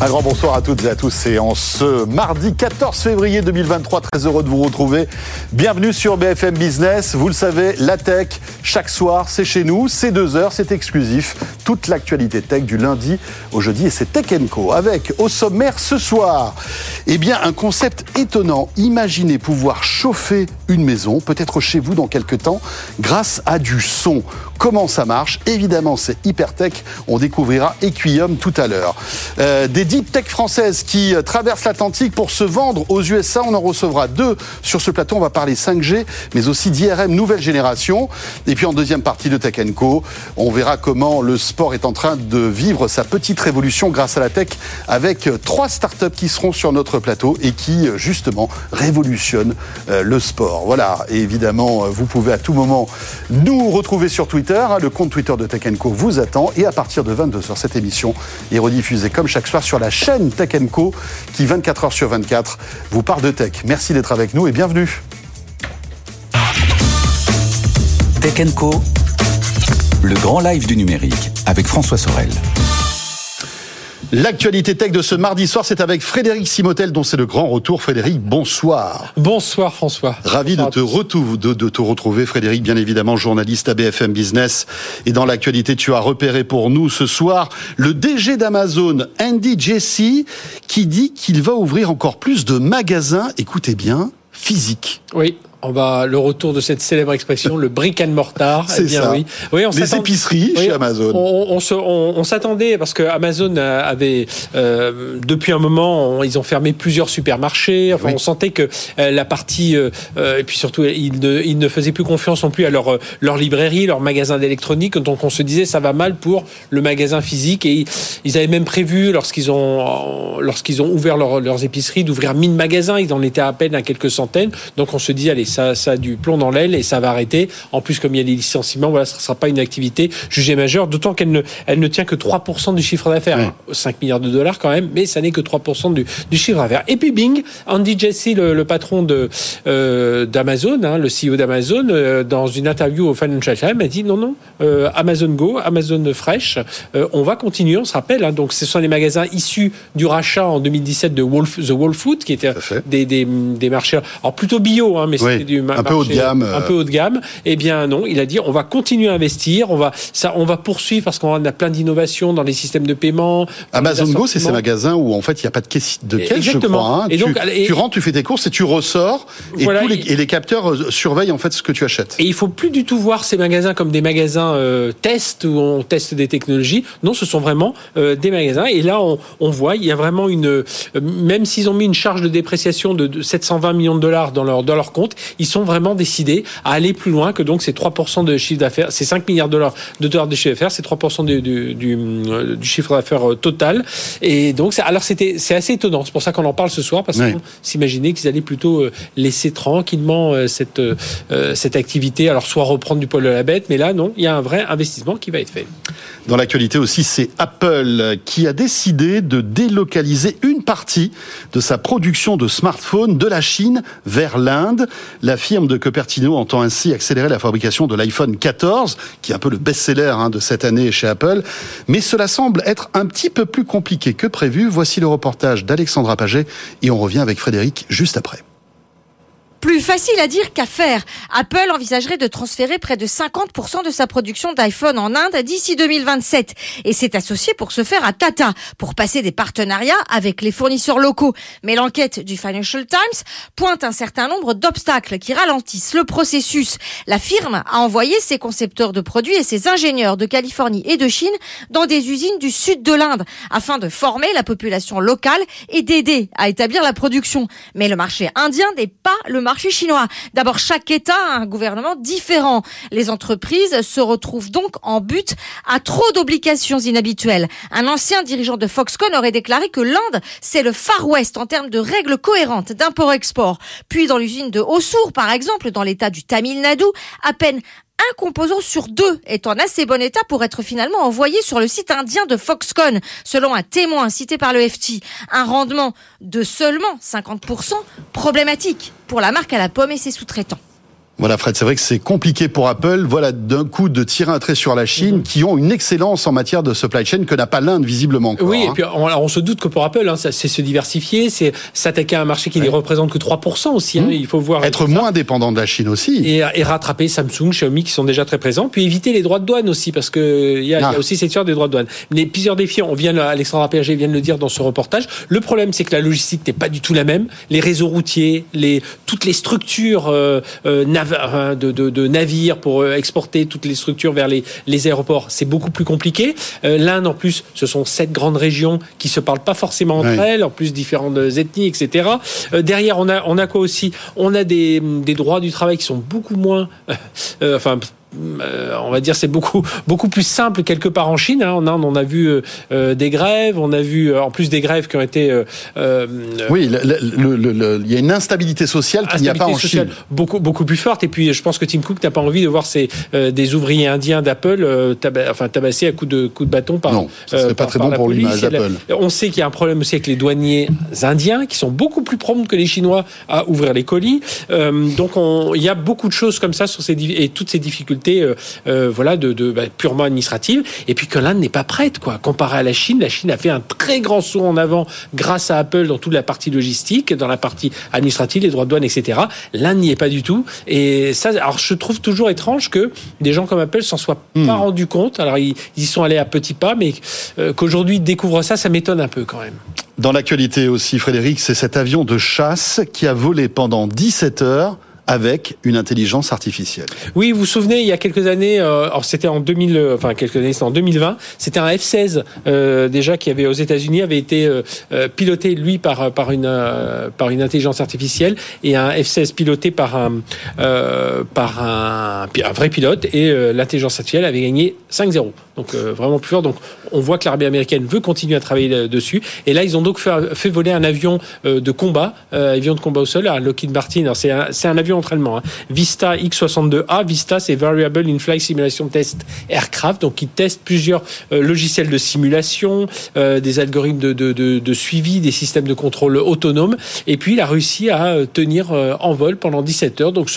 Un grand bonsoir à toutes et à tous. Et en ce mardi 14 février 2023, très heureux de vous retrouver. Bienvenue sur BFM Business. Vous le savez, la tech, chaque soir, c'est chez nous. C'est deux heures, c'est exclusif. Toute l'actualité tech du lundi au jeudi et c'est Tech Co. Avec au sommaire ce soir, eh bien, un concept étonnant. Imaginez pouvoir chauffer une maison, peut-être chez vous dans quelques temps, grâce à du son. Comment ça marche? Évidemment, c'est hyper tech. On découvrira Equium tout à l'heure. Euh, deep tech françaises qui euh, traversent l'Atlantique pour se vendre aux USA. On en recevra deux sur ce plateau. On va parler 5G, mais aussi d'IRM nouvelle génération. Et puis en deuxième partie de Tech Co, on verra comment le sport est en train de vivre sa petite révolution grâce à la tech avec euh, trois startups qui seront sur notre plateau et qui justement révolutionnent le sport. Voilà. Et évidemment, vous pouvez à tout moment nous retrouver sur Twitter Hein, le compte Twitter de Tech Co vous attend. Et à partir de 22h, cette émission est rediffusée comme chaque soir sur la chaîne Tech Co qui, 24h sur 24, vous parle de tech. Merci d'être avec nous et bienvenue. Tech Co, le grand live du numérique avec François Sorel. L'actualité tech de ce mardi soir, c'est avec Frédéric Simotel, dont c'est le grand retour. Frédéric, bonsoir. Bonsoir François. Ravi de te, de, de te retrouver, Frédéric, bien évidemment, journaliste à BFM Business. Et dans l'actualité, tu as repéré pour nous ce soir le DG d'Amazon, Andy Jassy, qui dit qu'il va ouvrir encore plus de magasins, écoutez bien, physiques. Oui, on va le retour de cette célèbre expression, le brick and mortar. C'est eh ça. Oui. oui on Les épiceries chez Amazon. On, on, s'attendait parce que Amazon avait euh, depuis un moment, ils ont fermé plusieurs supermarchés. Enfin, on sentait que euh, la partie euh, et puis surtout ils ne, ils ne faisaient plus confiance non plus à leur leur librairie, leur magasin d'électronique. Donc on se disait ça va mal pour le magasin physique et ils avaient même prévu lorsqu'ils ont lorsqu'ils ont ouvert leurs épiceries d'ouvrir 1000 magasins. Ils en étaient à peine à quelques centaines. Donc on se dit allez ça, ça a du plomb dans l'aile et ça va arrêter. En plus, comme il y a les licenciements, voilà, ce ne sera pas une activité jugée majeure, d'autant qu'elle ne, elle ne tient que 3% du chiffre d'affaires. 5 milliards de dollars quand même, mais ça n'est que 3% du, du chiffre d'affaires. Et puis Bing, Andy Jassy, le, patron de euh, d'Amazon, hein, le CEO d'Amazon, euh, dans une interview au Financial Times, a dit non, non, euh, Amazon Go, Amazon Fresh, on va continuer, on se rappelle. Hein, donc ce sont des magasins issus du rachat en 2017 de Wolf, The Whole Food, qui était des, des, des, marchés, alors plutôt bio, hein, mais un peu haut de gamme. Un peu haut de gamme. Eh bien non, il a dit on va continuer à investir, on va ça, on va poursuivre parce qu'on a plein d'innovations dans les systèmes de paiement. Amazon Go, c'est ces magasins où en fait il n'y a pas de caisse, de caisse je crois. Hein. Et tu, donc, tu rentres, tu fais tes courses et tu ressors et, les, et les capteurs euh, surveillent en fait ce que tu achètes. Et il faut plus du tout voir ces magasins comme des magasins euh, test où on teste des technologies. Non, ce sont vraiment euh, des magasins. Et là, on, on, voit, il y a vraiment une, euh, même s'ils ont mis une charge de dépréciation de, de 720 millions de dollars dans leur dans leur compte, ils sont vraiment décidés à aller plus loin que donc ces 3% de chiffre d'affaires, ces 5 milliards de dollars de dollars de chiffre d'affaires, c'est 3% du, du, du, euh, du, chiffre d'affaires euh, total. Et donc, alors c'était, c'est assez étonnant. C'est pour ça qu'on en parle ce soir parce qu'on s'imaginait qu'ils allaient plutôt euh, laisser tranquillement cette cette activité, alors soit reprendre du poil de la bête, mais là non, il y a un vrai investissement qui va être fait. Dans l'actualité aussi, c'est Apple qui a décidé de délocaliser une partie de sa production de smartphones de la Chine vers l'Inde. La firme de Cupertino entend ainsi accélérer la fabrication de l'iPhone 14, qui est un peu le best-seller hein, de cette année chez Apple. Mais cela semble être un petit peu plus compliqué que prévu. Voici le reportage d'Alexandra Paget et on revient avec Frédéric juste après. Plus facile à dire qu'à faire. Apple envisagerait de transférer près de 50% de sa production d'iPhone en Inde d'ici 2027 et s'est associé pour ce faire à Tata pour passer des partenariats avec les fournisseurs locaux. Mais l'enquête du Financial Times pointe un certain nombre d'obstacles qui ralentissent le processus. La firme a envoyé ses concepteurs de produits et ses ingénieurs de Californie et de Chine dans des usines du sud de l'Inde afin de former la population locale et d'aider à établir la production. Mais le marché indien n'est pas le chinois. D'abord, chaque État a un gouvernement différent. Les entreprises se retrouvent donc en but à trop d'obligations inhabituelles. Un ancien dirigeant de Foxconn aurait déclaré que l'Inde, c'est le Far West en termes de règles cohérentes d'import-export. Puis dans l'usine de Hosur, par exemple, dans l'état du Tamil Nadu, à peine un composant sur deux est en assez bon état pour être finalement envoyé sur le site indien de Foxconn, selon un témoin cité par le FT. Un rendement de seulement 50% problématique pour la marque à la pomme et ses sous-traitants. Voilà, Fred, c'est vrai que c'est compliqué pour Apple. Voilà, d'un coup, de tirer un trait sur la Chine, mhm. qui ont une excellence en matière de supply chain que n'a pas l'Inde, visiblement. Encore, oui, et hein. puis on, on, se doute que pour Apple, hein, c'est se diversifier, c'est s'attaquer à un marché qui ne représente que 3% aussi. Hein, mhm. il faut voir. Être moins dépendant de la Chine aussi. Et, et, rattraper Samsung, Xiaomi, qui sont déjà très présents. Puis éviter les droits de douane aussi, parce que il y, a, y a ah. aussi cette histoire des droits de douane. Mais plusieurs défis, on vient, Alexandre Péager vient de le dire dans ce reportage. Le problème, c'est que la logistique n'est pas du tout la même. Les réseaux routiers, les, toutes les structures euh, euh, de, de de, navires pour euh, exporter toutes les structures vers les, les aéroports, c'est beaucoup plus compliqué. Euh, L'Inde, en plus, ce sont sept grandes régions qui se parlent pas forcément entre elles, en plus différentes ethnies, etc. Euh, derrière, on a, on a quoi aussi? On a des, des droits du travail qui sont beaucoup moins, enfin euh, on va dire c'est beaucoup beaucoup plus simple quelque part en Chine. Hein. En Inde, on a vu euh, euh, des grèves, on a vu en plus des grèves qui ont été. oui, il y a une instabilité sociale qu'il n'y a pas en Chine. Beaucoup beaucoup plus forte. Et puis je pense que Tim Cook n'a pas envie de voir des ouvriers indiens d'Apple enfin tabassés à coups de coups de bâton par. Non, ce pas très bon pour l'image d'Apple. On sait qu'il y a un problème aussi avec les douaniers indiens qui sont beaucoup plus prompts que les Chinois à ouvrir les colis. donc il y a beaucoup de choses comme ça sur ces et toutes ces difficultés euh, euh, voilà, de, bah, purement administrative, et puis que l'Inde n'est pas prête, quoi. Comparé à la Chine, la Chine a fait un très grand saut en avant grâce à Apple dans toute la partie logistique, dans la partie administrative, les droits de douane, etc. L'Inde n'y est pas du tout. Et ça, alors je trouve toujours étrange que des gens comme Apple s'en soient pas hmm. rendus compte. Alors ils, y sont allés à petits pas, mais euh, qu'aujourd'hui ils découvrent ça, ça m'étonne un peu quand même. Dans l'actualité aussi, Frédéric, c'est cet avion de chasse qui a volé pendant 17 heures avec une intelligence artificielle. Oui, vous vous souvenez, il y a quelques années, euh, alors c'était en 2000, euh, enfin quelques années, c'était en 2020, c'était un F-16 euh, déjà qui avait aux États-Unis avait été euh, euh piloté lui par par une par une intelligence artificielle et un F-16 piloté par un par un, un vrai pilote et l'intelligence artificielle avait gagné 5-0. Donc vraiment plus fort. Donc on voit que l'armée américaine veut continuer à travailler dessus. Et là, ils ont donc fait, fait voler un avion de combat, avion de combat au sol, un Lockheed Martin. C'est un, un avion Hein. Vista X62A, Vista c'est Variable In-Flight Simulation Test Aircraft, donc il teste plusieurs euh, logiciels de simulation, euh, des algorithmes de, de, de, de, suivi, des systèmes de contrôle autonome, et puis il a réussi à euh, tenir en vol pendant 17 heures, donc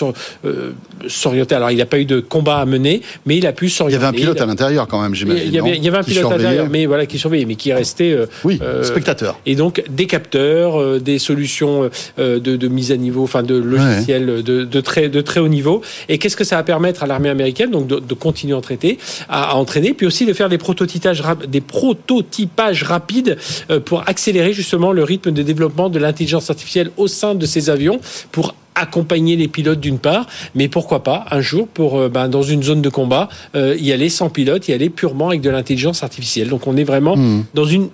s'orienter. Alors il n'a pas eu de combat à mener, mais il a pu s'orienter. Il y avait un pilote à l'intérieur quand même, j'imagine. Il, y avait, il y avait un pilote mais voilà qui surveillait, mais qui est resté. oui, spectateur. Et donc des capteurs, des solutions de, de, mise à niveau, enfin de logiciels de de, très, de très haut niveau. Et qu'est-ce que ça va permettre à l'armée américaine donc de, continuer à, traiter, à, entraîner, puis aussi de faire des prototypages, des prototypages rapides euh, pour accélérer justement le rythme de développement de l'intelligence artificielle au sein de ces avions pour accompagner les pilotes d'une part, mais pourquoi pas un jour pour euh, ben, dans une zone de combat euh, y aller sans pilote, y aller purement avec de l'intelligence artificielle. Donc on est vraiment hmm. dans une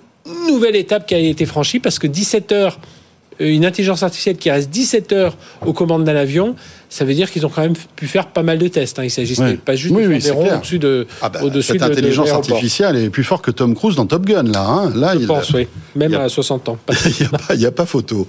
nouvelle étape qui a été franchie parce que 17 heures une intelligence artificielle qui reste 17 heures aux commandes d'un avion, ça veut dire qu'ils ont quand même pu faire pas mal de tests. Hein. Il s'agissait pas juste de faire des ronds au-dessus de. Ah bah, cette intelligence artificielle est plus forte que Tom Cruise dans Top Gun, là. Hein. là Je pense, oui. Même à 60 ans. Il n'y a, pas photo.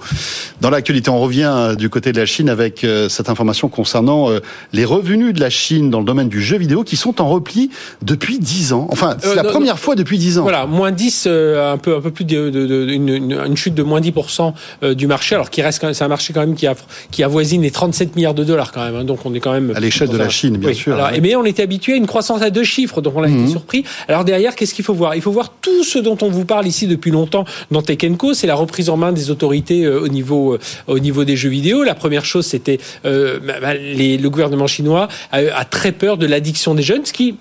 Dans l'actualité, on revient euh, du côté de la Chine avec euh, cette information concernant euh, les revenus de la Chine dans le domaine du jeu vidéo qui sont en repli depuis 10 ans. Enfin, c'est la première fois depuis 10 ans. Voilà, moins 10, un, peu, un peu plus de, une, chute de moins 10% du marché, alors qu'il reste c'est un marché quand même qui, a, qui avoisine les 37 milliards de dollars quand même. Hein. donc on est quand même à l'échelle de la Chine, bien sûr. Alors, Mais on était habitué à une croissance à deux chiffres, donc on a été mhm. surpris. Alors derrière, qu'est-ce qu'il faut voir? Il faut voir tout ce dont on vous parle ici depuis longtemps dans Tech Co. C'est la reprise en main des autorités euh, au niveau euh, au niveau des jeux vidéo. La première chose, c'était euh, bah, bah, le gouvernement chinois a, a très peur de l'addiction des jeunes, ce qui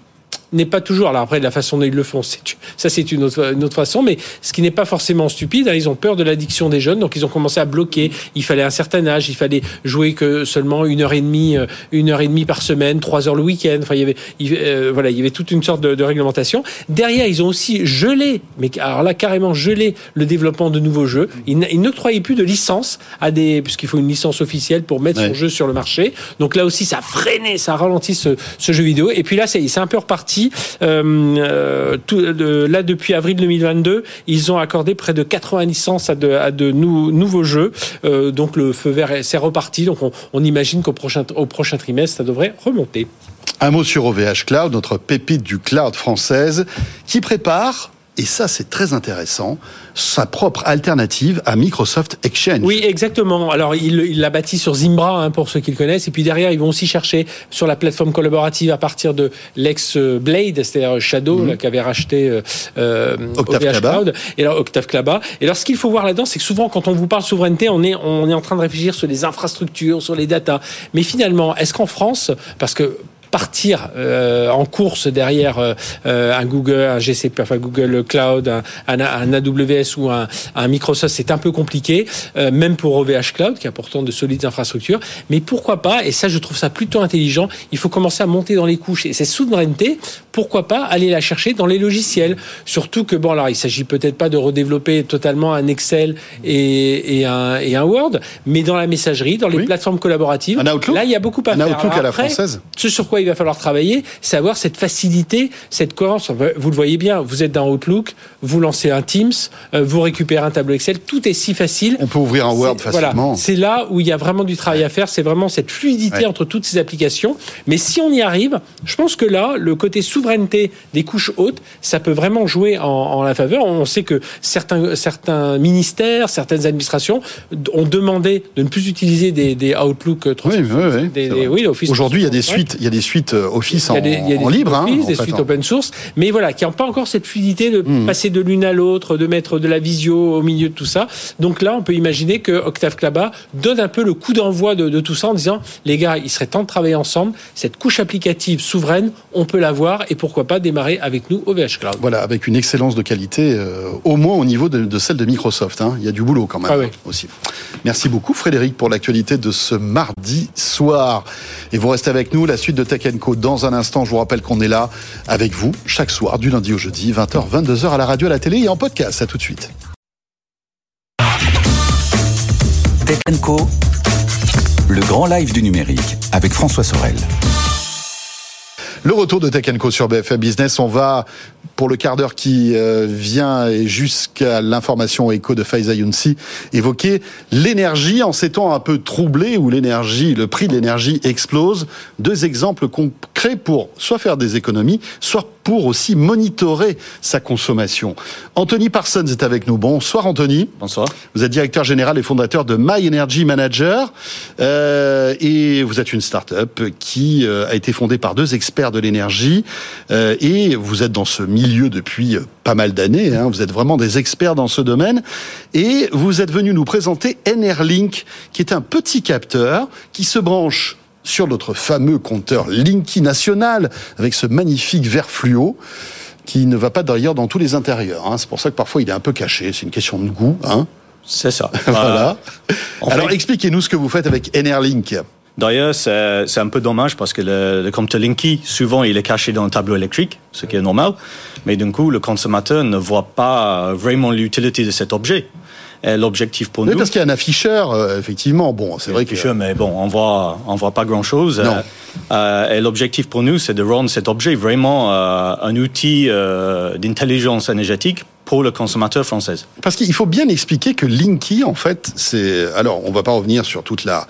n'est pas toujours. Alors après, la façon dont ils le font, ça c'est une autre, une autre façon, mais ce qui n'est pas forcément stupide. Hein, ils ont peur de l'addiction des jeunes, donc ils ont commencé à bloquer. Il fallait un certain âge, il fallait jouer que seulement une heure et demie, euh, une heure et demie par semaine, trois heures le week-end. Enfin, il y avait, euh, voilà, il y avait toute une sorte de, de, réglementation. Derrière, ils ont aussi gelé, mais alors là carrément gelé le développement de nouveaux jeux. Ils, ne croyaient plus de licence à des, puisqu'il faut une licence officielle pour mettre son jeu sur le marché. Donc là aussi, ça a freiné, ça a ralenti ce, ce jeu vidéo. Et puis là, c'est un peu reparti euh, euh, là, depuis avril 2022, ils ont accordé près de 80 licences à de, nouveaux jeux. Euh, donc le feu vert, c'est reparti. Donc on, imagine qu'au prochain, prochain trimestre, ça devrait remonter. Un mot sur OVH Cloud, notre pépite du cloud française, qui prépare et ça c'est très intéressant, sa propre alternative à Microsoft Exchange. Oui, exactement. Alors il l'a bâti sur Zimbra hein, pour ceux qui le connaissent, et puis derrière ils vont aussi chercher sur la plateforme collaborative à partir de l'ex Blade, c'est-à-dire Shadow, mhm. qui avait racheté euh, euh Octave Cloud, et alors Octave Klaba. Et alors ce qu'il faut voir là-dedans, c'est que souvent quand on vous parle souveraineté, on est on est en train de réfléchir sur les infrastructures, sur les datas, mais finalement, est-ce qu'en France, parce que partir euh, en course derrière euh, euh, un Google, un GCP, enfin Google Cloud, un, un, AWS ou un, un Microsoft, c'est un peu compliqué, même pour OVH Cloud, qui a pourtant de solides infrastructures. Mais pourquoi pas, et ça je trouve ça plutôt intelligent, il faut commencer à monter dans les couches. Et cette souveraineté, pourquoi pas aller la chercher dans les logiciels Surtout que, bon, alors il s'agit peut-être pas de redévelopper totalement un Excel et, et, un, et un Word, mais dans la messagerie, dans les plateformes collaboratives, là il y a beaucoup à un faire. Outlook à la française. Ce sur quoi il va falloir travailler, c'est avoir cette facilité, cette cohérence. Vous le voyez bien, vous êtes dans Outlook, vous lancez un Teams, euh, vous récupérez un tableau Excel, tout est si facile. On peut ouvrir un Word facilement. c'est là où il y a vraiment du travail à faire, c'est vraiment cette fluidité entre toutes ces applications. Mais si on y arrive, je pense que là, le côté souveraineté des couches hautes, ça peut vraiment jouer en, la faveur. On sait que certains, certains ministères, certaines administrations ont demandé de ne plus utiliser des, Outlook oui, oui, oui, Aujourd'hui, il y a des suites, il y a des suites euh, Office en, il y a des, libre, hein, des suites hein. open source, mais voilà, qui n'ont pas encore cette fluidité de hmm. passer de l'une à l'autre, de mettre de la visio au milieu de tout ça. Donc là, on peut imaginer que Octave Klaba donne un peu le coup d'envoi de, tout ça en disant, les gars, il serait temps de travailler ensemble. Cette couche applicative souveraine, on peut l'avoir et pourquoi pas démarrer avec nous au VH Cloud. Voilà, avec une excellence de qualité, euh, au moins au niveau de, celle de Microsoft. Hein. Il y a du boulot quand même ah aussi. Merci beaucoup Frédéric pour l'actualité de ce mardi soir. Et vous restez avec nous, la suite de Tech Dans un instant. Je vous rappelle qu'on est là avec vous chaque soir, du lundi au jeudi, 20h, 22h à la radio, à la télé et en podcast. À tout de suite. Tech le grand live du numérique avec François Sorel. Le retour de Tech Co sur BFM Business, on va pour le quart d'heure qui euh, vient et jusqu'à l'information écho de Faiza Younsi évoquer l'énergie en ces temps un peu troublés où l'énergie, le prix de l'énergie explose. Deux exemples concrets pour soit faire des économies, soit pour aussi monitorer sa consommation. Anthony Parsons est avec nous. Bonsoir Anthony. Bonsoir. Vous êtes directeur général et fondateur de My Energy Manager euh, et vous êtes une start-up qui euh, a été fondée par deux experts de l'énergie euh, et vous êtes dans ce milieu depuis pas mal d'années. Hein. Vous êtes vraiment des experts dans ce domaine et vous êtes venu nous présenter NRLink qui est un petit capteur qui se branche sur notre fameux compteur Linky National avec ce magnifique vert fluo qui ne va pas d'ailleurs dans tous les intérieurs. Hein. C'est pour ça que parfois il est un peu caché. C'est une question de goût. Hein. C'est ça. voilà. Alors expliquez-nous ce que vous faites avec NRLink. D'ailleurs, c'est un peu dommage parce que le, compteur Linky, souvent, il est caché dans le tableau électrique, ce qui est normal. Mais d'un coup, le consommateur ne voit pas vraiment l'utilité de cet objet. Euh, l'objectif pour oui, nous. parce qu'il y a un afficheur, euh, effectivement. Bon, c'est vrai que. mais bon, on voit, on voit pas grand chose. Non. Euh, et l'objectif pour nous, c'est de rendre cet objet vraiment un outil d'intelligence énergétique pour le consommateur français. Parce qu'il faut bien expliquer que Linky, en fait, c'est... Alors, on va pas revenir sur toute la,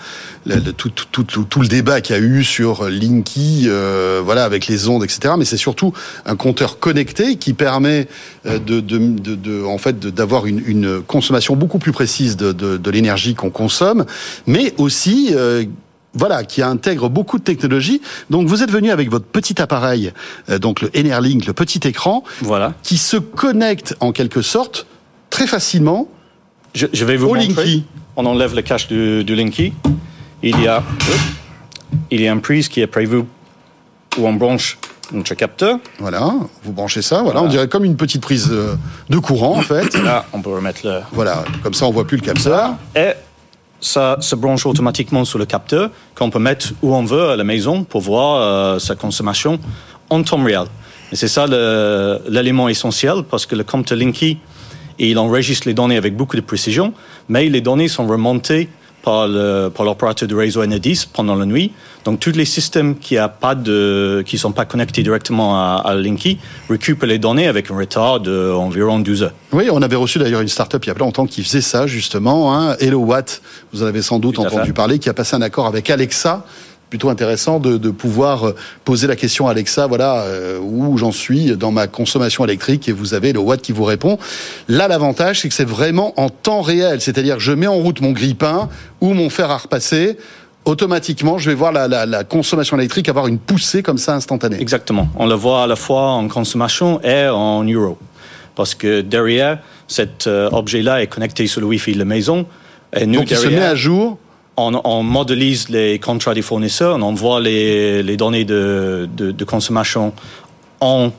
tout, tout, tout, tout, le débat qu'il y a eu sur Linky, euh, voilà, avec les ondes, etc. Mais c'est surtout un compteur connecté qui permet euh, de, en fait, d'avoir une, consommation beaucoup plus précise de, de l'énergie qu'on consomme, mais aussi euh, voilà, qui intègre beaucoup de technologies. Donc vous êtes venu avec votre petit appareil, euh, donc le Enerlink, le petit écran, voilà. qui se connecte en quelque sorte très facilement je, je vais vous au montrer. Linky. On enlève le cache du, du, Linky. Il y a il y a une prise qui est prévue où on branche notre capteur. Voilà, vous branchez ça, voilà, on dirait comme une petite prise euh, de courant en fait. Là, on peut remettre le. Voilà, comme ça on voit plus le capteur. Et ça se branche automatiquement sur le capteur qu'on peut mettre où on veut à la maison pour voir euh, sa consommation en temps réel. Et c'est ça l'élément essentiel parce que le compteur Linky, il enregistre les données avec beaucoup de précision, mais les données sont remontées par l'opérateur de réseau Enedis pendant la nuit. Donc tous les systèmes qui a pas de qui sont pas connectés directement à, à Linky récupèrent les données avec un retard d'environ 12 heures. Oui, on avait reçu d'ailleurs une start-up il y a pas longtemps qui faisait ça justement. Hein. Hello Watt, vous en avez sans doute entendu parler, qui a passé un accord avec Alexa plutôt intéressant de, de, pouvoir euh, poser la question à Alexa, voilà euh, où j'en suis dans ma consommation électrique et vous avez le Watt qui vous répond. Là, l'avantage, c'est que c'est vraiment en temps réel, c'est-à-dire je mets en route mon grille-pain ou mon fer à repasser automatiquement, je vais voir la, la, la, consommation électrique avoir une poussée comme ça instantanée. Exactement. On le voit à la fois en consommation et en euros. Parce que derrière, cet euh, objet-là est connecté sur le Wi-Fi de la maison. Et nous, Donc derrière, il se met à jour on, modélise les contrats des fournisseurs, on envoie les, données de, consommation en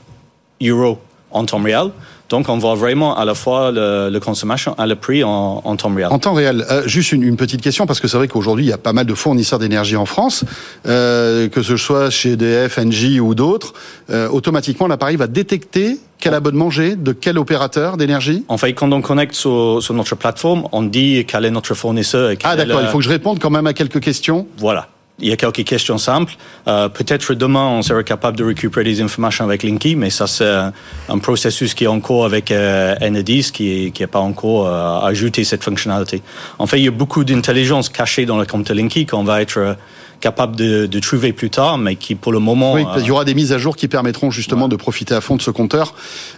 euros en temps réel. Donc, on voit vraiment à la fois le, le consommation à le prix en, en, temps réel. En temps réel. Euh, juste une, une, petite question, parce que c'est vrai qu'aujourd'hui, il y a pas mal de fournisseurs d'énergie en France, euh, que ce soit chez EDF, Engie ou d'autres. Euh, automatiquement, l'appareil va détecter quel abonnement j'ai, de quel opérateur d'énergie? En fait, quand on connecte sur, sur, notre plateforme, on dit quel est notre fournisseur. Et ah d'accord, il faut que je réponde quand même à quelques questions. Voilà il y a quelques questions simples. Euh, Peut-être demain, on sera capable de récupérer des informations avec Linky, mais ça, c'est un, processus qui est encore avec euh, qui n'est pas encore euh, ajouté cette fonctionnalité. En fait, il y a beaucoup d'intelligence cachée dans le compte Linky qu'on va être euh, capable de, de, trouver plus tard, mais qui pour le moment... Oui, il y aura des mises à jour qui permettront justement ouais. de profiter à fond de ce compteur.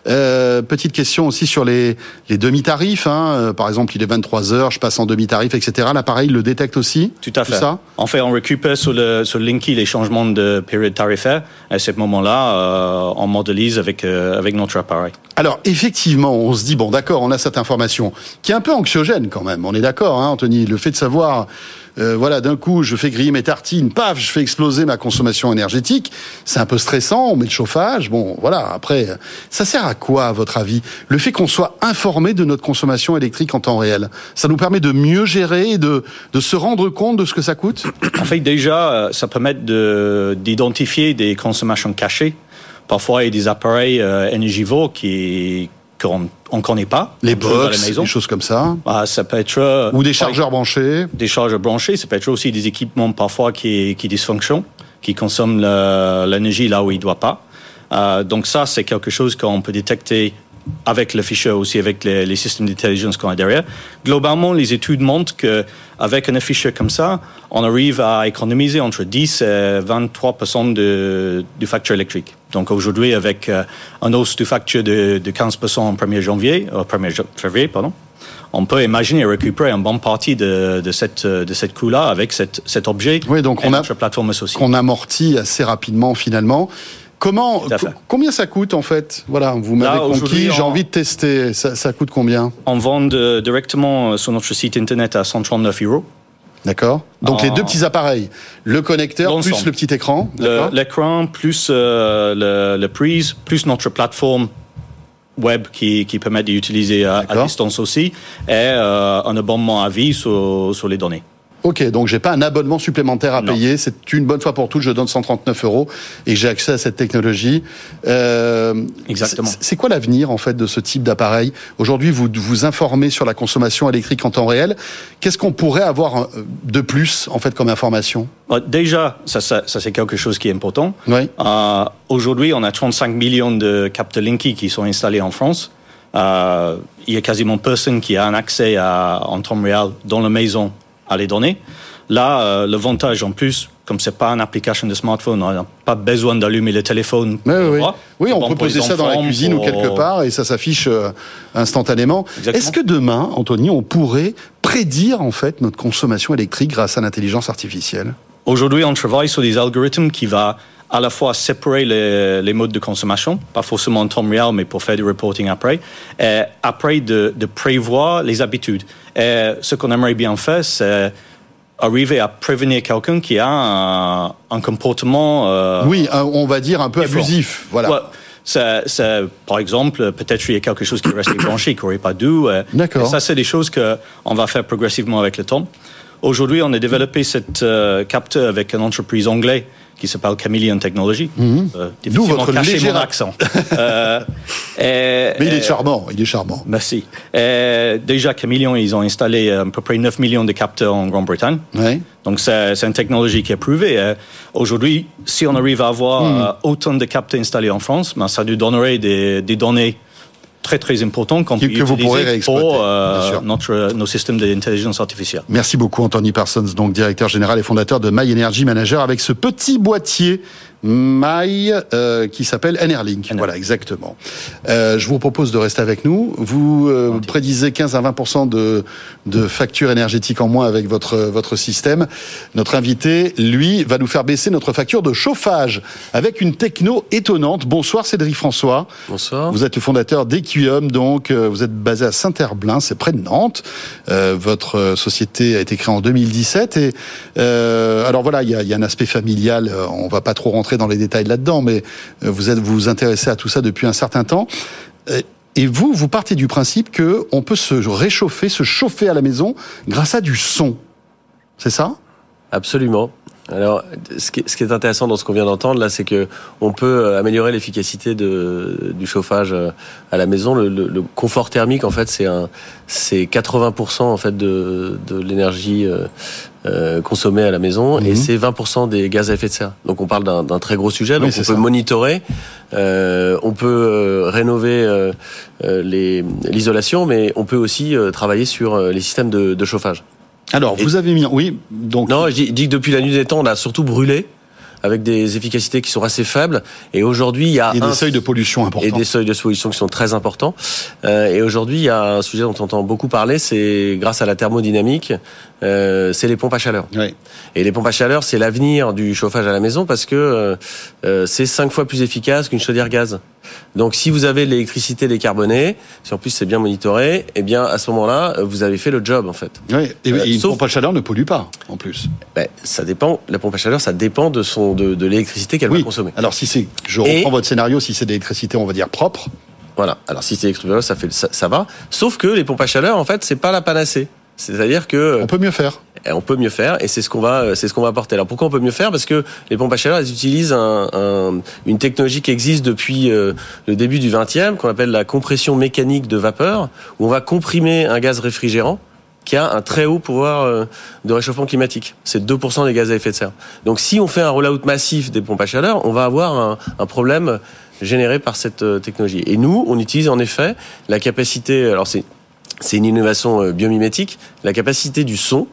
Euh, petite question aussi sur les, les demi-tarifs. Hein. Euh, par exemple, il est 23 heures, je passe en demi-tarif, etc. L'appareil le détecte aussi Tout à fait. Tout ça? En fait, on récupère sur le, sur le Linky les changements de période tarifaire. À ce moment-là, euh, on modélise avec, euh, avec notre appareil. Alors, effectivement, on se dit, bon, d'accord, on a cette information qui est un peu anxiogène quand même. On est d'accord, hein, Anthony Le fait de savoir euh, voilà, d'un coup, je fais griller mes tartines, paf, je fais exploser ma consommation énergétique. C'est un peu stressant, on met le chauffage. Bon, voilà, après, ça sert à quoi, à votre avis Le fait qu'on soit informé de notre consommation électrique en temps réel, ça nous permet de mieux gérer et de, de se rendre compte de ce que ça coûte? En fait, déjà, ça permet d'identifier des consommations cachées. Parfois, il y a des appareils euh, énergivores qui qu'on on connaît pas. Les box, des choses comme ça. Ah, ça peut être euh, ou des chargeurs branchés. Des chargeurs branchés, ça peut être aussi des équipements parfois qui qui dysfonctionnent, qui consomment l'énergie là où il doit pas. Euh, donc ça, c'est quelque chose qu'on peut détecter avec le fichier aussi, avec les, les systèmes d'intelligence qu'on a derrière. Globalement, les études montrent que avec un fichier comme ça, on arrive à économiser entre 10 et 23% de, du facture électrique. Donc aujourd'hui, avec euh, un hausse du facture de, de 15% en 1er janvier, euh, 1er février, pardon, on peut imaginer récupérer une bonne partie de, de cette, de cette coût-là avec cette, cet objet oui, donc et on a, notre plateforme associée. Qu'on amortit assez rapidement finalement. Comment, combien ça coûte en fait? Voilà, vous m'avez conquis, j'ai on... envie de tester. Ça, ça, coûte combien? On vend de, directement sur notre site internet à 139 euros. D'accord. Donc les deux petits appareils, le connecteur plus le petit écran. L'écran plus euh, le, le prise plus notre plateforme web qui, qui permet d'utiliser à, à, distance aussi et euh, un abonnement à vie sur, sur les données. Ok, donc j'ai pas un abonnement supplémentaire à non. payer. C'est une bonne fois pour toutes. Je donne 139 euros et j'ai accès à cette technologie. Euh, Exactement. C'est quoi l'avenir en fait de ce type d'appareil? Aujourd'hui, vous vous informez sur la consommation électrique en temps réel. Qu'est-ce qu'on pourrait avoir de plus en fait comme information? Déjà, ça, ça, ça c'est quelque chose qui est important. Oui. Euh, Aujourd'hui, on a 35 millions de capteurs Linky qui sont installés en France. Euh, il y a quasiment personne qui a un accès à, en temps réel dans la maison à les données. Là, euh, l'avantage en plus, comme c'est pas une application de smartphone, on n'a pas besoin d'allumer le téléphone. Mais oui, oui. oui on bon peut poser ça dans la cuisine ou quelque part et ça s'affiche euh, instantanément. Est-ce que demain, Anthony, on pourrait prédire en fait notre consommation électrique grâce à l'intelligence artificielle? Aujourd'hui, on travaille sur des algorithmes qui va à la fois séparer les, les, modes de consommation, pas forcément en temps réel, mais pour faire du reporting après, et après de, de prévoir les habitudes. Et ce qu'on aimerait bien faire, c'est arriver à prévenir quelqu'un qui a un, un comportement... Euh, oui, on va dire un peu abusif. Voilà. Ouais. C'est, c'est, par exemple, peut-être il y a quelque chose qui est resté branché, qui n'aurait pas dû. D'accord. Ça, c'est des choses qu'on va faire progressivement avec le temps. Aujourd'hui, on a développé cette euh, capteur avec une entreprise anglaise qui s'appelle Chameleon Technology. Mm -hmm. euh, D'où votre léger accent. euh, et, Mais il est charmant, il est charmant. Merci. Et déjà, Chameleon, ils ont installé à peu près 9 millions de capteurs en Grande-Bretagne. Ouais. Donc, c'est une technologie qui est prouvée. Aujourd'hui, si on arrive à avoir mm. autant de capteurs installés en France, ben, ça nous donnerait des, des données très très important qu'on Que- vous pourrez pour euh, notre, nos systèmes d'intelligence artificielle. Merci beaucoup Anthony Parsons, donc directeur général et fondateur de My Energy Manager avec ce petit boîtier My euh, qui s'appelle Enerlink. Voilà, exactement. Euh, je vous propose de rester avec nous. Vous euh, prédisez 15 à 20 de, de factures énergétiques en moins avec votre, votre système. Notre invité, lui, va nous faire baisser notre facture de chauffage avec une techno étonnante. Bonsoir Cédric François. Bonsoir. Vous êtes le fondateur d'Equium, donc euh, vous êtes basé à Saint-Herblain, c'est près de Nantes. Euh, votre euh, société a été créée en 2017 et euh, alors voilà, il y a, y a un aspect familial. On va pas trop rentrer dans les détails là-dedans, mais euh, vous êtes vous vous intéressez à tout ça depuis un certain temps. Euh, Et vous, vous partez du principe que on peut se réchauffer, se chauffer à la maison grâce à du son. C'est ça? Absolument. Alors, ce qui, est, intéressant dans ce qu'on vient d'entendre là, c'est que on peut euh, améliorer l'efficacité du chauffage à la maison. Le, confort thermique, en fait, c'est un, c'est 80% en fait de l'énergie euh, consommée à la maison Mhm. et c'est 20% des gaz à effet de serre. Donc, on parle d'un très gros sujet. Donc, Oui, on peut ça. monitorer, euh, on peut euh, rénover euh, l'isolation, mais on peut aussi euh, travailler sur euh, les systèmes de, de chauffage. Alors, Et- vous avez mis, oui, donc Non, je dis, je dis que depuis la nuit des temps, on a surtout brûlé avec des efficacités qui sont assez faibles. Et aujourd'hui, il y a, un- des seuils de pollution importants. et des seuils de solution qui sont très importants. Euh, et aujourd'hui, il y a un sujet dont on entend beaucoup parler, c'est grâce à la thermodynamique, euh, c'est les pompes à chaleur. Oui. Et les pompes à chaleur, c'est l'avenir du chauffage à la maison parce que euh, euh, c'est cinq fois plus efficace qu'une chaudière gaz. Donc, si vous avez l'électricité décarbonée, si en plus c'est bien monitoré, eh bien à ce moment-là, vous avez fait le job en fait. Oui, et, Euh, et une sauf- pompe à chaleur ne pollue pas, en plus. Ben, ça dépend. La pompe à chaleur, ça dépend de son de, de l'électricité qu'elle oui. va consommer. Alors, si c'est, je Et- reprends votre scénario, si c'est de l'électricité, on va dire propre. Voilà. Alors si c'est extérieur, ça fait ça, ça va. Sauf que les pompes à chaleur, en fait, c'est pas la panacée. C'est-à-dire que On peut mieux faire. eh, on peut mieux faire et c'est ce qu'on va c'est ce qu'on va apporter. Alors pourquoi on peut mieux faire? Parce que les pompes à chaleur, elles utilisent un, un- une technologie qui existe depuis euh, le début du 20e, qu'on appelle la compression mécanique de vapeur, où on va comprimer un gaz réfrigérant qui a un très haut pouvoir euh, de réchauffement climatique. C'est 2% des gaz à effet de serre. Donc si on fait un rollout massif des pompes à chaleur, on va avoir un, un problème généré par cette euh, technologie. Et nous, on utilise en effet la capacité, alors c'est une innovation euh, biomimétique, la capacité du son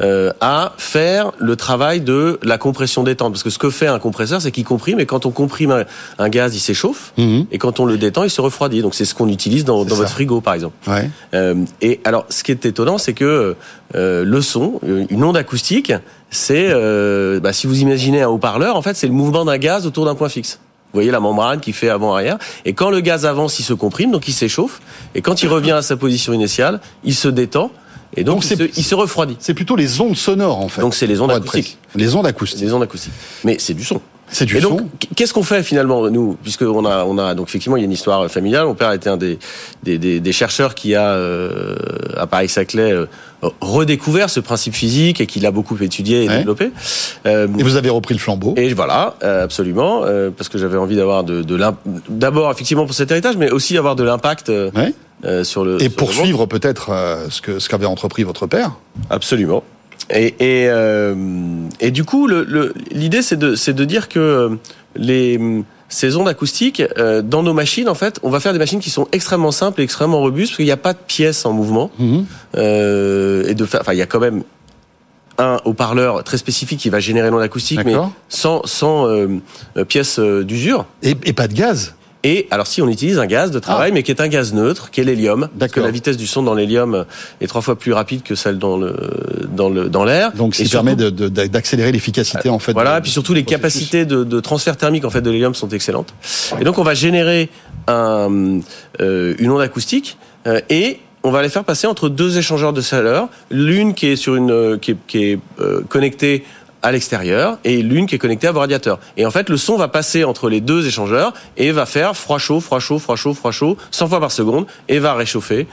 euh, à faire le travail de la compression détente. Parce que ce que fait un compresseur, c'est qu'il comprime, et quand on comprime un, un gaz, il s'échauffe, Mhm. et quand on le détend, il se refroidit. Donc c'est ce qu'on utilise dans, votre frigo, par exemple. Ouais. Euh, et alors, ce qui est étonnant, c'est que euh, le son, euh, une onde acoustique, c'est, euh, bah, si vous imaginez un haut-parleur, en fait, c'est le mouvement d'un gaz autour d'un point fixe. Vous voyez la membrane qui fait avant-arrière. Et quand le gaz avance, il se comprime, donc il s'échauffe. Et quand il revient à sa position initiale, il se détend. Et donc, Donc il, se, il se refroidit. C'est plutôt les ondes sonores, en fait. Donc c'est les ondes acoustiques. Les ondes acoustiques. Des ondes acoustiques. Mais c'est du son. C'est du et donc, qu'est-ce qu'on fait finalement nous, puisque on a, on a donc effectivement il y a une histoire familiale. Mon père était un des des, des, des chercheurs qui a euh, à Paris-Saclay euh, redécouvert ce principe physique et qui l'a beaucoup étudié et Ouais. développé. Euh, Et vous avez repris le flambeau. et voilà, euh, absolument, euh, parce que j'avais envie d'avoir de, de d'abord effectivement pour cet héritage, mais aussi avoir de l'impact euh, Ouais. euh, sur le Et sur poursuivre peut-être euh, ce que ce qu'avait entrepris votre père. Absolument. Et, et, euh, et du coup, le- le- l'idée, c'est de, c'est de dire que euh, les, ces ondes acoustiques, euh, dans nos machines, en fait, on va faire des machines qui sont extrêmement simples et extrêmement robustes, parce qu'il n'y a pas de pièces en mouvement. Mhm. Euh, et de faire, enfin, il y a quand même un haut-parleur très spécifique qui va générer l'onde acoustique, mais sans, sans euh, euh, pièces euh, d'usure. Et, et pas de gaz. Et alors si on utilise un gaz de travail, mais qui est un gaz neutre, qui est l'hélium, parce que Ah. La vitesse du son dans l'hélium est trois fois plus rapide que celle dans le dans le dans l'air. Donc, ça permet de- de- d'accélérer l'efficacité, en fait. voilà, et puis surtout les capacités de, de transfert thermique en fait de l'hélium sont excellentes. Et donc on va générer un, euh, une onde acoustique euh, et on va les faire passer entre deux échangeurs de chaleur, l'une qui est sur une euh, qui est, qui est euh, connectée à l'extérieur et l'une qui est connectée à vos radiateurs. Et en fait, le son va passer entre les deux échangeurs et va faire froid chaud, froid chaud, froid chaud, froid chaud, 100 fois par seconde et va réchauffer.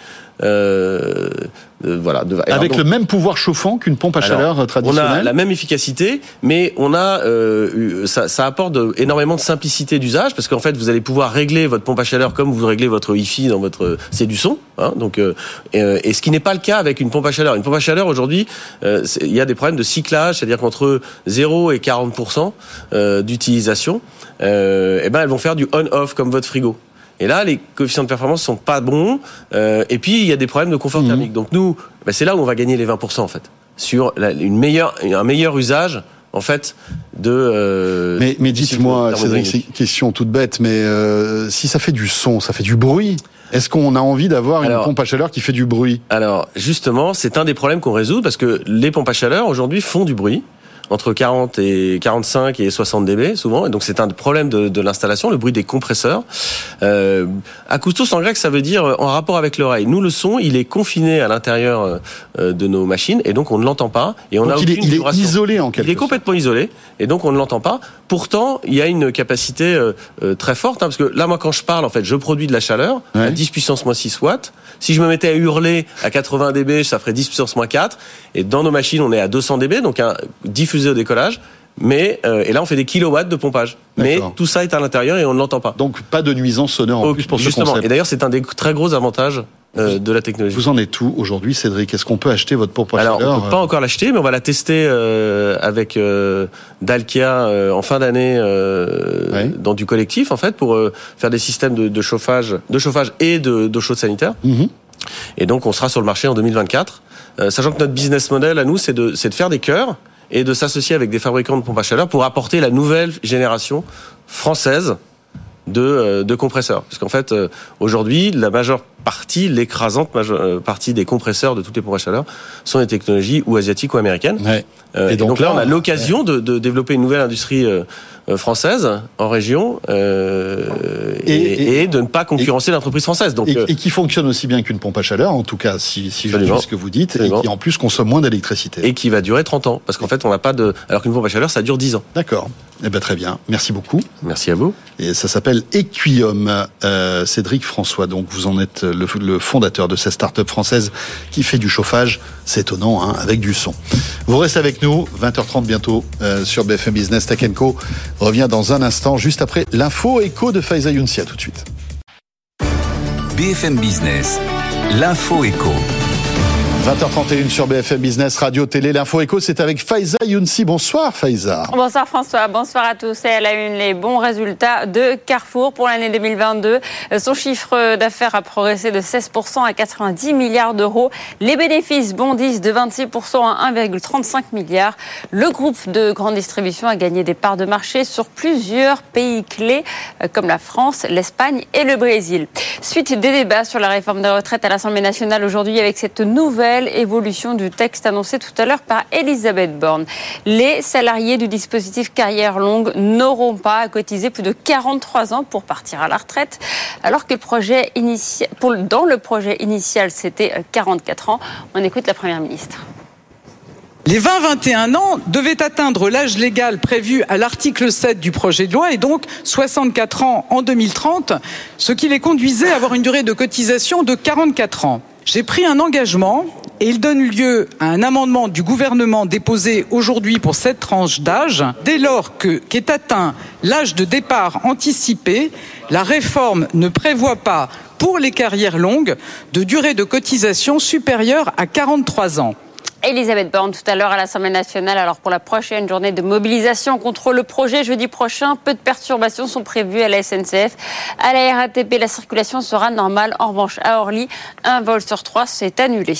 Euh, euh, voilà. de- Avec donc- le même pouvoir chauffant qu'une pompe à alors, chaleur on a traditionnelle. la même efficacité, mais on a euh, eu- ça, ça apporte énormément de simplicité d'usage parce qu'en fait vous allez pouvoir régler votre pompe à chaleur comme vous réglez votre Wi-Fi dans votre c'est du son, hein, donc euh, et, euh, et ce qui n'est pas le cas avec une pompe à chaleur. Une pompe à chaleur aujourd'hui, euh, il y a des problèmes de cyclage, c'est-à-dire qu'entre 0 et 40% euh, d'utilisation, euh, eh ben elles vont faire du on-off comme votre frigo. Et là, les coefficients de performance sont pas bons. Euh, et puis, il y a des problèmes de confort Mhm. thermique. Donc nous, bah, c'est là où on va gagner les 20% en fait, sur la- une meilleure, un meilleur usage en fait de. euh, Mais, mais dites-moi, c'est une question toute bête, mais euh, si ça fait du son, ça fait du bruit, est-ce qu'on a envie d'avoir une pompe à chaleur qui fait du bruit? Alors justement, c'est un des problèmes qu'on résout parce que les pompes à chaleur aujourd'hui font du bruit entre 40 et 45 et 60 dB souvent et donc c'est un problème de, de l'installation le bruit des compresseurs euh, acoustos en grec ça veut dire euh, en rapport avec l'oreille nous le son il est confiné à l'intérieur euh, de nos machines et donc on ne l'entend pas et on Donc a il est, il est isolé en Il quelque est sorte. complètement isolé et donc on ne l'entend pas. Pourtant, il y a une capacité euh, euh, très forte hein, parce que là, moi, quand je parle, en fait, je produis de la chaleur Ouais. à 10 puissance moins 6 watts. Si je me mettais à hurler à 80 dB, ça ferait 10 puissance moins 4. Et dans nos machines, on est à 200 dB, donc un diffusé au décollage. Mais euh, et là, on fait des kilowatts de pompage. Mais tout ça est à l'intérieur et on ne l'entend pas. Donc pas de nuisance sonore en Oh, plus pour ce Justement. concept. Et d'ailleurs, c'est un des très gros avantages euh, de la technologie. Vous en êtes où aujourd'hui, Cédric? Est-ce qu'on peut acheter votre à Alors, on peut pas encore l'acheter, mais on va la tester euh, avec euh, Dalkia euh, en fin d'année euh, Ouais. dans du collectif, en fait, pour euh, faire des systèmes de, de chauffage, de chauffage et de d'eau chaude sanitaire. Mhm. Et donc, on sera sur le marché en 2024, euh, sachant que notre business model à nous, c'est de, c'est de faire des cœurs et de s'associer avec des fabricants de pompes à chaleur pour apporter la nouvelle génération française de, euh, de compresseurs. Parce qu'en fait, euh, aujourd'hui, la majeure partie, l'écrasante majeure euh, partie des compresseurs de toutes les pompes à chaleur sont des technologies ou asiatiques ou américaines. Ouais. Euh, Et et donc donc, là, on a on- l'occasion de, de développer une nouvelle industrie française en région euh, et, Et- et de ne pas concurrencer l'entreprise française. Donc, Et, euh, et qui fonctionne aussi bien qu'une pompe à chaleur, en tout cas, si, si je ce que vous dites, Absolument. et qui en plus consomme moins d'électricité. et qui va durer 30 ans. Parce qu'en fait, on n'a pas de. Alors qu'une pompe à chaleur, ça dure 10 ans. D'accord. Eh ben très bien. Merci beaucoup. Merci à vous. Et ça s'appelle Equium. Euh, Cédric François, donc vous en êtes le, le fondateur de cette start-up française qui fait du chauffage. C'est étonnant, hein, avec du son. Vous restez avec nous, 20h30 bientôt euh, sur BFM Business. Tech Co revient dans un instant, juste après l'info écho de Faiza Younsi. Tout de suite. BFM Business, l'info éco. 20h31 sur BFM Business, Radio, Télé. L'info écho, c'est avec Faiza Younsi. Bonsoir Faiza. Bonsoir François, bonsoir à tous. Et elle a une les bons résultats de Carrefour pour l'année 2022. Son chiffre d'affaires a progressé de 16% à 90 milliards d'euros. Les bénéfices bondissent de 26% à 1,35 milliard. Le groupe de grande distribution a gagné des parts de marché sur plusieurs pays clés euh, comme la France, l'Espagne et le Brésil. Suite des débats sur la réforme des retraites à l'Assemblée nationale aujourd'hui avec cette nouvelle évolution du texte annoncé tout à l'heure par Elisabeth Borne. Les salariés du dispositif carrière longue n'auront pas à cotiser plus de 43 ans pour partir à la retraite, alors que le projet dans le projet initial, c'était euh, 44 ans. On écoute la Première ministre. Les 20-21 ans devaient atteindre l'âge légal prévu à l'article 7 du projet de loi et donc 64 ans en 2030, ce qui les conduisait à avoir une durée de cotisation de 44 ans. J'ai pris un engagement et il donne lieu à un amendement du gouvernement déposé aujourd'hui pour cette tranche d'âge. Dès lors que qu'est atteint l'âge de départ anticipé, la réforme ne prévoit pas pour les carrières longues de durée de cotisation supérieure à 43 ans. Elisabeth Borne tout à l'heure à l'Assemblée nationale. Alors pour la prochaine journée de mobilisation contre le projet jeudi prochain, peu de perturbations sont prévues à la SNCF. À la RATP, la circulation sera normale. En revanche, à Orly, un vol sur trois s'est annulé.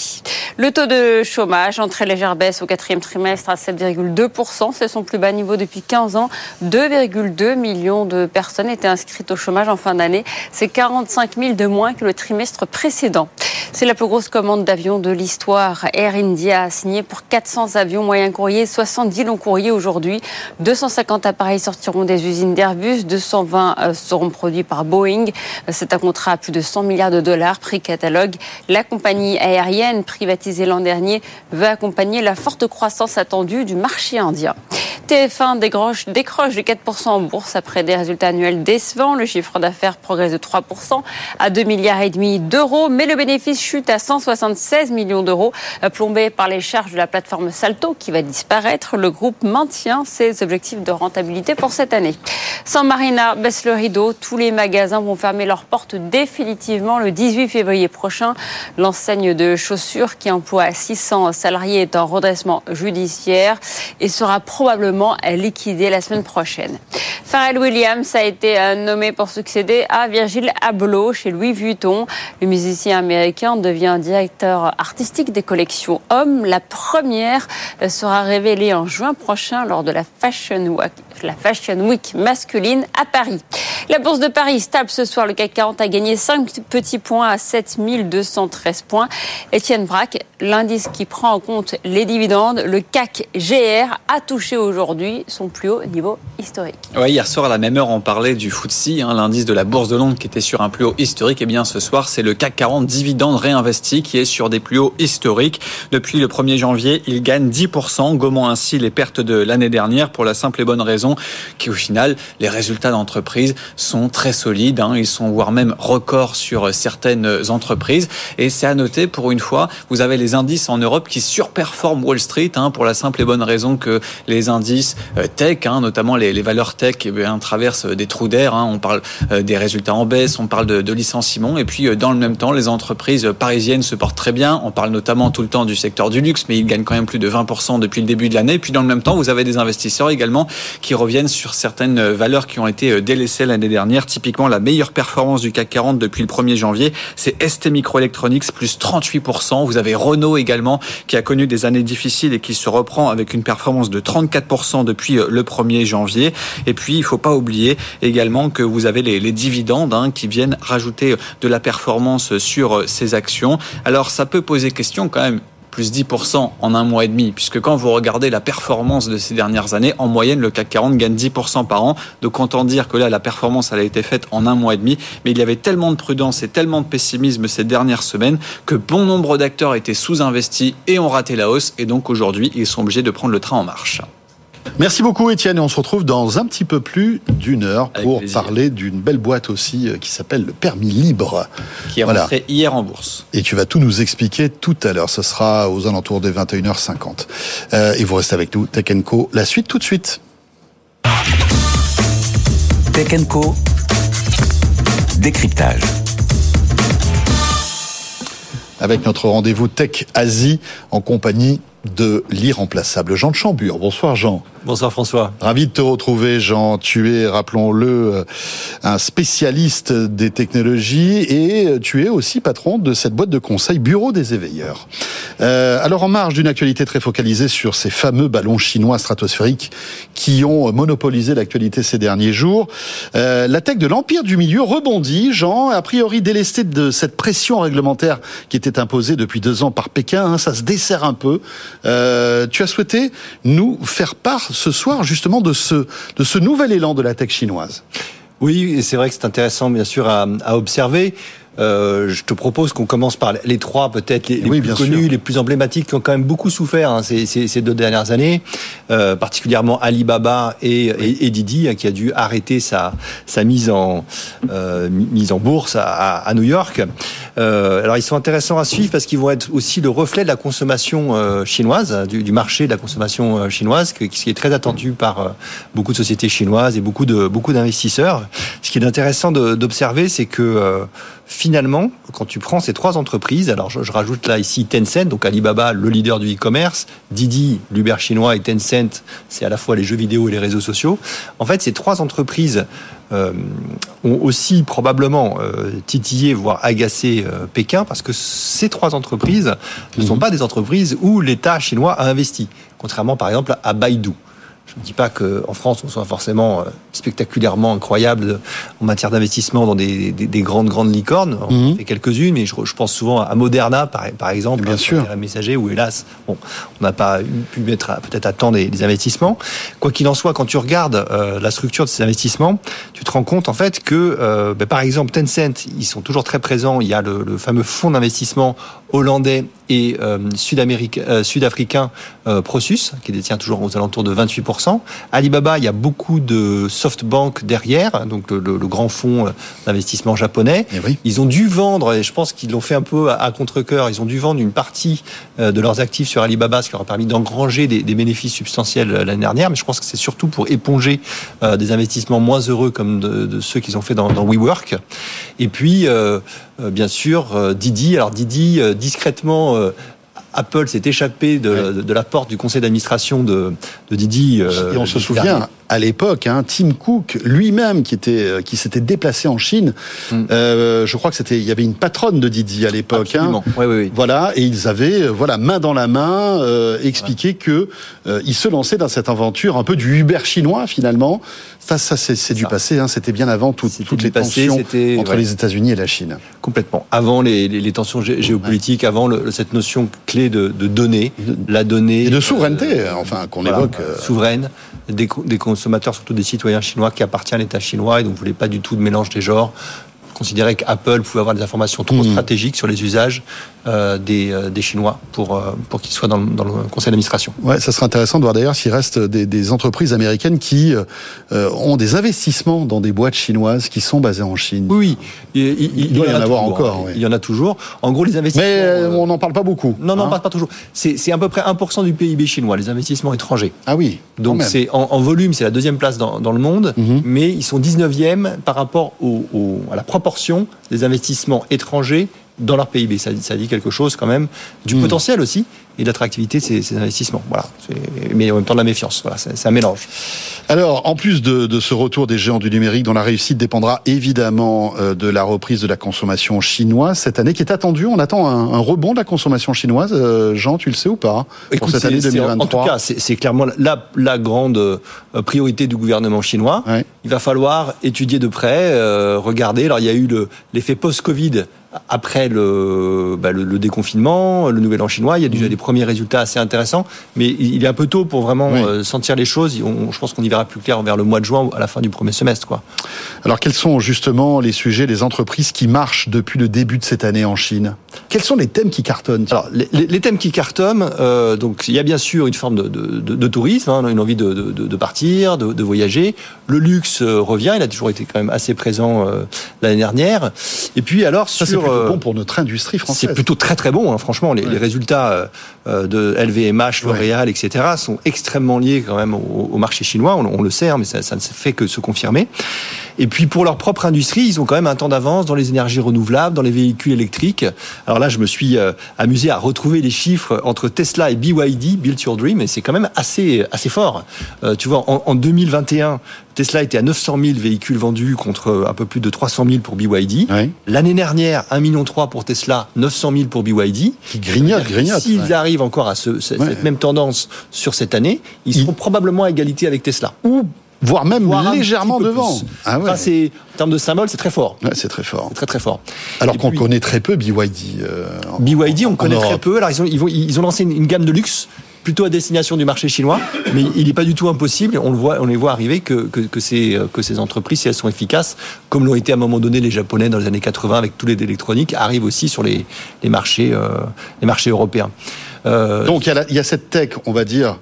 Le taux de chômage en très légère baisse au quatrième trimestre à 7,2%. C'est son plus bas niveau depuis 15 ans. 2,2 millions de personnes étaient inscrites au chômage en fin d'année. C'est 45 000 de moins que le trimestre précédent. C'est la plus grosse commande d'avions de l'histoire. Air India signé pour 400 avions moyens courriers, 70 longs courriers aujourd'hui. 250 appareils sortiront des usines d'Airbus, 220 euh, seront produits par Boeing. C'est un contrat à plus de 100 milliards de dollars, prix catalogue. La compagnie aérienne privatisée l'an dernier veut accompagner la forte croissance attendue du marché indien. TF1 décroche, décroche de 4% en bourse après des résultats annuels décevants. Le chiffre d'affaires progresse de 3% à 2 milliards et demi d'euros, mais le bénéfice chute à 176 millions d'euros, euh, plombé par les charges de la plateforme Salto qui va disparaître. Le groupe maintient ses objectifs de rentabilité pour cette année. San Marina baisse le rideau. Tous les magasins vont fermer leurs portes définitivement le 18 février prochain. L'enseigne de chaussures qui emploie 600 salariés est en redressement judiciaire et sera probablement probablement liquidé la semaine prochaine. Pharrell Williams a été nommé pour succéder à Virgil Abloh chez Louis Vuitton. Le musicien américain devient directeur artistique des collections Hommes. La première sera révélée en juin prochain lors de la Fashion Week, la Fashion Week masculine à Paris. La bourse de Paris stable ce soir. Le CAC 40 a gagné 5 petits points à 7213 points. Étienne Braque, l'indice qui prend en compte les dividendes, le CAC GR a touché aujourd'hui son plus haut niveau historique. Oui, hier soir à la même heure, on parlait du FTSE, hein, l'indice de la bourse de Londres qui était sur un plus haut historique. Et eh bien ce soir, c'est le CAC 40 dividendes réinvestis qui est sur des plus hauts historiques. Depuis le 1er janvier, il gagne 10%, gommant ainsi les pertes de l'année dernière pour la simple et bonne raison qu'au final, les résultats d'entreprise sont très solides. Hein. Ils sont voire même records sur certaines entreprises. Et c'est à noter, pour une fois, vous avez les indices en Europe qui surperforment Wall Street hein, pour la simple et bonne raison que les indices euh, tech, hein, notamment les, valeurs tech, eh bien, traversent des trous d'air. On parle euh, des résultats en baisse, on parle de, de licenciements. Et puis, euh, dans le même temps, les entreprises parisiennes se portent très bien. On parle notamment tout le temps du secteur du luxe, mais ils gagnent quand même plus de 20% depuis le début de l'année. Puis, dans le même temps, vous avez des investisseurs également qui reviennent sur certaines valeurs qui ont été délaissées l'année dernière. Typiquement, la meilleure performance du CAC 40 depuis le 1er janvier, c'est ST Microelectronics, plus 38%. Vous avez Renault également, qui a connu des années difficiles et qui se reprend avec une performance de 34% depuis euh, le 1er janvier. Et puis, il faut pas oublier également que vous avez les, dividendes hein, qui viennent rajouter de la performance sur euh, ces actions. Alors, ça peut poser question quand même plus 10% en un mois et demi, puisque quand vous regardez la performance de ces dernières années, en moyenne, le CAC 40 gagne 10% par an. Donc, autant dire que là, la performance, elle a été faite en un mois et demi, mais il y avait tellement de prudence et tellement de pessimisme ces dernières semaines que bon nombre d'acteurs étaient sous-investis et ont raté la hausse, et donc aujourd'hui, ils sont obligés de prendre le train en marche. Merci beaucoup Étienne et on se retrouve dans un petit peu plus d'une heure pour parler d'une belle boîte aussi euh, qui s'appelle le permis libre. Qui est rentré hier en bourse. Et tu vas tout nous expliquer tout à l'heure. Ce sera aux alentours des 21h50. Euh, et vous restez avec nous, Tech Co. La suite tout de suite. Tech Co. Décryptage avec notre rendez-vous Tech Asie en compagnie de l'irremplaçable Jean de Chambure. Bonsoir Jean. Bonsoir François. Ravi de te retrouver Jean. Tu es, rappelons-le, euh, un spécialiste des technologies et tu es aussi patron de cette boîte de conseil Bureau des éveilleurs. Euh, alors en marge d'une actualité très focalisée sur ces fameux ballons chinois stratosphériques qui ont monopolisé l'actualité ces derniers jours, euh, la tech de l'empire du milieu rebondit, Jean, a priori délesté de cette pression réglementaire qui était imposée depuis deux ans par Pékin. Hein, ça se dessert un peu. Euh, tu as souhaité nous faire part ce soir justement de ce, de ce nouvel élan de la tech chinoise. Oui, c'est vrai que c'est intéressant bien sûr à observer. Euh, je te propose qu'on commence par les trois peut-être les, plus connus, les plus emblématiques, qui ont quand même beaucoup souffert hein, ces, ces, ces, deux dernières années, euh, particulièrement Alibaba et, et, Didi, hein, qui a dû arrêter sa, sa mise en euh, mise en bourse à, à New York. Euh, alors ils sont intéressants à suivre parce qu'ils vont être aussi le reflet de la consommation euh, chinoise, du, du, marché de la consommation chinoise, qui est très attendu par beaucoup de sociétés chinoises et beaucoup de beaucoup d'investisseurs. Ce qui est intéressant d'observer, c'est que finalement, quand tu prends ces trois entreprises, alors je, je, rajoute là ici Tencent, donc Alibaba, le leader du e-commerce, Didi, l'Uber chinois, et Tencent, c'est à la fois les jeux vidéo et les réseaux sociaux. En fait, ces trois entreprises euh, ont aussi probablement euh, titillé, voire agacé euh, Pékin, parce que ces trois entreprises ne sont mhm. pas des entreprises où l'État chinois a investi, contrairement par exemple à Baidu. Je ne dis pas qu'en France, on soit forcément euh, spectaculairement incroyable en matière d'investissement dans des, des, des, grandes, grandes licornes. On mhm. fait quelques-unes, mais je, je, pense souvent à Moderna, par, par exemple, Bien sûr. un messager où, hélas, bon, on n'a pas pu mettre peut-être à temps des, des, investissements. Quoi qu'il en soit, quand tu regardes euh, la structure de ces investissements, tu te rends compte, en fait, que, euh, ben, par exemple, Tencent, ils sont toujours très présents. Il y a le, le fameux fonds d'investissement hollandais et euh, euh, sud-africain euh, Prosus, qui détient toujours aux alentours de 28%. Alibaba, il y a beaucoup de SoftBank derrière, donc le, le, le grand fonds euh, d'investissement japonais. Eh oui. Ils ont dû vendre, et je pense qu'ils l'ont fait un peu à, à contre-cœur, ils ont dû vendre une partie de leurs actifs sur Alibaba, ce qui leur a permis d'engranger des, des, bénéfices substantiels l'année dernière, mais je pense que c'est surtout pour éponger des investissements moins heureux comme de, de ceux qu'ils ont fait dans, dans WeWork. Et puis, bien sûr, Didi, alors Didi, discrètement Apple s'est échappé de, de, la porte du conseil d'administration de, de Didi. et on se souvient, à l'époque, hein, Tim Cook lui-même qui était euh, qui s'était déplacé en Chine. Mm. Euh, je crois que c'était il y avait une patronne de Didi à l'époque. Hein, oui, oui, oui. Voilà, et ils avaient euh, voilà main dans la main euh, expliqué que euh, ils se lançaient dans cette aventure un peu du Uber chinois finalement. Ça, ça c'est du passé. Hein, c'était bien avant tout, toutes les tensions entre les États-Unis et la Chine. Complètement. Avant les, les, les tensions géopolitiques, avant le, cette notion clé de, de données, la donnée et de souveraineté, enfin qu'on évoque souveraine des, des, consommateurs, surtout des citoyens chinois qui appartiennent à l'État chinois et donc vous voulez pas du tout de mélange des genres considérait qu'Apple pouvait avoir des informations trop hmm. stratégiques sur les usages euh, des, euh, des, Chinois pour, euh, pour qu'ils soient dans, dans, le conseil d'administration. Ouais, ça serait intéressant de voir d'ailleurs s'il reste des, des, entreprises américaines qui ont des investissements dans des boîtes chinoises qui sont basées en Chine. Oui, il, doit y, en, avoir encore. Hein. Il y en a toujours. En gros, les investissements. Mais on n'en parle pas beaucoup. Non, non, on hein. parle pas toujours. C'est à peu près 1% du PIB chinois, les investissements étrangers. Ah oui. Donc c'est en, en, volume, c'est la deuxième place dans, dans le monde, mhm. mais ils sont 19e par rapport au, au, à la proportion des investissements étrangers dans leur PIB. Ça, ça dit quelque chose quand même du hmm. potentiel aussi et de l'attractivité de ces, investissements. Voilà. Mais en même temps de la méfiance. Voilà, c'est un mélange. Alors, en plus de, ce retour des géants du numérique, dont la réussite dépendra évidemment euh, de la reprise de la consommation chinoise cette année, qui est attendue, on attend un, rebond de la consommation chinoise. Euh, Jean, tu le sais ou pas pour cette année 2023 En tout cas, c'est clairement la, la, grande euh, priorité du gouvernement chinois. Il va falloir étudier de près, regarder. Alors, il y a eu l'effet post-Covid après le, bah, le, déconfinement, le nouvel an chinois, il y a déjà mmh. des premiers résultats assez intéressants, mais il est un peu tôt pour vraiment euh, sentir les choses. je pense qu'on y verra plus clair vers le mois de juin à la fin du premier semestre. Quoi. Alors quels sont justement les sujets, les entreprises qui marchent depuis le début de cette année en Chine? Quels sont les thèmes qui cartonnent? Alors les, thèmes qui cartonnent, euh, donc il y a bien sûr une forme de, de, de, tourisme, hein, une envie de partir, de, voyager. Le luxe euh, revient, il a toujours été quand même assez présent l'année dernière. Et puis alors sur c'est plutôt bon pour notre industrie française. C'est plutôt très très bon, hein, franchement. Les, les résultats euh, de LVMH, L'Oréal, etc., sont extrêmement liés quand même au, marché chinois. On, le sait, hein, mais ça, ça, ne fait que se confirmer. Et puis pour leur propre industrie, ils ont quand même un temps d'avance dans les énergies renouvelables, dans les véhicules électriques. Alors là, je me suis euh, amusé à retrouver les chiffres entre Tesla et BYD, Build Your Dream, et c'est quand même assez assez fort. Euh, tu vois, en, en 2021, Tesla était à 900 000 véhicules vendus contre un peu plus de 300 000 pour BYD. L'année dernière, 1,3 million pour Tesla, 900 000 pour BYD. Qui grignote, grignote. S'ils arrivent encore à ce, cette même tendance sur cette année, ils seront probablement à égalité avec Tesla. Ou voire même légèrement devant. Ah ouais. c'est en termes de symbole, c'est très fort. Ouais, c'est très fort. Très très fort. Alors qu'on connaît très peu BYD. Euh, BYD, on connaît très peu. Alors ils ont, ils, vont, ils ont lancé une gamme de luxe plutôt à destination du marché chinois, mais il n'est pas du tout impossible, on, le voit, on les voit arriver, que, que, que, ces, que ces entreprises, si elles sont efficaces, comme l'ont été à un moment donné les Japonais dans les années 80 avec tous les électroniques, arrivent aussi sur les, les marchés, euh, les marchés européens. Euh, Donc il y, y, a cette tech, on va dire,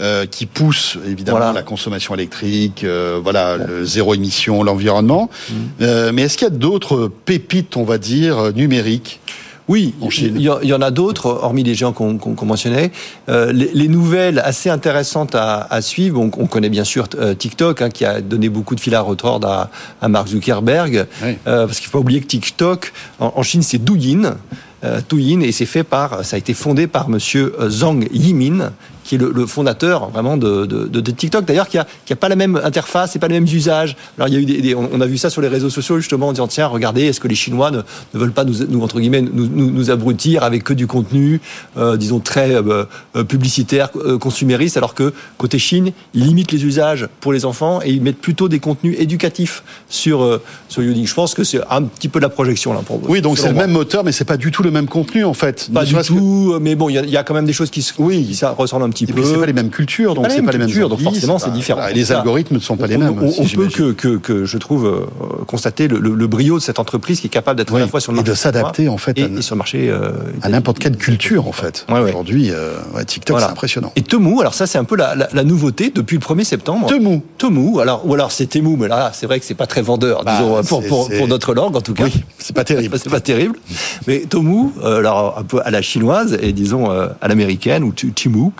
euh, qui pousse évidemment la consommation électrique, euh, voilà, le zéro émission, l'environnement. Mmh. Euh, mais est-ce qu'il y a d'autres pépites, on va dire, numériques? Oui, il y, en a d'autres, hormis les géants qu'on mentionnait. Euh, les, nouvelles assez intéressantes à, suivre, on, on, connaît bien sûr euh, TikTok, hein, qui a donné beaucoup de fil à retordre à, à Mark Zuckerberg, euh, parce qu'il faut pas oublier que TikTok, en, Chine, c'est Douyin. Douyin, et c'est fait par, ça a été fondé par Monsieur Zhang Yimin, qui est le, fondateur vraiment de, de, de TikTok, d'ailleurs, qui a, qui a pas la même interface et pas les mêmes usages. Alors, il y a eu des, on a vu ça sur les réseaux sociaux, justement, en disant, tiens, regardez, est-ce que les Chinois ne, ne veulent pas nous, nous, entre guillemets, nous, nous, nous, abrutir avec que du contenu, euh, disons, très euh, euh publicitaire, euh, consumériste, alors que côté Chine, ils limitent les usages pour les enfants et ils mettent plutôt des contenus éducatifs sur, sur Youding. Je pense que c'est un petit peu la projection, là, pour Oui, donc c'est le même moteur, mais c'est pas du tout le même contenu, en fait. Pas du tout, mais bon, il y, y, a quand même des choses qui, oui. qui ça un petit peu. C'est pas les mêmes cultures, donc c'est pas les mêmes cultures, donc forcément c'est différent. et les algorithmes ne sont pas les mêmes. On, peut que, que, que, je trouve euh, constater le, le, brio de cette entreprise qui est capable d'être à la fois sur le marché et de s'adapter en fait et, à, sur le marché euh, à n'importe quelle culture en fait. Aujourd'hui, euh, TikTok c'est impressionnant. Et Temu, alors ça c'est un peu la, la, nouveauté depuis le 1er septembre. Temu, Temu, alors ou alors c'est Temu, mais là c'est vrai que c'est pas très vendeur, bah, disons pour, pour, pour, notre langue en tout cas. Oui, c'est pas terrible. c'est pas terrible. Mais Temu, alors un peu à la chinoise et disons à l'américaine ou Timu,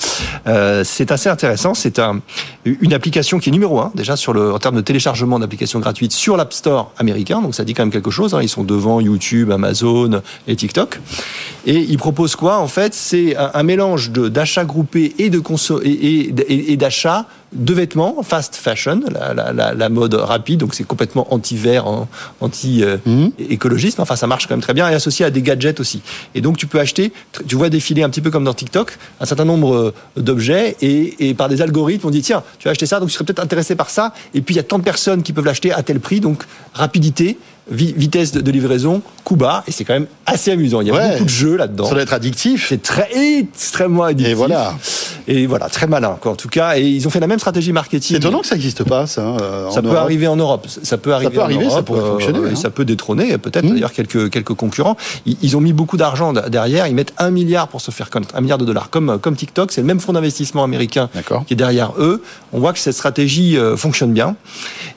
c'est assez intéressant. C'est un, une application qui est numéro un déjà sur le, en termes de téléchargement d'applications gratuites sur l'App Store américain. Donc ça dit quand même quelque chose. Hein. Ils sont devant YouTube, Amazon et TikTok. Et ils proposent quoi En fait, c'est un, mélange d'achats groupés et de et d'achats de vêtements, fast fashion, la, mode rapide, donc c'est complètement anti-vert, anti-écologiste, enfin ça marche quand même très bien, et associé à des gadgets aussi. Et donc tu peux acheter, tu vois défiler un petit peu comme dans TikTok, un certain nombre euh, d'objets, et, par des algorithmes, on dit tiens, tu vas acheter ça, donc tu serais peut-être intéressé par ça, et puis il y a tant de personnes qui peuvent l'acheter à tel prix, donc rapidité, vitesse de, livraison, coup bas, et c'est quand même assez amusant. Il y a beaucoup de jeux là-dedans. Ça doit être addictif. C'est très extrêmement addictif. Et voilà. Et voilà, très malin, quoi, en tout cas. Et ils ont fait la même stratégie marketing. C'est étonnant que ça n'existe pas, ça. Euh, ça peut arriver en Europe. Ça peut arriver, ça peut arriver, ça pourrait euh, fonctionner. Hein. Ça peut détrôner, peut-être mmh. d'ailleurs quelques quelques concurrents. Ils, ont mis beaucoup d'argent derrière. Ils mettent un milliard pour se faire connaître, un milliard de dollars, comme comme TikTok. C'est le même fonds d'investissement américain qui est derrière eux. On voit que cette stratégie euh, fonctionne bien.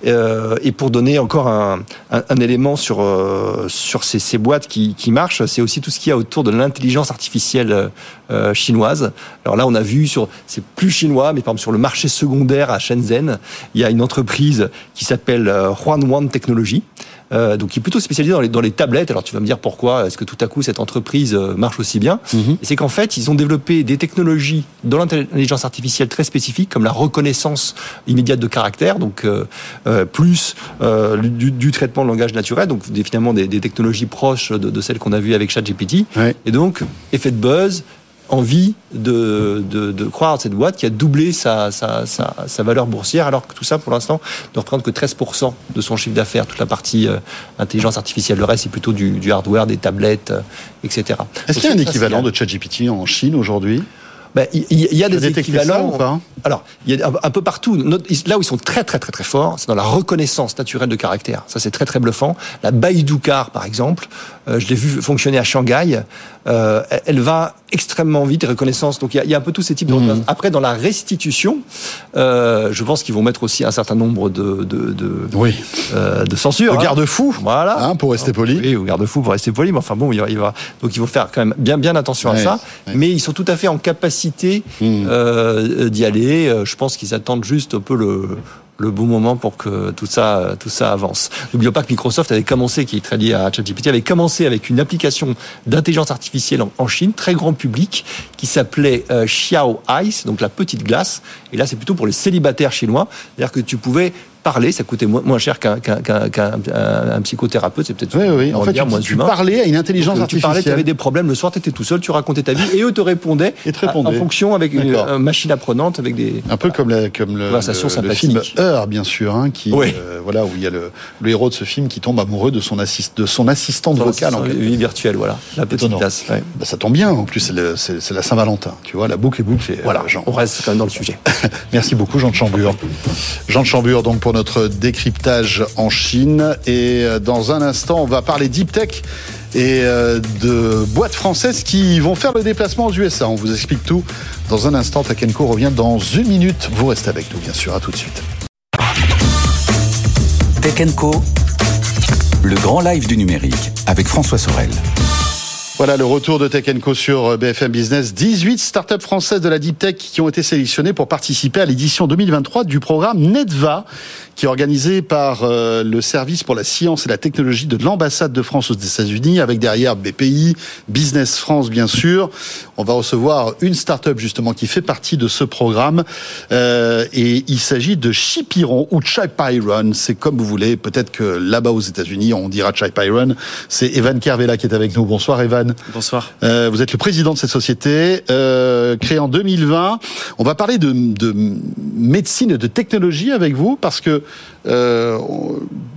et pour donner encore un, un élément sur euh, sur ces, ces, boîtes qui, qui marchent, c'est aussi tout ce qu'il y a autour de l'intelligence artificielle euh, euh, chinoise. Alors là, on a vu sur, c'est plus chinois, mais par exemple sur le marché secondaire à Shenzhen, il y a une entreprise qui s'appelle Huanwan Technology. Euh, donc qui est plutôt spécialisé dans les, dans les tablettes. Alors tu vas me dire pourquoi est-ce que tout à coup cette entreprise marche aussi bien? Mhm. C'est qu'en fait, ils ont développé des technologies dans l'intelligence artificielle très spécifiques, comme la reconnaissance immédiate de caractère, donc euh, plus euh, du, du, traitement de langage naturel, donc finalement des, des technologies proches de, de celles qu'on a vues avec ChatGPT. Et donc, effet de buzz, envie de, de, de, croire à cette boîte qui a doublé sa, sa, sa, sa, valeur boursière, alors que tout ça, pour l'instant, ne représente que 13% de son chiffre d'affaires, toute la partie euh, intelligence artificielle. Le reste, c'est plutôt du, du, hardware, des tablettes, euh, etc. Est-ce qu'il y a un équivalent de ChatGPT en Chine aujourd'hui? Ben, il y, a des équivalents. Alors, il y a un peu partout. Là où ils sont très très très très forts, c'est dans la reconnaissance naturelle de caractère. Ça, c'est très très bluffant. La Baidu Car, par exemple, euh, je l'ai vu fonctionner à Shanghai. Euh, elle va extrêmement vite, reconnaissance. Donc il y, a, il y, a un peu tous ces types de mmh. Après, dans la restitution, euh, je pense qu'ils vont mettre aussi un certain nombre de de, de, oui. euh, de censure. De hein. garde-fous. Voilà. Hein, pour rester poli. Oui, garde-fous pour rester poli. Mais enfin bon, il va, il va, donc ils vont faire quand même bien bien attention à ça. Mais ils sont tout à fait en capacité mmh. euh, d'y aller. Euh, je pense qu'ils attendent juste un peu le le bon moment pour que tout ça, tout ça avance. N'oublions pas que Microsoft avait commencé, qui est très lié à ChatGPT, avait commencé avec une application d'intelligence artificielle en, Chine, très grand public, qui s'appelait euh, Xiao Ice, donc la petite glace. Et là, c'est plutôt pour les célibataires chinois, c'est-à-dire que tu pouvais parler, ça coûtait moins, cher qu'un un psychothérapeute, c'est peut-être oui, oui. En fait, dire, tu, moins tu parlais à une intelligence artificielle. Tu parlais, tu avais des problèmes le soir, tu étais tout seul, tu racontais ta vie et eux te répondaient, et te répondaient. en fonction avec une, machine apprenante avec des un peu comme, la, comme le, le, film Heure, bien sûr, hein, qui euh, voilà où il y a le, le, héros de ce film qui tombe amoureux de son assist, de son assistante vocale en vie virtuelle, voilà, la petite tasse. Bah, ça tombe bien, en plus c'est la Saint-Valentin, tu vois, la boucle est bouclée. Voilà, Jean. on reste quand même dans le sujet. Merci beaucoup Jean de Chambure. Jean de Chambure donc pour notre décryptage en Chine. Et euh, dans un instant, on va parler deep tech et euh, de boîtes françaises qui vont faire le déplacement aux USA. On vous explique tout dans un instant. Takenko revient dans une minute. Vous restez avec nous, bien sûr. À tout de suite. Tech le grand live du numérique avec François Sorel. Voilà le retour de Tech Co sur euh, BFM Business. 18 startups françaises de la Deep Tech qui ont été sélectionnées pour participer à l'édition 2023 du programme NETVA, qui est organisé par euh, le service pour la science et la technologie de l'ambassade de France aux États-Unis, avec derrière BPI, Business France bien sûr. On va recevoir une startup justement qui fait partie de ce programme, euh, et il s'agit de Chipiron ou Chipyron, c'est comme vous voulez. Peut-être que là-bas aux États-Unis on dira Chipyron. C'est Evan Kervela qui est avec nous. Bonsoir Evan. Bonsoir. Euh, vous êtes le président de cette société, euh, créée en 2020. On va parler de, de, médecine et de technologie avec vous, parce que, euh,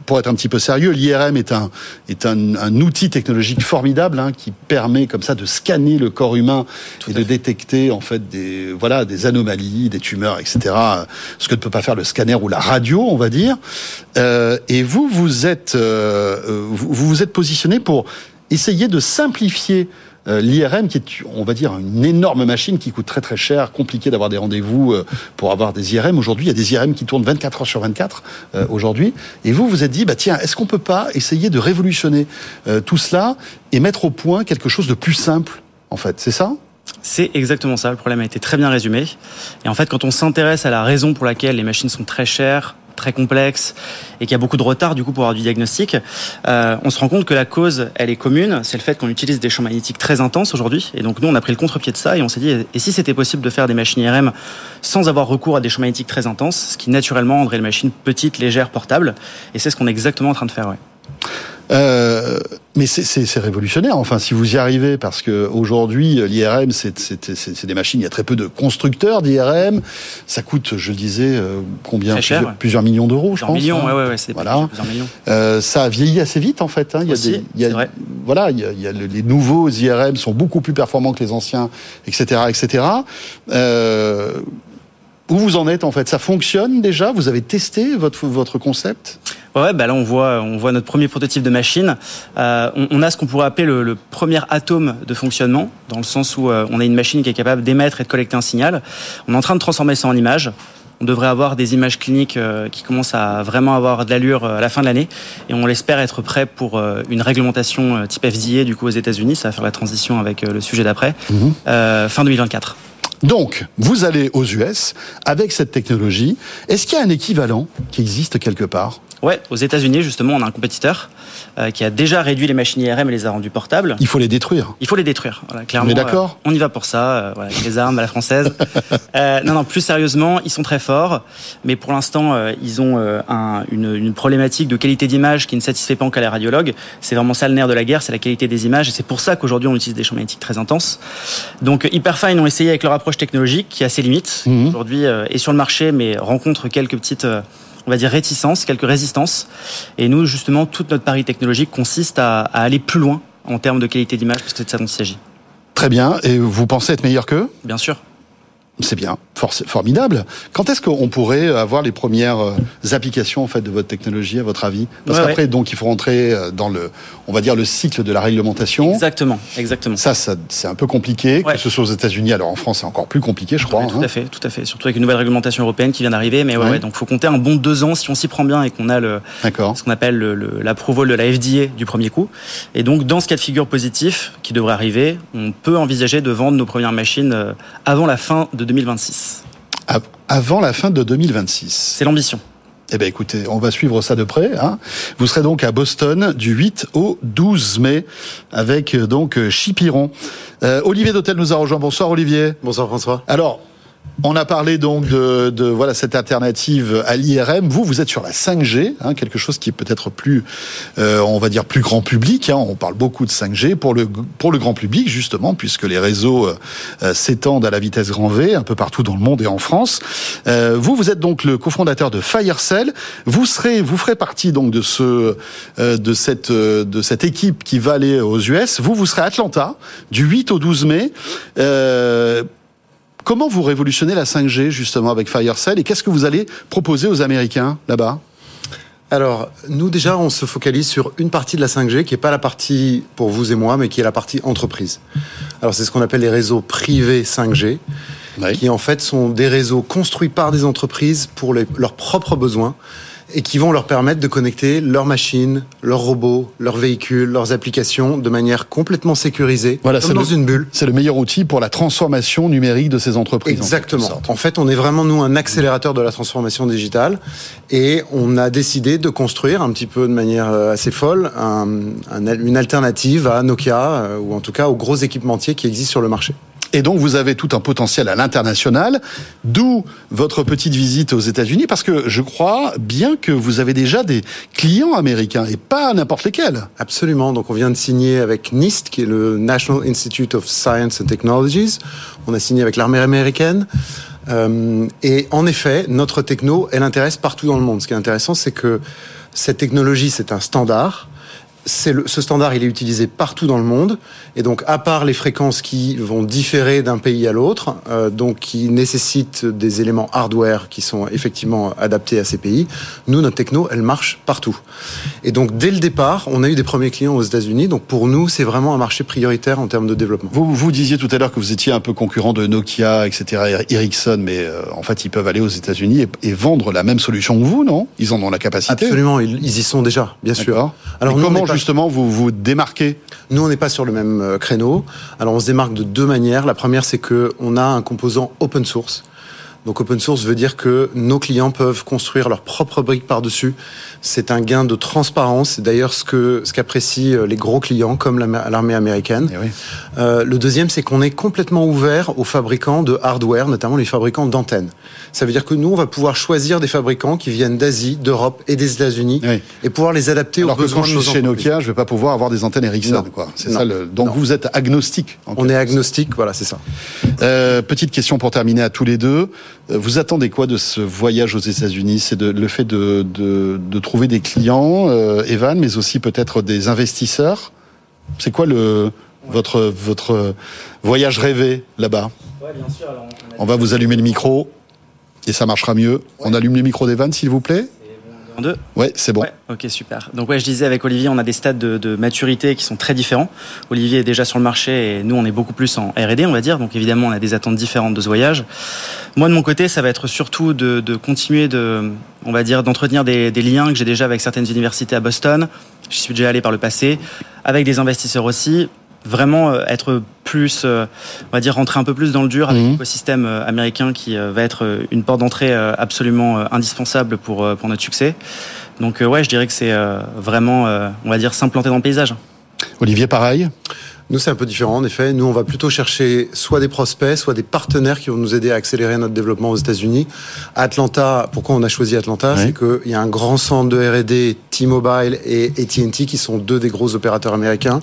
pour être un petit peu sérieux, l'IRM est un, est un, un outil technologique formidable hein, qui permet comme ça de scanner le corps humain et de détecter en fait des, voilà, des anomalies, des tumeurs, etc. Ce que ne peut pas faire le scanner ou la radio, on va dire. Et vous, vous êtes, vous vous êtes positionné pour essayer de simplifier euh, l'IRM, qui est, on va dire, une énorme machine qui coûte très très cher, compliqué d'avoir des rendez-vous euh, pour avoir des IRM. Aujourd'hui, il y a des IRM qui tournent 24 heures sur 24 euh, aujourd'hui. Et vous, vous êtes dit, bah tiens, est-ce qu'on peut pas essayer de révolutionner tout cela et mettre au point quelque chose de plus simple, en fait? C'est ça? C'est exactement ça. Le problème a été très bien résumé. Et en fait, quand on s'intéresse à la raison pour laquelle les machines sont très chères, très complexe et qu'il y a beaucoup de retard du coup pour avoir du diagnostic, euh, on se rend compte que la cause, elle est commune, c'est le fait qu'on utilise des champs magnétiques très intenses aujourd'hui. Et donc nous, on a pris le contre-pied de ça et on s'est dit, et si c'était possible de faire des machines IRM sans avoir recours à des champs magnétiques très intenses, ce qui naturellement rendrait les machines petites, légères, portables. Et c'est ce qu'on est exactement en train de faire. Ouais. Euh, mais c'est révolutionnaire, enfin, si vous y arrivez, parce que aujourd'hui, l'IRM, c'est des machines, il y a très peu de constructeurs d'IRM. Ça coûte, je le disais, euh, combien plusieurs, plusieurs, millions d'euros, je pense. Millions, hein. ouais, ouais, voilà. plusieurs millions. Euh, ça a vieilli assez vite, en fait. Hein. Il y a Aussi, des, il y a, vrai. Voilà, il y a, il y a les nouveaux IRM sont beaucoup plus performants que les anciens, etc., etc. Euh, où vous en êtes en fait? Ça fonctionne déjà? Vous avez testé votre, votre concept? Ouais, bah là on voit, on voit notre premier prototype de machine. Euh, on, on, a ce qu'on pourrait appeler le, le, premier atome de fonctionnement, dans le sens où euh, on a une machine qui est capable d'émettre et de collecter un signal. On est en train de transformer ça en images. On devrait avoir des images cliniques euh, qui commencent à vraiment avoir de l'allure à la fin de l'année, et on l'espère être prêt pour une réglementation type FDA du coup aux États-Unis. Ça va faire la transition avec le sujet d'après, mmh. fin 2024. Donc, vous allez aux US avec cette technologie. Est-ce qu'il y a un équivalent qui existe quelque part? Ouais, aux États-Unis justement, on a un compétiteur euh, qui a déjà réduit les machines IRM et les a rendues portables. Il faut les détruire. Il faut les détruire. Voilà, clairement. On est d'accord. Euh, on y va pour ça. Euh, voilà, les armes à la française. Euh, non, non. Plus sérieusement, ils sont très forts, mais pour l'instant, euh, ils ont un, une, une, problématique de qualité d'image qui ne satisfait pas encore les radiologues. C'est vraiment ça le nerf de la guerre, c'est la qualité des images, et c'est pour ça qu'aujourd'hui on utilise des champs magnétiques très intenses. Donc Hyperfine ont essayé avec leur approche technologique qui a ses limites. Mmh. Aujourd'hui est sur le marché, mais rencontre quelques petites on va dire réticence, quelques résistances. Et nous, justement, toute notre pari technologique consiste à, à aller plus loin en termes de qualité d'image, parce que c'est de ça dont il s'agit. Très bien. Et vous pensez être meilleur qu'eux? Bien sûr. C'est bien, formidable. Quand est-ce qu'on pourrait avoir les premières euh, applications en fait de votre technologie, à votre avis? Parce ouais, qu'après, ouais. donc, il faut rentrer euh, dans le, on va dire, le cycle de la réglementation. Exactement, exactement. Ça, ça c'est un peu compliqué, ouais. que ce soit aux États-Unis. Alors en France, c'est encore plus compliqué, je crois. tout hein. à fait, tout à fait. Surtout avec une nouvelle réglementation européenne qui vient d'arriver. Mais ouais, donc faut compter un bon deux ans si on s'y prend bien et qu'on a le, ce qu'on appelle l'approval de la FDA du premier coup. Et donc, dans ce cas de figure positif qui devrait arriver, on peut envisager de vendre nos premières machines euh, avant la fin de 2026. Avant la fin de 2026. C'est l'ambition. Eh bien, écoutez, on va suivre ça de près. Hein. Vous serez donc à Boston du 8 au 12 mai avec donc Chipiron. Euh, Olivier d'Hôtel nous a rejoint. Bonsoir Olivier. Bonsoir François. Alors, on a parlé donc de, de voilà cette alternative à l'IRM. Vous, vous êtes sur la 5G, hein, quelque chose qui est peut-être plus, euh, on va dire plus grand public. Hein. On parle beaucoup de 5G pour le pour le grand public justement, puisque les réseaux euh, s'étendent à la vitesse grand V un peu partout dans le monde et en France. Euh, vous, vous êtes donc le cofondateur de Firecell. Vous serez, vous ferez partie donc de ce euh, de cette de cette équipe qui va aller aux US. Vous, vous serez à Atlanta du 8 au 12 mai. Comment vous révolutionnez la 5G justement avec Firecell et qu'est-ce que vous allez proposer aux Américains là-bas? Alors, nous déjà, on se focalise sur une partie de la 5G qui n'est pas la partie pour vous et moi, mais qui est la partie entreprise. Alors, c'est ce qu'on appelle les réseaux privés 5G, oui. qui en fait sont des réseaux construits par des entreprises pour les, leurs propres besoins et qui vont leur permettre de connecter leurs machines, leurs robots, leurs véhicules, leurs applications de manière complètement sécurisée, voilà, comme dans le, une bulle. C'est le meilleur outil pour la transformation numérique de ces entreprises. Exactement. En, en, fait, on est vraiment, nous, un accélérateur de la transformation digitale et on a décidé de construire un petit peu de manière assez folle un, un, une alternative à Nokia ou en tout cas aux gros équipementiers qui existent sur le marché. Et donc, vous avez tout un potentiel à l'international, d'où votre petite visite aux États-Unis, parce que je crois bien que vous avez déjà des clients américains, et pas n'importe lesquels. Absolument. Donc, on vient de signer avec NIST, qui est le National Institute of Science and Technologies. On a signé avec l'armée américaine. Euh, et en effet, notre techno, elle intéresse partout dans le monde. Ce qui est intéressant, c'est que cette technologie, c'est un standard le, ce standard, il est utilisé partout dans le monde. Et donc, à part les fréquences qui vont différer d'un pays à l'autre, euh, donc qui nécessitent des éléments hardware qui sont effectivement adaptés à ces pays, nous, notre techno, elle marche partout. Et donc, dès le départ, on a eu des premiers clients aux États-Unis. Donc, pour nous, c'est vraiment un marché prioritaire en termes de développement. Vous, vous disiez tout à l'heure que vous étiez un peu concurrent de Nokia, etc., Ericsson, mais euh, en fait, ils peuvent aller aux États-Unis et, et, vendre la même solution que vous, non? Ils en ont la capacité Absolument, ils, ils, y sont déjà, bien sûr. Alors, nous, comment justement vous vous démarquez Nous, on n'est pas sur le même euh, créneau. Alors, on se démarque de deux manières. La première, c'est que on a un composant open source. Donc open source veut dire que nos clients peuvent construire leurs propres briques par-dessus. C'est un gain de transparence. C'est d'ailleurs ce que ce qu'apprécient euh, les gros clients comme l'armée américaine. Eh euh, le deuxième, c'est qu'on est complètement ouvert aux fabricants de hardware, notamment les fabricants d'antennes. Ça veut dire que nous, on va pouvoir choisir des fabricants qui viennent d'Asie, d'Europe et des États-Unis et pouvoir les adapter Alors aux besoins que quand de nos je suis chez. Nokia, je vais pas pouvoir avoir des antennes Ericsson. Non. quoi. C'est Non. ça. Le... Donc Non. vous êtes agnostique. en On est agnostique, voilà, c'est ça. Euh, petite question pour terminer à tous les deux. Euh, Vous attendez quoi de ce voyage aux États-Unis? C'est de, le fait de, de, de trouver des clients, euh, Evan, mais aussi peut-être des investisseurs? C'est quoi le votre votre voyage rêvé là-bas? On va vous allumer le micro et ça marchera mieux. On allume le micro d'Evan, s'il vous plaît. Deux Ouais, c'est bon. Ouais, ok, super. Donc ouais, je disais avec Olivier, on a des stades de, de maturité qui sont très différents. Olivier est déjà sur le marché et nous, on est beaucoup plus en R&D, on va dire. Donc évidemment, on a des attentes différentes de ce voyage. Moi, de mon côté, ça va être surtout de, de continuer de, on va dire, d'entretenir des, des liens que j'ai déjà avec certaines universités à Boston. J'y suis déjà allé par le passé, avec des investisseurs aussi. Vraiment euh, être plus, euh, on va dire, rentrer un peu plus dans le dur avec l'écosystème euh, américain qui va être une porte d'entrée absolument indispensable pour, pour notre succès. Donc ouais, je dirais que c'est vraiment, on va dire, s'implanter dans le paysage. Olivier, pareil? Nous, c'est un peu différent, en effet. Nous, on va plutôt chercher soit des prospects, soit des partenaires qui vont nous aider à accélérer notre développement aux États-Unis. Atlanta, pourquoi on a choisi Atlanta? C'est qu'il y a un grand centre de R&D, T-Mobile et AT&T, qui sont deux des gros opérateurs américains.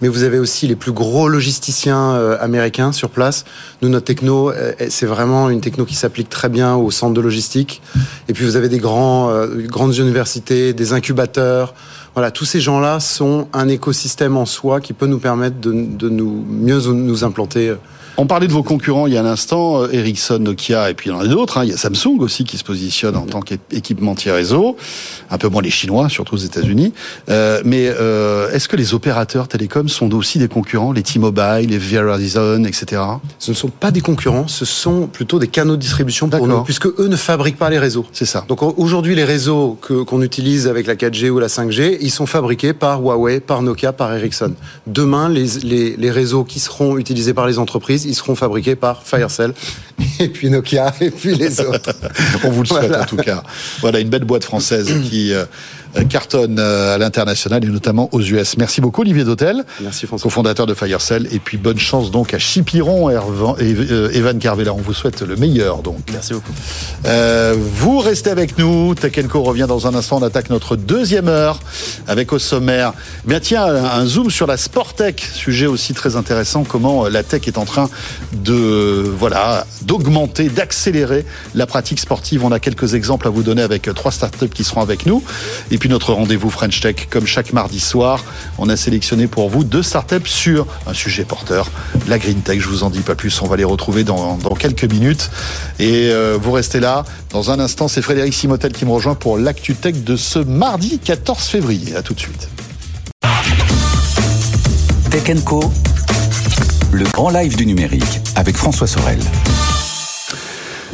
Mais vous avez aussi les plus gros logisticiens euh, américains sur place. Nous, notre techno, euh, c'est vraiment une techno qui s'applique très bien au centre de logistique. Et puis, vous avez des grands, euh, grandes universités, des incubateurs. Voilà, tous ces gens-là sont un écosystème en soi qui peut nous permettre de, de nous mieux nous implanter. On parlait de vos concurrents il y a un instant, euh, Ericsson, Nokia, et puis il y en a d'autres. hein. Il y a Samsung aussi qui se positionne en tant qu'équipementier réseau, un peu moins les Chinois, surtout aux États-Unis. Euh, mais euh, est-ce que les opérateurs télécoms sont aussi des concurrents, les T-Mobile, les Verizon, etc. Ce ne sont pas des concurrents, ce sont plutôt des canaux de distribution pour nous, puisque eux ne fabriquent pas les réseaux. C'est ça. Donc aujourd'hui, les réseaux qu'on utilise avec la 4G ou la 5G, ils sont fabriqués par Huawei, par Nokia, par Ericsson. Demain, les, les, les réseaux qui seront utilisés par les entreprises, ils seront fabriqués par Firecell, et puis Nokia, et puis les autres. On vous le souhaite Voilà. en tout cas. Voilà une belle boîte française qui euh, cartonne euh, à l'international et notamment aux US. Merci beaucoup Olivier Dautel, Merci François. cofondateur de Firecell, et puis bonne chance donc à Chipiron, et euh, Evan Carvela. On vous souhaite le meilleur donc. Merci beaucoup. Euh, vous restez avec nous. Tech Co revient dans un instant. On attaque notre deuxième heure avec au sommaire. Eh Bien tiens, un, zoom sur la sport tech, sujet aussi très intéressant. Comment euh, la tech est en train de voilà d'augmenter, d'accélérer la pratique sportive. On a quelques exemples à vous donner avec euh, trois startups qui seront avec nous. Et puis notre rendez-vous French Tech, comme chaque mardi soir, on a sélectionné pour vous deux startups sur un sujet porteur, la green tech. Je vous en dis pas plus. On va les retrouver dans, quelques minutes. Et euh, vous restez là. Dans un instant, c'est Frédéric Simotel qui me rejoint pour l'actu tech de ce mardi 14 février. À tout de suite. Tech Co, le grand live du numérique avec François Sorel.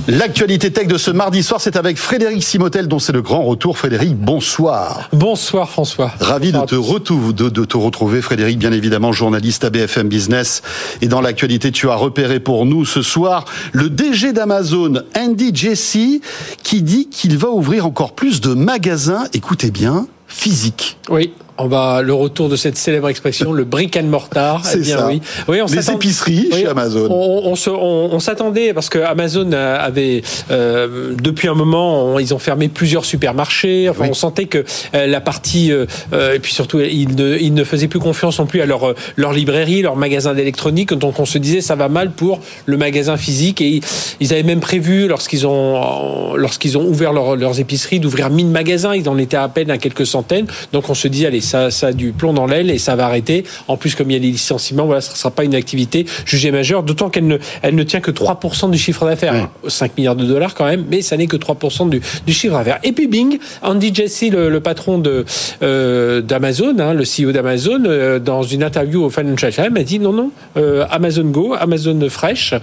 L'actualité tech de ce mardi soir, c'est avec Frédéric Simotel, dont c'est le grand retour. Frédéric, bonsoir. Bonsoir François. Ravi de te, retou- de, de te retrouver, Frédéric, bien évidemment, journaliste à BFM Business. Et dans l'actualité, tu as repéré pour nous ce soir le DG d'Amazon, Andy Jassy, qui dit qu'il va ouvrir encore plus de magasins, écoutez bien, physiques. Oui, on va le retour de cette célèbre expression, le brick and mortar. C'est eh bien, ça. oui. Oui, on Les épiceries Oui, chez Amazon. On, on se- on- on s'attendait parce que Amazon euh, avait euh, depuis un moment, ils ont fermé plusieurs supermarchés. Enfin, Oui. on sentait que euh, la partie euh, euh, et puis surtout, ils ne, ils ne faisaient plus confiance non plus à leur leur librairie, leur magasin d'électronique. Donc, on se disait ça va mal pour le magasin physique. Et ils, ils avaient même prévu lorsqu'ils ont lorsqu'ils ont ouvert leur- leurs épiceries d'ouvrir 1000 magasins. Ils en étaient à peine à quelques centaines. Donc, on se dit allez, ça, ça a du plomb dans l'aile et ça va arrêter. En plus, comme il y a des licenciements, voilà, ça ne sera pas une activité jugée majeure, d'autant qu'elle ne, elle ne tient que 3% du chiffre d'affaires. 5 milliards de dollars quand même, mais ça n'est que 3% du, du chiffre d'affaires. Et puis Bing, Andy Jassy, le, le patron de euh, d'Amazon, hein, le CEO d'Amazon, euh, dans une interview au Financial Times, a dit non, non, euh, Amazon Go, Amazon Fresh,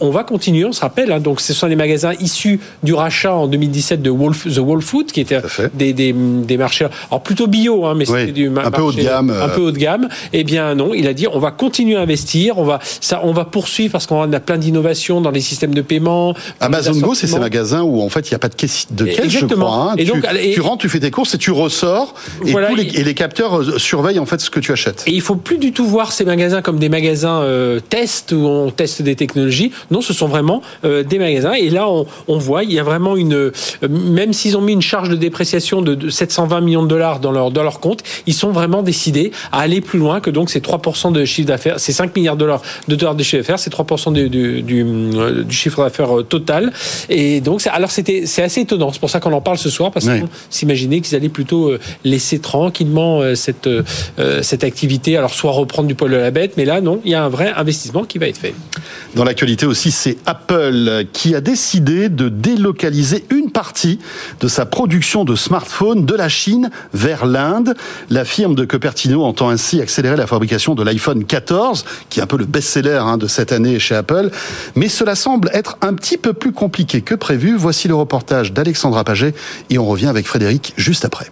on va continuer, on se rappelle. hein, donc, ce sont les magasins issus du rachat en 2017 de Wolf, The Whole Food, qui était des, des, des marchés, alors plutôt bio, hein, mais c'était Du un peu haut de gamme. Un peu haut de gamme. Eh bien non, il a dit on va continuer à investir, on va ça, on va poursuivre parce qu'on a plein d'innovations dans les systèmes de paiement. Amazon Go, c'est ces magasins où en fait il n'y a pas de caisse, de caisse je crois. Hein. Et tu, donc, tu rentres, tu fais tes courses et tu ressors et, les, et les capteurs euh, surveillent en fait ce que tu achètes. Et il faut plus du tout voir ces magasins comme des magasins euh, test où on teste des technologies. Non, ce sont vraiment euh, des magasins. Et là, on, on, voit, il y a vraiment une, euh, même s'ils ont mis une charge de dépréciation de, de 720 millions de dollars dans leur dans leur compte, ils sont vraiment décidés à aller plus loin que donc ces 3% de chiffre d'affaires, ces 5 milliards de dollars de dollars de chiffre d'affaires, c'est 3% du, du, du, du, chiffre d'affaires total. Et donc, alors c'était c'est assez étonnant. C'est pour ça qu'on en parle ce soir parce qu'on s'imaginait qu'ils allaient plutôt laisser tranquillement cette cette activité. Alors soit reprendre du poil de la bête, mais là non, il y a un vrai investissement qui va être fait. Dans l'actualité aussi, c'est Apple qui a décidé de délocaliser une partie de sa production de smartphones de la Chine vers l'Inde. La firme de Cupertino entend ainsi accélérer la fabrication de l'iPhone 14, qui est un peu le best-seller hein, de cette année chez Apple. Mais cela semble être un petit peu plus compliqué que prévu. Voici le reportage d'Alexandra Paget et on revient avec Frédéric juste après.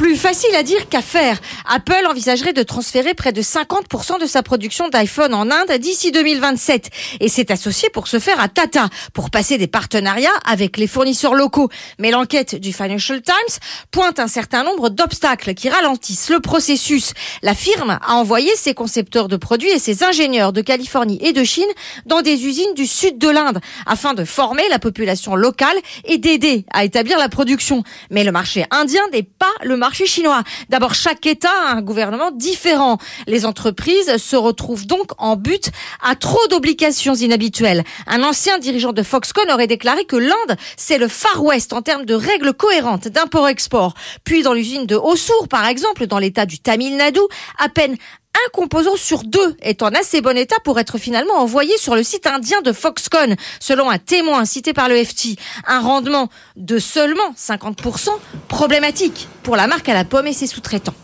Plus facile à dire qu'à faire. Apple envisagerait de transférer près de 50% de sa production d'iPhone en Inde d'ici 2027 et s'est associé pour ce faire à Tata pour passer des partenariats avec les fournisseurs locaux. Mais l'enquête du Financial Times pointe un certain nombre d'obstacles qui ralentissent le processus. La firme a envoyé ses concepteurs de produits et ses ingénieurs de Californie et de Chine dans des usines du sud de l'Inde afin de former la population locale et d'aider à établir la production. Mais le marché indien n'est pas le marché marché chinois. D'abord, chaque État a un gouvernement différent. Les entreprises se retrouvent donc en but à trop d'obligations inhabituelles. Un ancien dirigeant de Foxconn aurait déclaré que l'Inde, c'est le Far West en termes de règles cohérentes d'import-export. Puis dans l'usine de Hosur, par exemple, dans l'état du Tamil Nadu, à peine un composant sur deux est en assez bon état pour être finalement envoyé sur le site indien de Foxconn, selon un témoin cité par le FT. Un rendement de seulement 50% problématique pour la marque à la pomme et ses sous-traitants.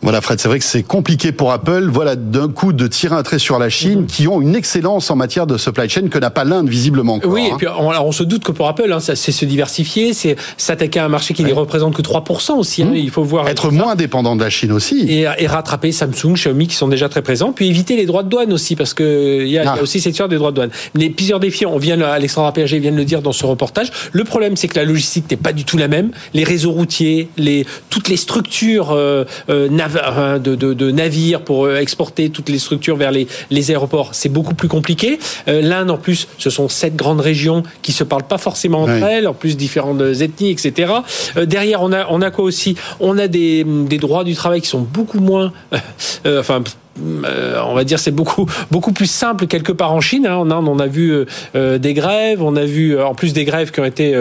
Voilà Fred, c'est vrai que c'est compliqué pour Apple, voilà d'un coup de tirer un trait sur la Chine, mhm. qui ont une excellence en matière de supply chain que n'a pas l'Inde visiblement. oui, et hein. puis on, on, se doute que pour Apple, hein, c'est se diversifier, c'est s'attaquer à un marché qui ne représente que 3% aussi. Hein, mhm. il faut voir être moins dépendant de la Chine aussi. Et, et, rattraper Samsung, Xiaomi qui sont déjà très présents, puis éviter les droits de douane aussi, parce que il y, a, ah. aussi cette histoire des droits de douane. Mais plusieurs défis, on vient, Alexandre Péager vient de le dire dans ce reportage. Le problème, c'est que la logistique n'est pas du tout la même. Les réseaux routiers, les toutes les structures euh, euh, de, de de, navires pour euh, exporter toutes les structures vers les, les aéroports, c'est beaucoup plus compliqué. Euh, L'Inde, en plus, ce sont sept grandes régions qui se parlent pas forcément entre elles, en plus différentes ethnies, etc. Euh, derrière, on a, on a quoi aussi? On a des, des droits du travail qui sont beaucoup moins, enfin euh, on va dire c'est beaucoup beaucoup plus simple quelque part en Chine. Hein. En Inde, on a vu euh, euh, des grèves, on a vu en plus des grèves qui ont été.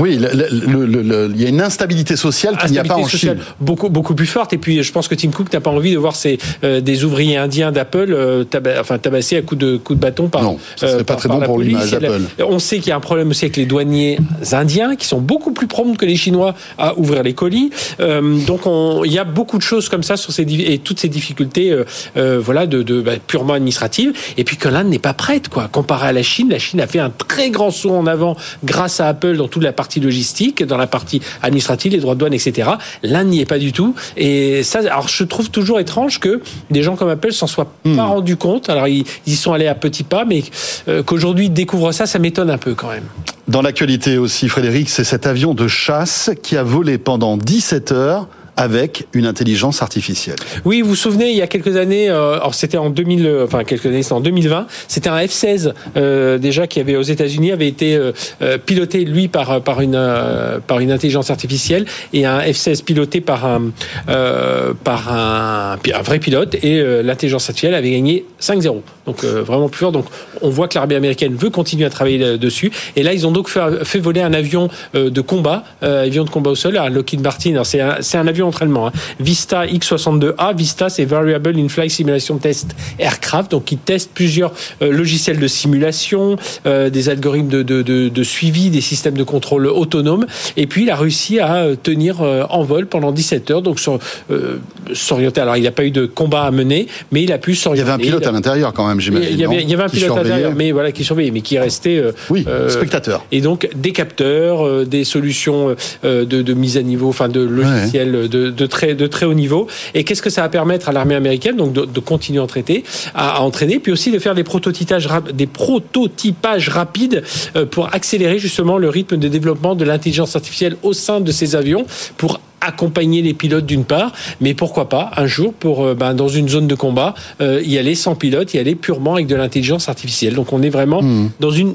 oui, il y a une instabilité sociale qu'il n'y a pas en Chine. Beaucoup beaucoup plus forte. Et puis je pense que Tim Cook n'a pas envie de voir des ouvriers indiens d'Apple enfin tabassés à coups de coups de bâton par. Non, ce serait pas très bon pour l'image d'Apple. On sait qu'il y a un problème aussi avec les douaniers indiens qui sont beaucoup plus prompts que les Chinois à ouvrir les colis. donc il y a beaucoup de choses comme ça sur ces et toutes ces difficultés euh, euh, voilà de, de bah, purement administrative. Et puis que l'Inde n'est pas prête quoi. Comparé à la Chine la Chine a fait un très grand saut en avant grâce à Apple dans toute la partie logistique dans la partie administrative les droits de douane etc l'Inde n'y est pas du tout. Et ça alors je trouve toujours étrange que des gens comme Apple s'en soient pas hmm. rendus compte. Alors ils, y sont allés à petits pas mais euh, qu'aujourd'hui ils découvrent ça ça m'étonne un peu quand même. Dans l'actualité aussi Frédéric c'est cet avion de chasse qui a volé pendant 17 heures avec une intelligence artificielle. Oui, vous vous souvenez, il y a quelques années, euh, alors c'était en 2000, euh, enfin quelques années, c'était en 2020, c'était un F-16 euh, déjà qui avait aux États-Unis avait été piloté lui par une par une intelligence artificielle et un F-16 piloté par un par un, vrai pilote et l'intelligence artificielle avait gagné 5-0. Donc vraiment plus fort. Donc on voit que l'armée américaine veut continuer à travailler dessus et là ils ont donc fait, voler un avion de combat, avion de combat au sol, un Lockheed Martin. C'est un, un avion entraînement. Hein. Vista X62A, Vista c'est Variable In-Flight Simulation Test Aircraft, donc qui teste plusieurs euh, logiciels de simulation, euh, des algorithmes de, de, de, de, suivi, des systèmes de contrôle autonome. Et puis il a réussi à euh, tenir en vol pendant 17 heures. Donc s'orienter. Alors, il n'y a pas eu de combat à mener, mais il a pu s'orienter. Il y avait un pilote à l'intérieur quand même, j'imagine. Il y avait, il y avait un pilote à l'intérieur, mais voilà, qui surveillait, mais qui restait. Oui, spectateur. Et donc, des capteurs, des solutions de, de, mise à niveau, enfin, de logiciels de, de, très, de très haut niveau. Et qu'est-ce que ça va permettre à l'armée américaine, donc de, continuer à entraîner, à, entraîner, puis aussi de faire des prototypages, des prototypages rapides pour accélérer justement le rythme de développement de l'intelligence artificielle au sein de ces avions, pour accompagner les pilotes d'une part, mais pourquoi pas un jour pour euh, ben, dans une zone de combat euh, y aller sans pilote, y aller purement avec de l'intelligence artificielle. Donc on est vraiment hmm. dans une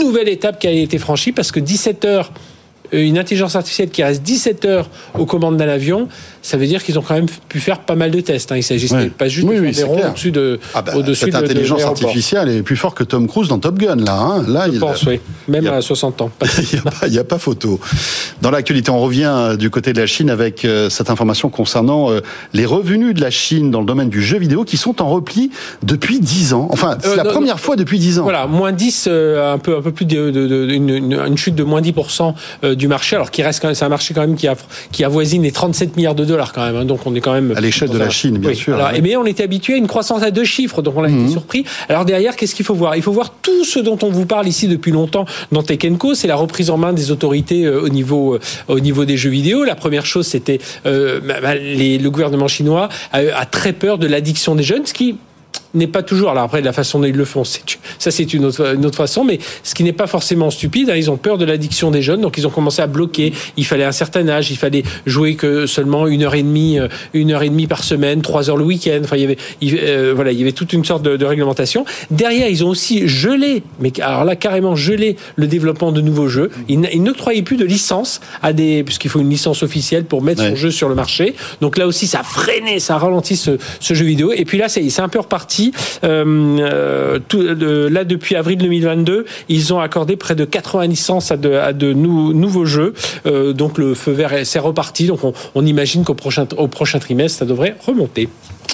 nouvelle étape qui a été franchie parce que 17 heures euh, une intelligence artificielle qui reste 17 heures aux commandes d'un avion, ça veut dire qu'ils ont quand même pu faire pas mal de tests. Hein. Il s'agissait pas juste de faire des au-dessus de, ah bah, au-dessus cette intelligence artificielle est plus fort que Tom Cruise dans Top Gun, là. Hein. là Je pense, oui. Même à 60 ans. Il n'y a, pas photo. Dans l'actualité, on revient euh, du côté de la Chine avec euh, cette information concernant les revenus de la Chine dans le domaine du jeu vidéo qui sont en repli depuis 10 ans. Enfin, c'est la première fois depuis 10 ans. Voilà, moins 10, un peu un peu plus de, de, une, une, chute de moins 10 du marché, alors qu'il reste quand même, c'est un marché quand même qui, a, qui avoisine les 37 milliards de dollars quand même. Hein. donc on est quand même à l'échelle de la Chine, bien sûr. Alors, Mais on était habitué à une croissance à deux chiffres, donc on a été mhm. surpris. Alors derrière, qu'est-ce qu'il faut voir? Il faut voir tout ce dont on vous parle ici depuis longtemps dans Tech Co. C'est la reprise en main des autorités euh, au niveau euh, au niveau des jeux vidéo. La première chose, c'était euh, le gouvernement chinois a très peur de l'addiction des jeunes, ce qui n'est pas toujours. Alors après, de la façon dont ils le font, ça c'est une autre, une autre façon, mais ce qui n'est pas forcément stupide. Hein, ils ont peur de l'addiction des jeunes, donc ils ont commencé à bloquer. Il fallait un certain âge, il fallait jouer que seulement une heure et demie, euh, une heure et demie par semaine, trois heures le week-end. Enfin, il y avait, euh, voilà, il y avait toute une sorte de, de, réglementation. Derrière, ils ont aussi gelé, mais alors là carrément gelé le développement de nouveaux jeux. Ils, ils n'octroyaient plus de licence à des, puisqu'il faut une licence officielle pour mettre son jeu sur le marché. Donc là aussi, ça a freiné, ça a ralenti ce, ce jeu vidéo. Et puis là, c'est un peu reparti euh, euh, là, depuis avril 2022, ils ont accordé près de 80 licences à de, nouveaux jeux. Euh, donc le feu vert c'est reparti. Donc on, imagine qu'au prochain, prochain trimestre, ça devrait remonter.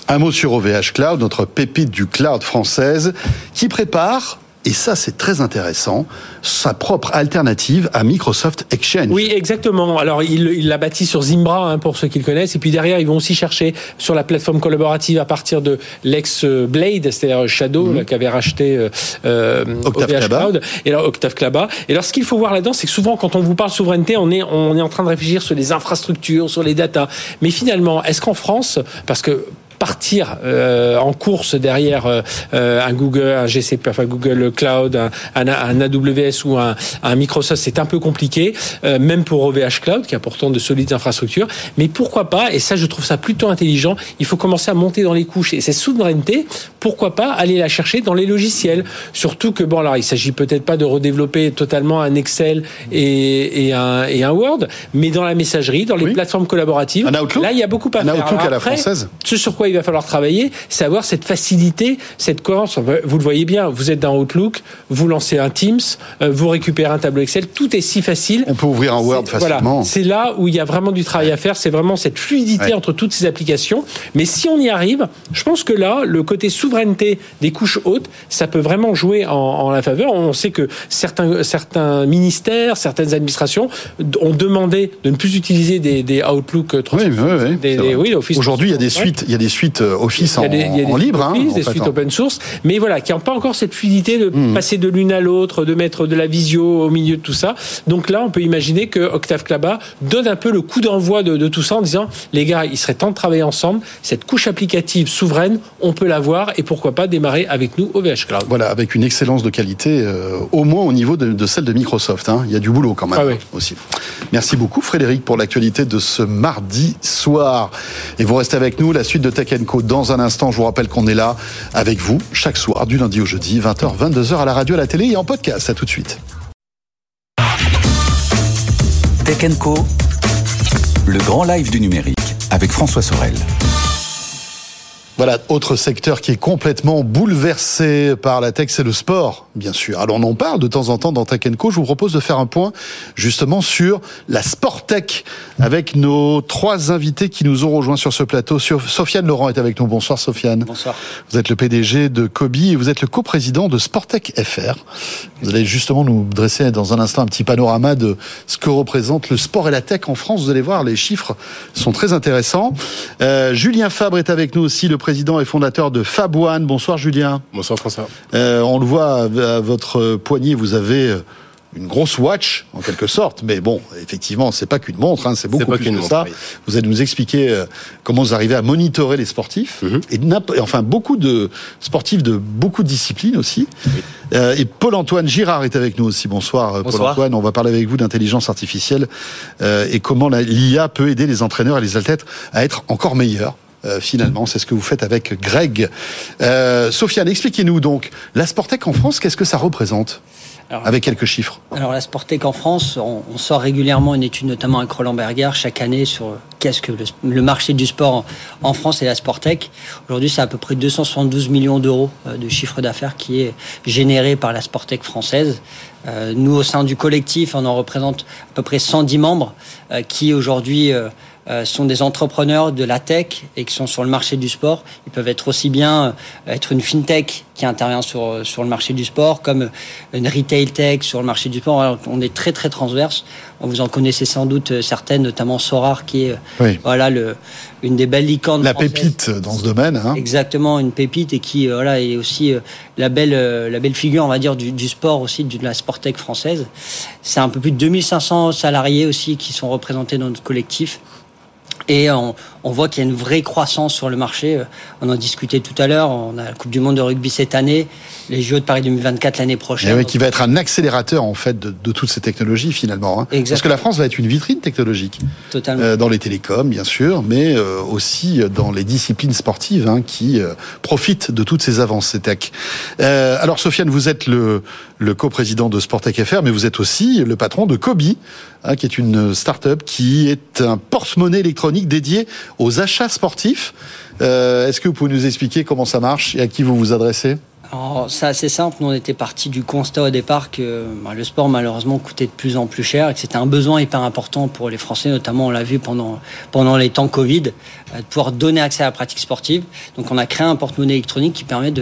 Un mot sur OVH Cloud, notre pépite du cloud française, qui prépare et ça c'est très intéressant, sa propre alternative à Microsoft Exchange. Oui, exactement. Alors il l'a bâti sur Zimbra hein, pour ceux qui le connaissent, et puis derrière ils vont aussi chercher sur la plateforme collaborative à partir de l'ex Blade, c'est-à-dire Shadow, mhm. qui avait racheté euh, euh Octave Cloud, et alors Octave Klaba. Et alors ce qu'il faut voir là-dedans, c'est que souvent quand on vous parle souveraineté, on est on est en train de réfléchir sur les infrastructures, sur les datas, mais finalement, est-ce qu'en France, parce que partir euh, en course derrière euh, un Google, un GCP, enfin Google Cloud, un, un, AWS ou un, un Microsoft, c'est un peu compliqué, euh, même pour OVH Cloud, qui a pourtant de solides infrastructures. Mais pourquoi pas, et ça je trouve ça plutôt intelligent, il faut commencer à monter dans les couches. Et cette souveraineté, pourquoi pas aller la chercher dans les logiciels Surtout que, bon, alors il s'agit peut-être pas de redévelopper totalement un Excel et, et, un, et un Word, mais dans la messagerie, dans les plateformes collaboratives, là il y a beaucoup à faire. Outlook à la française. Ce sur quoi il va falloir travailler, c'est avoir cette facilité, cette cohérence. Vous le voyez bien, vous êtes dans Outlook, vous lancez un Teams, euh, vous récupérez un tableau Excel, tout est si facile. On peut ouvrir un Word facilement. Voilà, c'est là où il y a vraiment du travail à faire, c'est vraiment cette fluidité entre toutes ces applications. Mais si on y arrive, je pense que là, le côté souveraineté des couches hautes, ça peut vraiment jouer en, la faveur. On sait que certains, certains ministères, certaines administrations ont demandé de ne plus utiliser des, Outlook oui, oui, oui. Aujourd'hui, il y a des suites, il y a des suites euh, Office en, libre, hein, des suites hein. open source, mais voilà, qui n'ont pas encore cette fluidité de hmm. passer de l'une à l'autre, de mettre de la visio au milieu de tout ça. Donc là, on peut imaginer que Octave Klaba donne un peu le coup d'envoi de, tout ça en disant, les gars, il serait temps de travailler ensemble. Cette couche applicative souveraine, on peut l'avoir et pourquoi pas démarrer avec nous OVH Cloud. Voilà, avec une excellence de qualité, euh, au moins au niveau de, celle de Microsoft. Hein. Il y a du boulot quand même ah aussi. Merci beaucoup Frédéric pour l'actualité de ce mardi soir. Et vous restez avec nous, la suite de Tech Co dans un instant. Je vous rappelle qu'on est là avec vous chaque soir, du lundi au jeudi, 20h, 22h à la radio, à la télé et en podcast. À tout de suite. Tech le grand live du numérique avec François Sorel. Voilà, autre secteur qui est complètement bouleversé par la tech, c'est le sport, bien sûr. Alors on en parle de temps en temps dans Tech Co. Je vous propose de faire un point justement sur la sport tech avec nos trois invités qui nous ont rejoints sur ce plateau. Sofiane Laurent est avec nous. Bonsoir Sofiane. Bonsoir. Vous êtes le PDG de Kobi et vous êtes le coprésident de Sportech FR. Vous allez justement nous dresser dans un instant un petit panorama de ce que représente le sport et la tech en France. Vous allez voir, les chiffres sont très intéressants. Euh, Julien Fabre est avec nous aussi, le président et fondateur de Fab One. Bonsoir Julien. Bonsoir François. Euh, on le voit à votre poignet, vous avez euh, une grosse watch en quelque sorte, mais bon, effectivement, c'est pas qu'une montre, hein, c'est beaucoup plus que ça. Vous allez nous expliquer euh, comment vous arrivez à monitorer les sportifs mhm. et enfin beaucoup de sportifs de beaucoup de disciplines aussi. Euh, et Paul-Antoine Girard est avec nous aussi. Bonsoir, Paul-Antoine. On va parler avec vous d'intelligence artificielle euh, et comment l'IA peut aider les entraîneurs et les athlètes à être encore meilleurs. Euh, finalement. C'est ce que vous faites avec Greg. Euh, Sofiane, expliquez-nous donc, la Sportec en France, qu'est-ce que ça représente avec quelques chiffres. Alors la Sportec en France, on, sort régulièrement une étude, notamment avec Roland Berger, chaque année sur qu'est-ce que le, marché du sport en, France et la Sportec. Aujourd'hui, c'est à peu près 272 millions d'euros euh, de chiffre d'affaires qui est généré par la Sportec française. nous, au sein du collectif, on en représente à peu près 110 membres qui aujourd'hui euh, sont des entrepreneurs de la tech et qui sont sur le marché du sport. Ils peuvent être aussi bien euh, être une fintech qui intervient sur, euh, sur le marché du sport, comme une retail tech sur le marché du sport. Alors, on est très très transverse. Vous en connaissez sans doute certaines, notamment Sorar, qui est voilà le, une des belles licornes. La pépite dans ce domaine. Hein. Exactement, une pépite et qui voilà est aussi la belle la belle figure, on va dire, du, du sport aussi, de la tech française. C'est un peu plus de 2500 salariés aussi qui sont représentés dans notre collectif. Et on, on voit qu'il y a une vraie croissance sur le marché. On en discutait tout à l'heure. On a la Coupe du Monde de rugby cette année, les Jeux de Paris 2024 l'année prochaine. Et eh oui, qui va être un accélérateur en fait de, de toutes ces technologies finalement. Hein. Parce que la France va être une vitrine technologique. Totalement. Euh, dans les télécoms, bien sûr, mais euh, aussi dans les disciplines sportives hein, qui euh, profitent de toutes ces avancées tech. Euh, alors, Sofiane, vous êtes le, le coprésident de Sportec FR, mais vous êtes aussi le patron de Kobi, hein, qui est une start-up qui est un porte-monnaie électronique dédié aux achats sportifs. Euh, est-ce que vous pouvez nous expliquer comment ça marche et à qui vous vous adressez? C'est assez simple. Nous, on était parti du constat au départ que bah, le sport, malheureusement, coûtait de plus en plus cher et que c'était un besoin hyper important pour les Français, notamment, on l'a vu pendant, pendant les temps Covid, euh, de pouvoir donner accès à la pratique sportive. Donc, on a créé un porte-monnaie électronique qui permet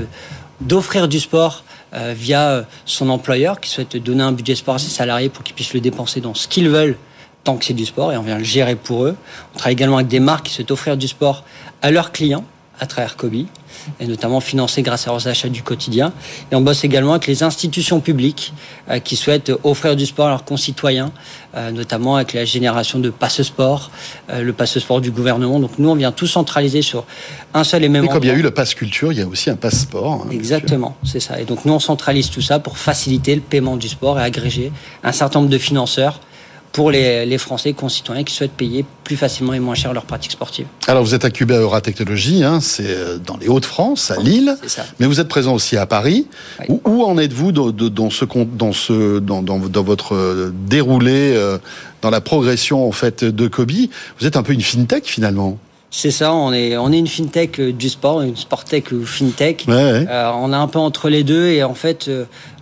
d'offrir du sport euh, via son employeur qui souhaite donner un budget sport à ses salariés pour qu'ils puissent le dépenser dans ce qu'ils veulent tant que c'est du sport et on vient le gérer pour eux. On travaille également avec des marques qui souhaitent offrir du sport à leurs clients à travers Kobe et notamment financé grâce à leurs achats du quotidien. Et on bosse également avec les institutions publiques euh, qui souhaitent offrir du sport à leurs concitoyens, euh, notamment avec la génération de passe-sport, euh, le passe-sport du gouvernement. Donc nous, on vient tout centraliser sur un seul et même. Et comme il y a eu le passe-culture, il y a aussi un passe-sport. Hein, Exactement, c'est ça. Et donc nous, on centralise tout ça pour faciliter le paiement du sport et agréger un certain nombre de financeurs pour les, les, Français concitoyens qui souhaitent payer plus facilement et moins cher leurs pratiques sportives. Alors vous êtes à Euratechnologie, hein, c'est euh, dans les Hauts-de-France, à Lille, mais vous êtes présent aussi à Paris. Où, en êtes-vous dans, dans, ce, dans, ce, dans, dans, dans votre euh, déroulé, euh, dans la progression en fait de Kobe? Vous êtes un peu une fintech finalement c'est ça, on est, on est une fintech du sport, une sporttech ou fintech. Ouais, on est un peu entre les deux et en fait,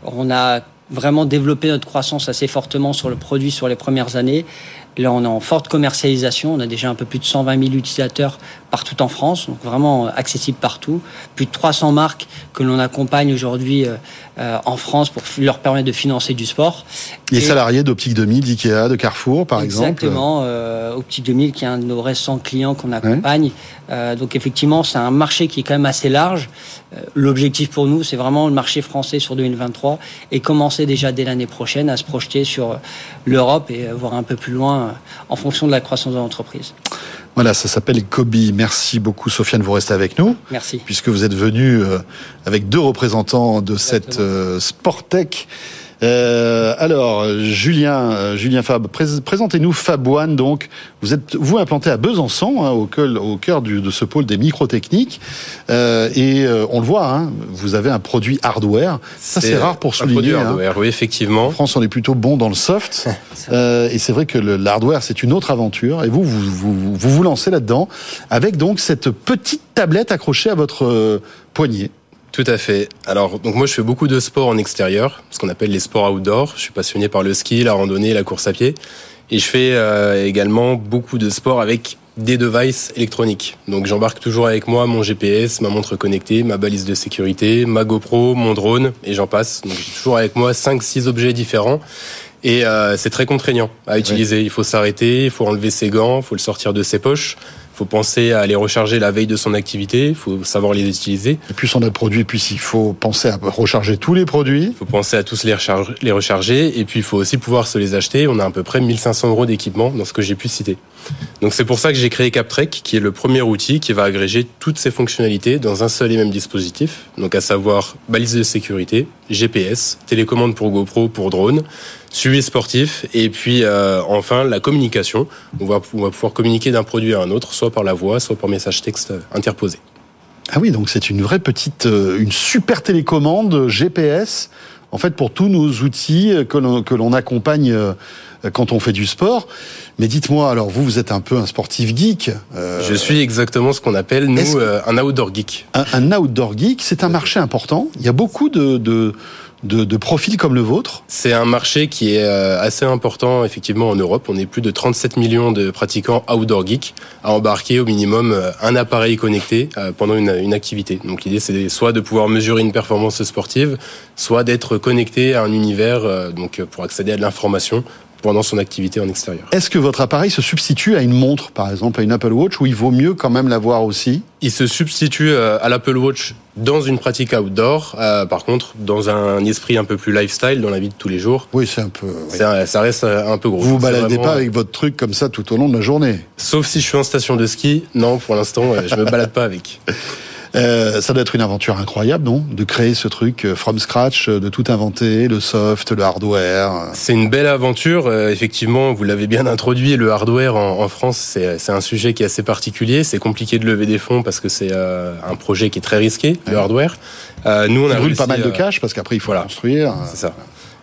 on a vraiment développer notre croissance assez fortement sur le produit sur les premières années. Là, on est en forte commercialisation. On a déjà un peu plus de 120 000 utilisateurs partout en France, donc vraiment euh, accessible partout. Plus de 300 marques que l'on accompagne aujourd'hui euh, euh, en France pour leur permettre de financer du sport. Les salariés d'Optique 2000, d'IKEA, de Carrefour, par exemple Exactement. Optique 2000, qui est un de nos récents clients qu'on accompagne. donc effectivement, c'est un marché qui est quand même assez large. L'objectif pour nous, c'est vraiment le marché français sur 2023 et commencer déjà dès l'année prochaine à se projeter sur l'Europe et voir un peu plus loin en fonction de la croissance de l'entreprise. Voilà, ça s'appelle Kobe. Merci beaucoup, Sofiane, vous restez avec nous. Merci. Puisque vous êtes venu euh, avec deux représentants de cette euh, Sportec. Euh, alors, Julien, euh, Julien Fab, présentez-nous Fab One. Donc, vous êtes vous implanté à Besançon, hein, au, cœur, au cœur du, de ce pôle des microtechniques, euh, et euh, on le voit. Hein, vous avez un produit hardware. Ça, c'est rare pour souligner. Un produit hein. hardware, oui, effectivement. En France, on est plutôt bon dans le soft, et c'est vrai que le hardware, c'est une autre aventure. Et vous, vous vous, vous, vous lancez là-dedans avec donc cette petite tablette accrochée à votre poignet. Tout à fait. Alors, donc moi, je fais beaucoup de sport en extérieur, ce qu'on appelle les sports outdoor. Je suis passionné par le ski, la randonnée, la course à pied. Et je fais euh, également beaucoup de sport avec des devices électroniques. Donc j'embarque toujours avec moi mon GPS, ma montre connectée, ma balise de sécurité, ma GoPro, mon drone, et j'en passe. Donc j'ai toujours avec moi 5-6 objets différents. Et euh, c'est très contraignant à utiliser. Il faut s'arrêter, il faut enlever ses gants, il faut le sortir de ses poches faut penser à les recharger la veille de son activité, il faut savoir les utiliser. Et plus on a de produits, plus il faut penser à recharger tous les produits. Il faut penser à tous les, recharger, les recharger, et puis il faut aussi pouvoir se les acheter. On a à peu près 1500 euros d'équipement dans ce que j'ai pu citer. Donc c'est pour ça que j'ai créé CapTrek, qui est le premier outil qui va agréger toutes ces fonctionnalités dans un seul et même dispositif. Donc à savoir balise de sécurité, GPS, télécommande pour GoPro, pour drone, suivi sportif et puis euh, enfin la communication. On va, on va pouvoir communiquer d'un produit à un autre, soit par la voix, soit par message texte interposé. Ah oui, donc c'est une vraie petite, euh, une super télécommande GPS, en fait pour tous nos outils que l'on accompagne euh, quand on fait du sport. Mais dites-moi, alors vous, vous êtes un peu un sportif geek. Euh... Je suis exactement ce qu'on appelle, nous, un outdoor geek. Un, un outdoor geek, c'est un marché important. Il y a beaucoup de, de, de, de profils comme le vôtre C'est un marché qui est euh, assez important effectivement en Europe. On est plus de 37 millions de pratiquants outdoor geek à embarquer au minimum euh, un appareil connecté euh, pendant une, une activité. Donc l'idée c'est soit de pouvoir mesurer une performance sportive, soit d'être connecté à un univers donc pour accéder à de l'information pendant son activité en extérieur. Est-ce que votre appareil se substitue à une montre, par exemple, à une Apple Watch, où il vaut mieux quand même l'avoir aussi? Il se substitue euh, à l'Apple Watch dans une pratique outdoor, euh, par contre, dans un esprit un peu plus lifestyle, dans la vie de tous les jours. Oui, c'est un peu. Ça, reste un peu gros. Vous vous baladez pas avec votre truc comme ça tout au long de la journée? Sauf si je suis en station de ski. Non, pour l'instant, je me balade pas avec. Euh, ça doit être une aventure incroyable, non? De créer ce truc euh, from scratch, euh, de tout inventer, le soft, le hardware. C'est une belle aventure. effectivement, vous l'avez bien introduit. Le hardware en, France, c'est un sujet qui est assez particulier. C'est compliqué de lever des fonds parce que c'est un projet qui est très risqué, le hardware. nous, on a brûle pas mal de cash parce qu'après il faut construire. C'est ça.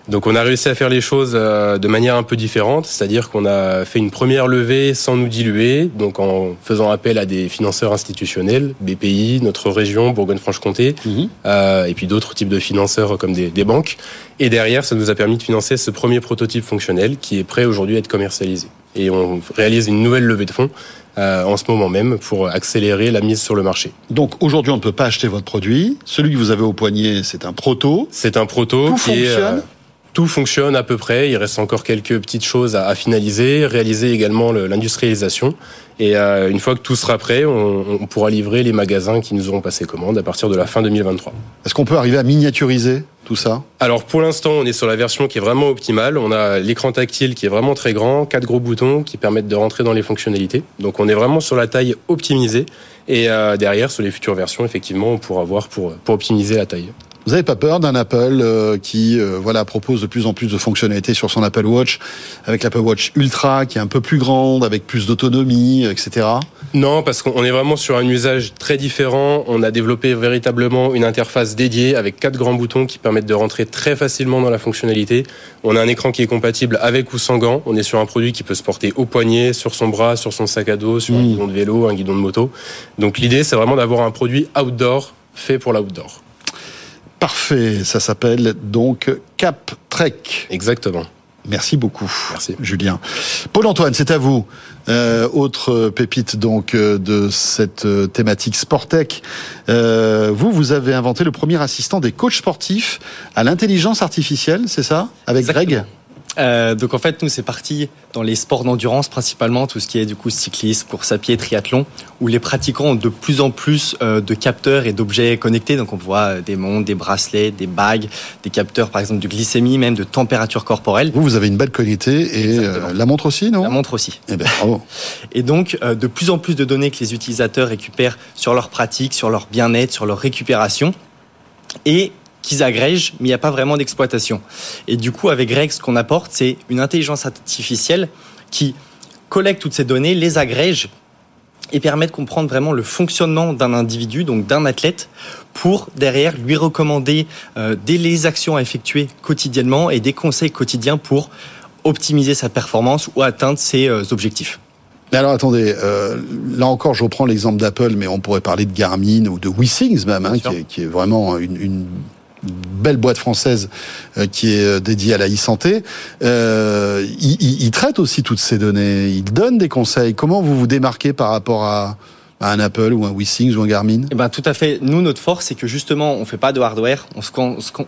Donc on a réussi à faire les choses euh, de manière un peu différente, c'est-à-dire qu'on a fait une première levée sans nous diluer, donc en faisant appel à des financeurs institutionnels, BPI, notre région, Bourgogne-Franche-Comté, mhm. euh, et puis d'autres types de financeurs comme des, des, banques. Et derrière, ça nous a permis de financer ce premier prototype fonctionnel qui est prêt aujourd'hui à être commercialisé. Et on réalise une nouvelle levée de fonds euh, en ce moment même pour accélérer la mise sur le marché. Donc aujourd'hui, on ne peut pas acheter votre produit. Celui que vous avez au poignet, c'est un proto. C'est un proto Tout qui fonctionne. Est, tout fonctionne à peu près. Il reste encore quelques petites choses à, finaliser, réaliser également l'industrialisation. Et euh, une fois que tout sera prêt, on, pourra livrer les magasins qui nous auront passé commande à partir de la fin 2023. Est-ce qu'on peut arriver à miniaturiser tout ça? Alors pour l'instant, on est sur la version qui est vraiment optimale. On a l'écran tactile qui est vraiment très grand, quatre gros boutons qui permettent de rentrer dans les fonctionnalités. Donc on est vraiment sur la taille optimisée. Et euh, derrière, sur les futures versions, effectivement, on pourra voir pour, pour optimiser la taille. Vous n'avez pas peur d'un Apple euh, qui euh, voilà propose de plus en plus de fonctionnalités sur son Apple Watch, avec l'Apple Watch Ultra qui est un peu plus grande, avec plus d'autonomie, etc. Non, parce qu'on est vraiment sur un usage très différent. On a développé véritablement une interface dédiée avec quatre grands boutons qui permettent de rentrer très facilement dans la fonctionnalité. On a un écran qui est compatible avec ou sans gants. On est sur un produit qui peut se porter au poignet, sur son bras, sur son sac à dos, sur un mmh. guidon de vélo, un guidon de moto. Donc l'idée, c'est vraiment d'avoir un produit outdoor fait pour l'outdoor. Parfait, ça s'appelle donc Cap Trek. Exactement. Merci beaucoup, Merci. Julien. Paul-Antoine, c'est à vous. Euh, autre pépite donc euh, de cette euh, thématique Sportec. Euh, vous, vous avez inventé le premier assistant des coachs sportifs à l'intelligence artificielle, c'est ça? Avec Greg? Euh, donc en fait, nous c'est parti dans les sports d'endurance principalement, tout ce qui est du coup cyclisme, course à pied, triathlon, où les pratiquants ont de plus en plus euh, de capteurs et d'objets connectés. Donc on voit euh, des montres, des bracelets, des bagues, des capteurs par exemple de glycémie, même de température corporelle. Vous, vous avez une belle qualité et euh, la montre aussi, non? La montre aussi. Eh ben, bravo. et donc de plus en plus de données que les utilisateurs récupèrent sur leur pratique, sur leur bien-être, sur leur récupération. Et qu'ils agrègent, mais il n'y a pas vraiment d'exploitation. Et du coup, avec Greg, ce qu'on apporte, c'est une intelligence artificielle qui collecte toutes ces données, les agrège et permet de comprendre vraiment le fonctionnement d'un individu, donc d'un athlète, pour derrière lui recommander euh, des actions à effectuer quotidiennement et des conseils quotidiens pour optimiser sa performance ou atteindre ses euh, objectifs. Mais alors attendez, euh, là encore je reprends l'exemple d'Apple, mais on pourrait parler de Garmin ou de WeSings même, hein, qui, est, qui, est, vraiment une, une belle boîte française euh, qui est euh, dédiée à la e-santé. Euh, il, traite aussi toutes ces données, il donne des conseils. Comment vous vous démarquez par rapport à, un Apple ou un WeSings ou un Garmin? Eh ben tout à fait. Nous, notre force, c'est que justement, on fait pas de hardware, on se,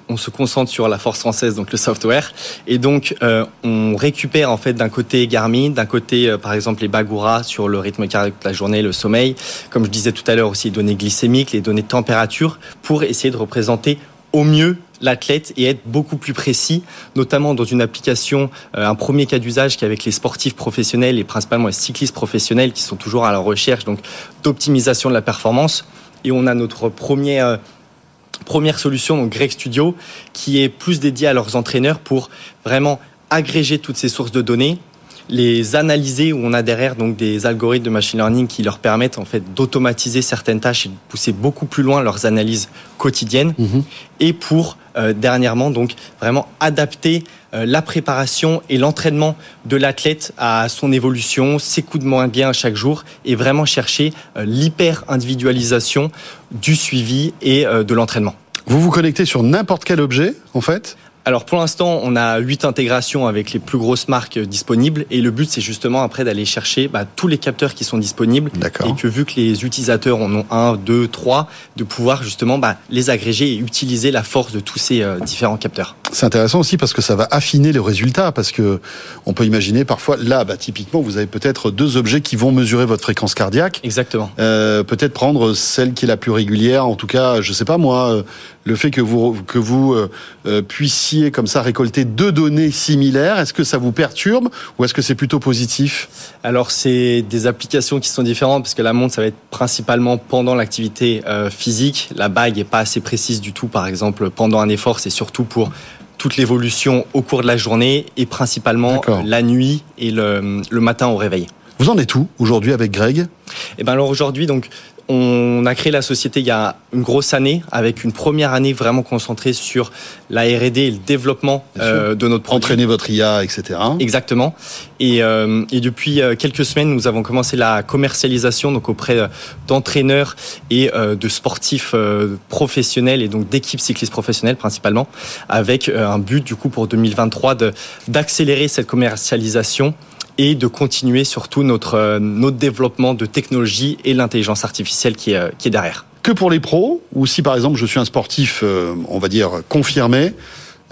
on se concentre sur la force française, donc le software, et donc euh, on récupère en fait d'un côté Garmin, d'un côté par exemple les Bagura sur le rythme cardiaque de la journée, le sommeil, comme je disais tout à l'heure aussi les données glycémiques, les données de température, pour essayer de représenter au mieux l'athlète et être beaucoup plus précis, notamment dans une application, euh, un premier cas d'usage qui est avec les sportifs professionnels et principalement les cyclistes professionnels qui sont toujours à la recherche donc d'optimisation de la performance. Et on a notre euh, première solution, donc Greg Studio, qui est plus dédiée à leurs entraîneurs pour vraiment agréger toutes ces sources de données, les analyser où on a derrière donc des algorithmes de machine learning qui leur permettent en fait d'automatiser certaines tâches et de pousser beaucoup plus loin leurs analyses quotidiennes mmh. et pour euh, dernièrement donc vraiment adapter euh, la préparation et l'entraînement de l'athlète à son évolution, ses coups de moins bien chaque jour et vraiment chercher euh, l'hyper individualisation du suivi et de l'entraînement. Vous vous connectez sur n'importe quel objet en fait alors pour l'instant, on a huit intégrations avec les plus grosses marques disponibles et le but c'est justement après d'aller chercher bah, tous les capteurs qui sont disponibles et que vu que les utilisateurs en ont un, deux, trois, de pouvoir justement bah, les agréger et utiliser la force de tous ces euh, différents capteurs. C'est intéressant aussi parce que ça va affiner les résultats parce que on peut imaginer parfois là, bah, typiquement, vous avez peut-être deux objets qui vont mesurer votre fréquence cardiaque. Exactement. Euh, peut-être prendre celle qui est la plus régulière. En tout cas, je sais pas moi, euh, le fait que vous que vous euh, euh, puissiez comme ça récolter deux données similaires, est-ce que ça vous perturbe ou est-ce que c'est plutôt positif? Alors c'est des applications qui sont différentes parce que la montre ça va être principalement pendant l'activité euh, physique. La bague est pas assez précise du tout. Par exemple, pendant un effort, c'est surtout pour toute l'évolution au cours de la journée et principalement la nuit et le, le, matin au réveil. Vous en êtes où aujourd'hui avec Greg? Eh ben alors aujourd'hui donc on a créé la société il y a une grosse année, avec une première année vraiment concentrée sur la R&D et le développement euh, de notre produit. Entraîner votre IA, etc. Exactement. Et, euh, et, depuis euh, quelques semaines, nous avons commencé la commercialisation donc auprès euh, d'entraîneurs et euh, de sportifs professionnels et donc d'équipes cyclistes professionnelles principalement, avec un but du coup pour 2023 d'accélérer cette commercialisation et de continuer surtout notre, euh, notre développement de technologie et l'intelligence artificielle qui est, euh, qui est derrière. Que pour les pros, ou si par exemple je suis un sportif, euh, on va dire, confirmé,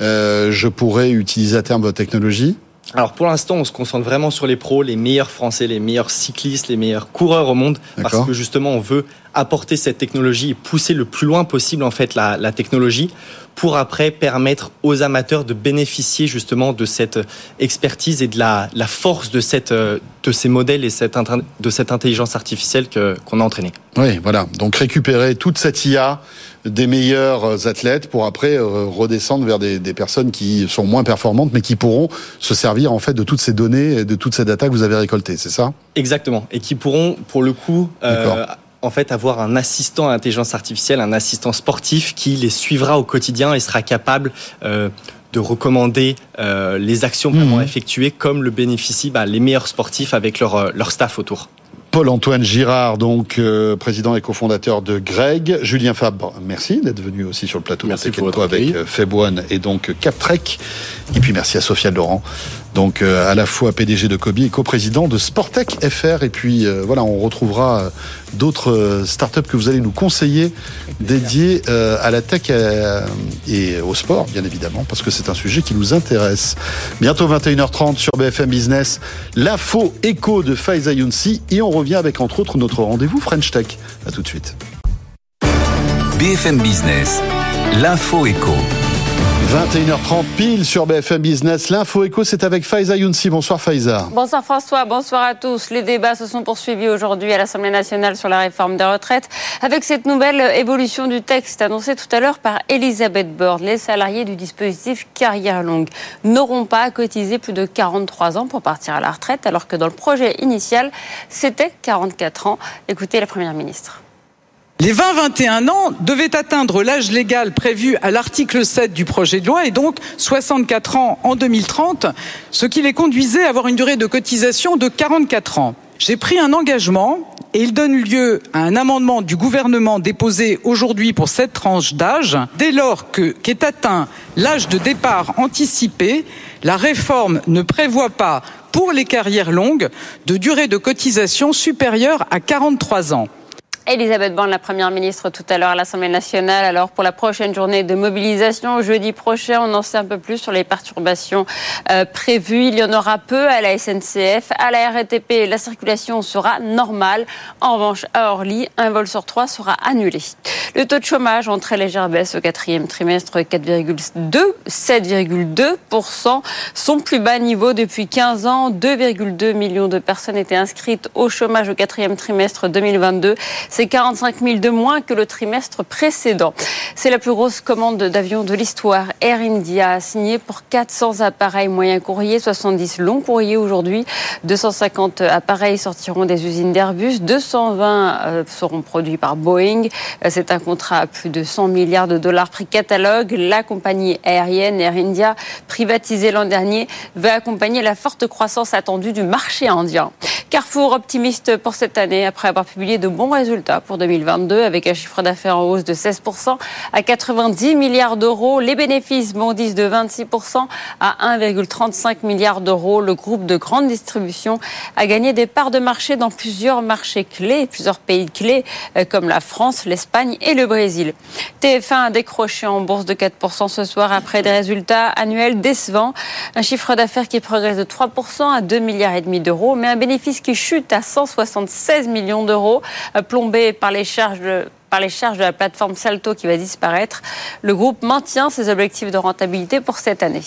euh, je pourrais utiliser à terme votre technologie? Alors pour l'instant, on se concentre vraiment sur les pros, les meilleurs Français, les meilleurs cyclistes, les meilleurs coureurs au monde, parce que justement, on veut apporter cette technologie et pousser le plus loin possible en fait la, la technologie pour après permettre aux amateurs de bénéficier justement de cette expertise et de la, la force de, cette, de ces modèles et cette, de cette intelligence artificielle que, qu'on a entraînée. Oui, voilà. Donc récupérer toute cette IA des meilleurs athlètes pour après redescendre vers des, des, personnes qui sont moins performantes mais qui pourront se servir en fait de toutes ces données et de toutes ces data que vous avez récoltées, c'est ça? Exactement. Et qui pourront pour le coup euh, en fait avoir un assistant à intelligence artificielle, un assistant sportif qui les suivra au quotidien et sera capable euh, de recommander euh, les actions vraiment mmh. effectuées comme le bénéficient bah, les meilleurs sportifs avec leur, leur staff autour. Paul-Antoine Girard, donc euh, président et cofondateur de Greg. Julien Fabre, merci d'être venu aussi sur le plateau merci de avec euh, Febouane et donc Captrek. Et puis merci à Sophia Laurent, donc euh, à la fois PDG de Kobe et coprésident de Sportec FR. Et puis euh, voilà, on retrouvera euh, d'autres startups que vous allez nous conseiller dédiées à la tech et au sport, bien évidemment, parce que c'est un sujet qui nous intéresse. Bientôt 21h30 sur BFM Business, l'info écho de Faiza Younsi et on revient avec entre autres notre rendez-vous French Tech. À tout de suite. BFM Business, l'info écho. 21h30 pile sur BFM Business. L'info éco, c'est avec Faiza Younsi. Bonsoir Faiza. Bonsoir François, bonsoir à tous. Les débats se sont poursuivis aujourd'hui à l'Assemblée nationale sur la réforme des retraites avec cette nouvelle évolution du texte annoncée tout à l'heure par Elisabeth Borne. Les salariés du dispositif carrière longue n'auront pas à cotiser plus de 43 ans pour partir à la retraite alors que dans le projet initial, c'était 44 ans. Écoutez la Première ministre. Les 20-21 ans devaient atteindre l'âge légal prévu à l'article 7 du projet de loi et donc 64 ans en 2030, ce qui les conduisait à avoir une durée de cotisation de 44 ans. J'ai pris un engagement et il donne lieu à un amendement du gouvernement déposé aujourd'hui pour cette tranche d'âge. Dès lors que qu'est atteint l'âge de départ anticipé, la réforme ne prévoit pas pour les carrières longues de durée de cotisation supérieure à 43 ans. Elisabeth Borne, la Première ministre, tout à l'heure à l'Assemblée nationale. Alors, pour la prochaine journée de mobilisation, jeudi prochain, on en sait un peu plus sur les perturbations euh, prévues. Il y en aura peu à la SNCF. À la RATP, la circulation sera normale. En revanche, à Orly, un vol sur trois sera annulé. Le taux de chômage en très légère baisse au quatrième trimestre, 4,2, 7,2%. Son plus bas niveau depuis 15 ans. 2,2 millions de personnes étaient inscrites au chômage au quatrième trimestre 2022. C'est 45 000 de moins que le trimestre précédent. C'est la plus grosse commande d'avions de l'histoire. Air India a signé pour 400 appareils moyens courriers, 70 longs courriers aujourd'hui. 250 appareils sortiront des usines d'Airbus, 220 euh, seront produits par Boeing. Euh, c'est un contrat à plus de 100 milliards de dollars prix catalogue. La compagnie aérienne Air India, privatisée l'an dernier, va accompagner la forte croissance attendue du marché indien. Carrefour optimiste pour cette année après avoir publié de bons résultats pour 2022 avec un chiffre d'affaires en hausse de 16% à 90 milliards d'euros. Les bénéfices bondissent de 26% à 1,35 milliard d'euros. Le groupe de grande distribution a gagné des parts de marché dans plusieurs marchés clés, plusieurs pays clés euh, comme la France, l'Espagne et le Brésil. TF1 a décroché en bourse de 4% ce soir après des résultats annuels décevants. Un chiffre d'affaires qui progresse de 3% à 2 milliards et demi d'euros, mais un bénéfice qui chute à 176 millions d'euros, euh, par les charges de par les charges de la plateforme Salto qui va disparaître. Le groupe maintient ses objectifs de rentabilité pour cette année.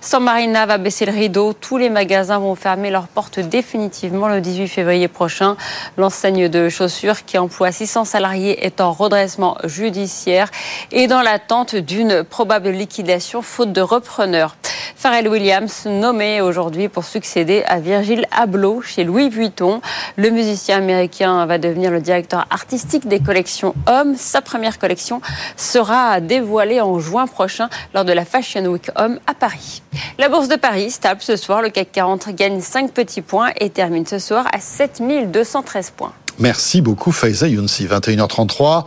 San Marina va baisser le rideau. Tous les magasins vont fermer leurs portes définitivement le 18 février prochain. L'enseigne de chaussures qui emploie 600 salariés est en redressement judiciaire et dans l'attente d'une probable liquidation faute de repreneurs. Pharrell Williams, nommé aujourd'hui pour succéder à Virgil Abloh chez Louis Vuitton. Le musicien américain va devenir le directeur artistique des collections Homme. Sa première collection sera dévoilée en juin prochain lors de la Fashion Week Homme à Paris. La bourse de Paris stable ce soir. Le CAC 40 gagne 5 petits points et termine ce soir à 7213 points. Merci beaucoup Faiza Younsi. 21h33,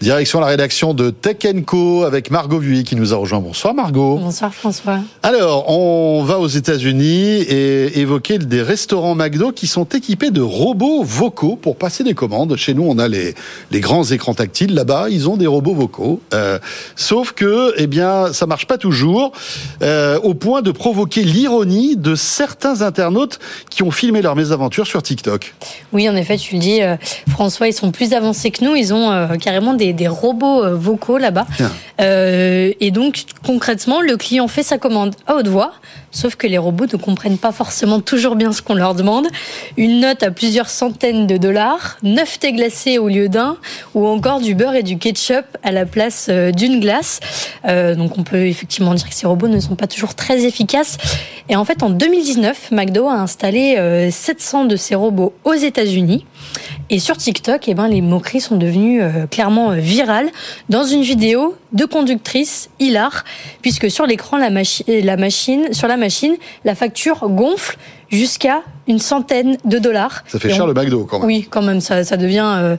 direction la rédaction de Tech Co avec Margot Vuy qui nous a rejoint. Bonsoir Margot. Bonsoir François. Alors, on va aux États-Unis et évoquer des restaurants McDo qui sont équipés de robots vocaux pour passer des commandes. Chez nous, on a les, les grands écrans tactiles. Là-bas, ils ont des robots vocaux. Euh, sauf que, eh bien, ça marche pas toujours, euh, au point de provoquer l'ironie de certains internautes qui ont filmé leurs mésaventures sur TikTok. Oui, en effet, tu le dis. Euh, François, ils sont plus avancés que nous. Ils ont euh, carrément des, robots euh, vocaux là-bas. et donc, concrètement, le client fait sa commande à haute voix. Sauf que les robots ne comprennent pas forcément toujours bien ce qu'on leur demande. Une note à plusieurs centaines de dollars, neuf thés glacés au lieu d'un, ou encore du beurre et du ketchup à la place d'une glace. donc on peut effectivement dire que ces robots ne sont pas toujours très efficaces. Et en fait, en 2019, McDo a installé 700 de ces robots aux États-Unis. Et sur TikTok, eh ben, les moqueries sont devenues euh, clairement euh, virales. Dans une vidéo de conductrice hilar, puisque sur l'écran, la, la machine, sur la machine, la facture gonfle jusqu'à une centaine de dollars. Ça fait cher le McDo quand même. Oui, quand même, ça, ça devient euh,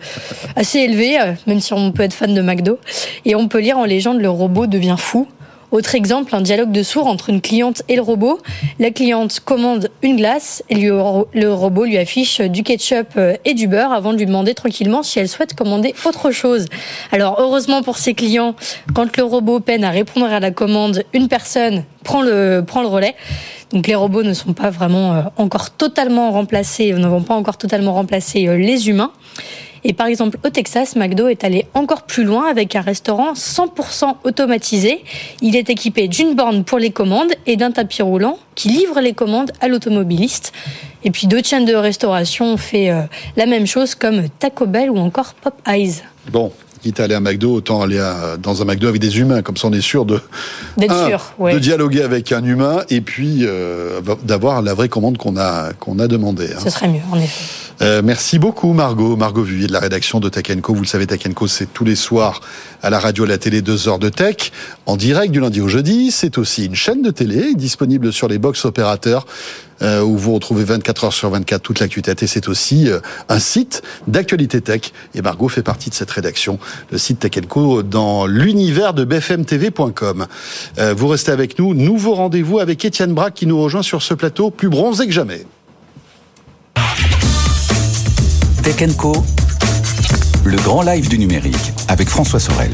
assez élevé, même si on peut être fan de McDo. Et on peut lire en légende le robot devient fou. Autre exemple, un dialogue de sourds entre une cliente et le robot. La cliente commande une glace et le robot lui affiche du ketchup euh, et du beurre avant de lui demander tranquillement si elle souhaite commander autre chose. Alors heureusement pour ses clients, quand le robot peine à répondre à la commande, une personne prend le, relais. Donc les robots ne sont pas vraiment euh, encore totalement remplacés, ne vont pas encore totalement remplacer euh, les humains. Et par exemple, au Texas, McDo est allé encore plus loin avec un restaurant 100% automatisé. Il est équipé d'une borne pour les commandes et d'un tapis roulant qui livre les commandes à l'automobiliste. Et puis d'autres chaînes de restauration ont fait euh, la même chose comme Taco Bell ou encore Pop Eyes. Bon, quitte à aller à McDo, autant aller à- dans un McDo avec des humains, comme ça on est sûr de, D'être un, sûr, ouais. de dialoguer avec un humain et puis euh, d'avoir la vraie commande qu'on a, qu'on a demandée. hein. Ce serait mieux, en effet. Euh, merci beaucoup Margot, Margot Vuillet de la rédaction de Tech Co. Vous le savez, Tech Co, c'est tous les soirs à la radio, à la télé, deux heures de tech, en direct du lundi au jeudi. C'est aussi une chaîne de télé disponible sur les box opérateurs euh, où vous retrouvez 24 heures sur 24 toute l'actualité. C'est aussi euh, un site d'actualité tech. Et Margot fait partie de cette rédaction, le site Tech Co, dans l'univers de bfmtv.com. Euh, vous restez avec nous. Nouveau rendez-vous avec Étienne Braque qui nous rejoint sur ce plateau, plus bronzé que jamais. Tech Co, le grand live du numérique avec François Sorel.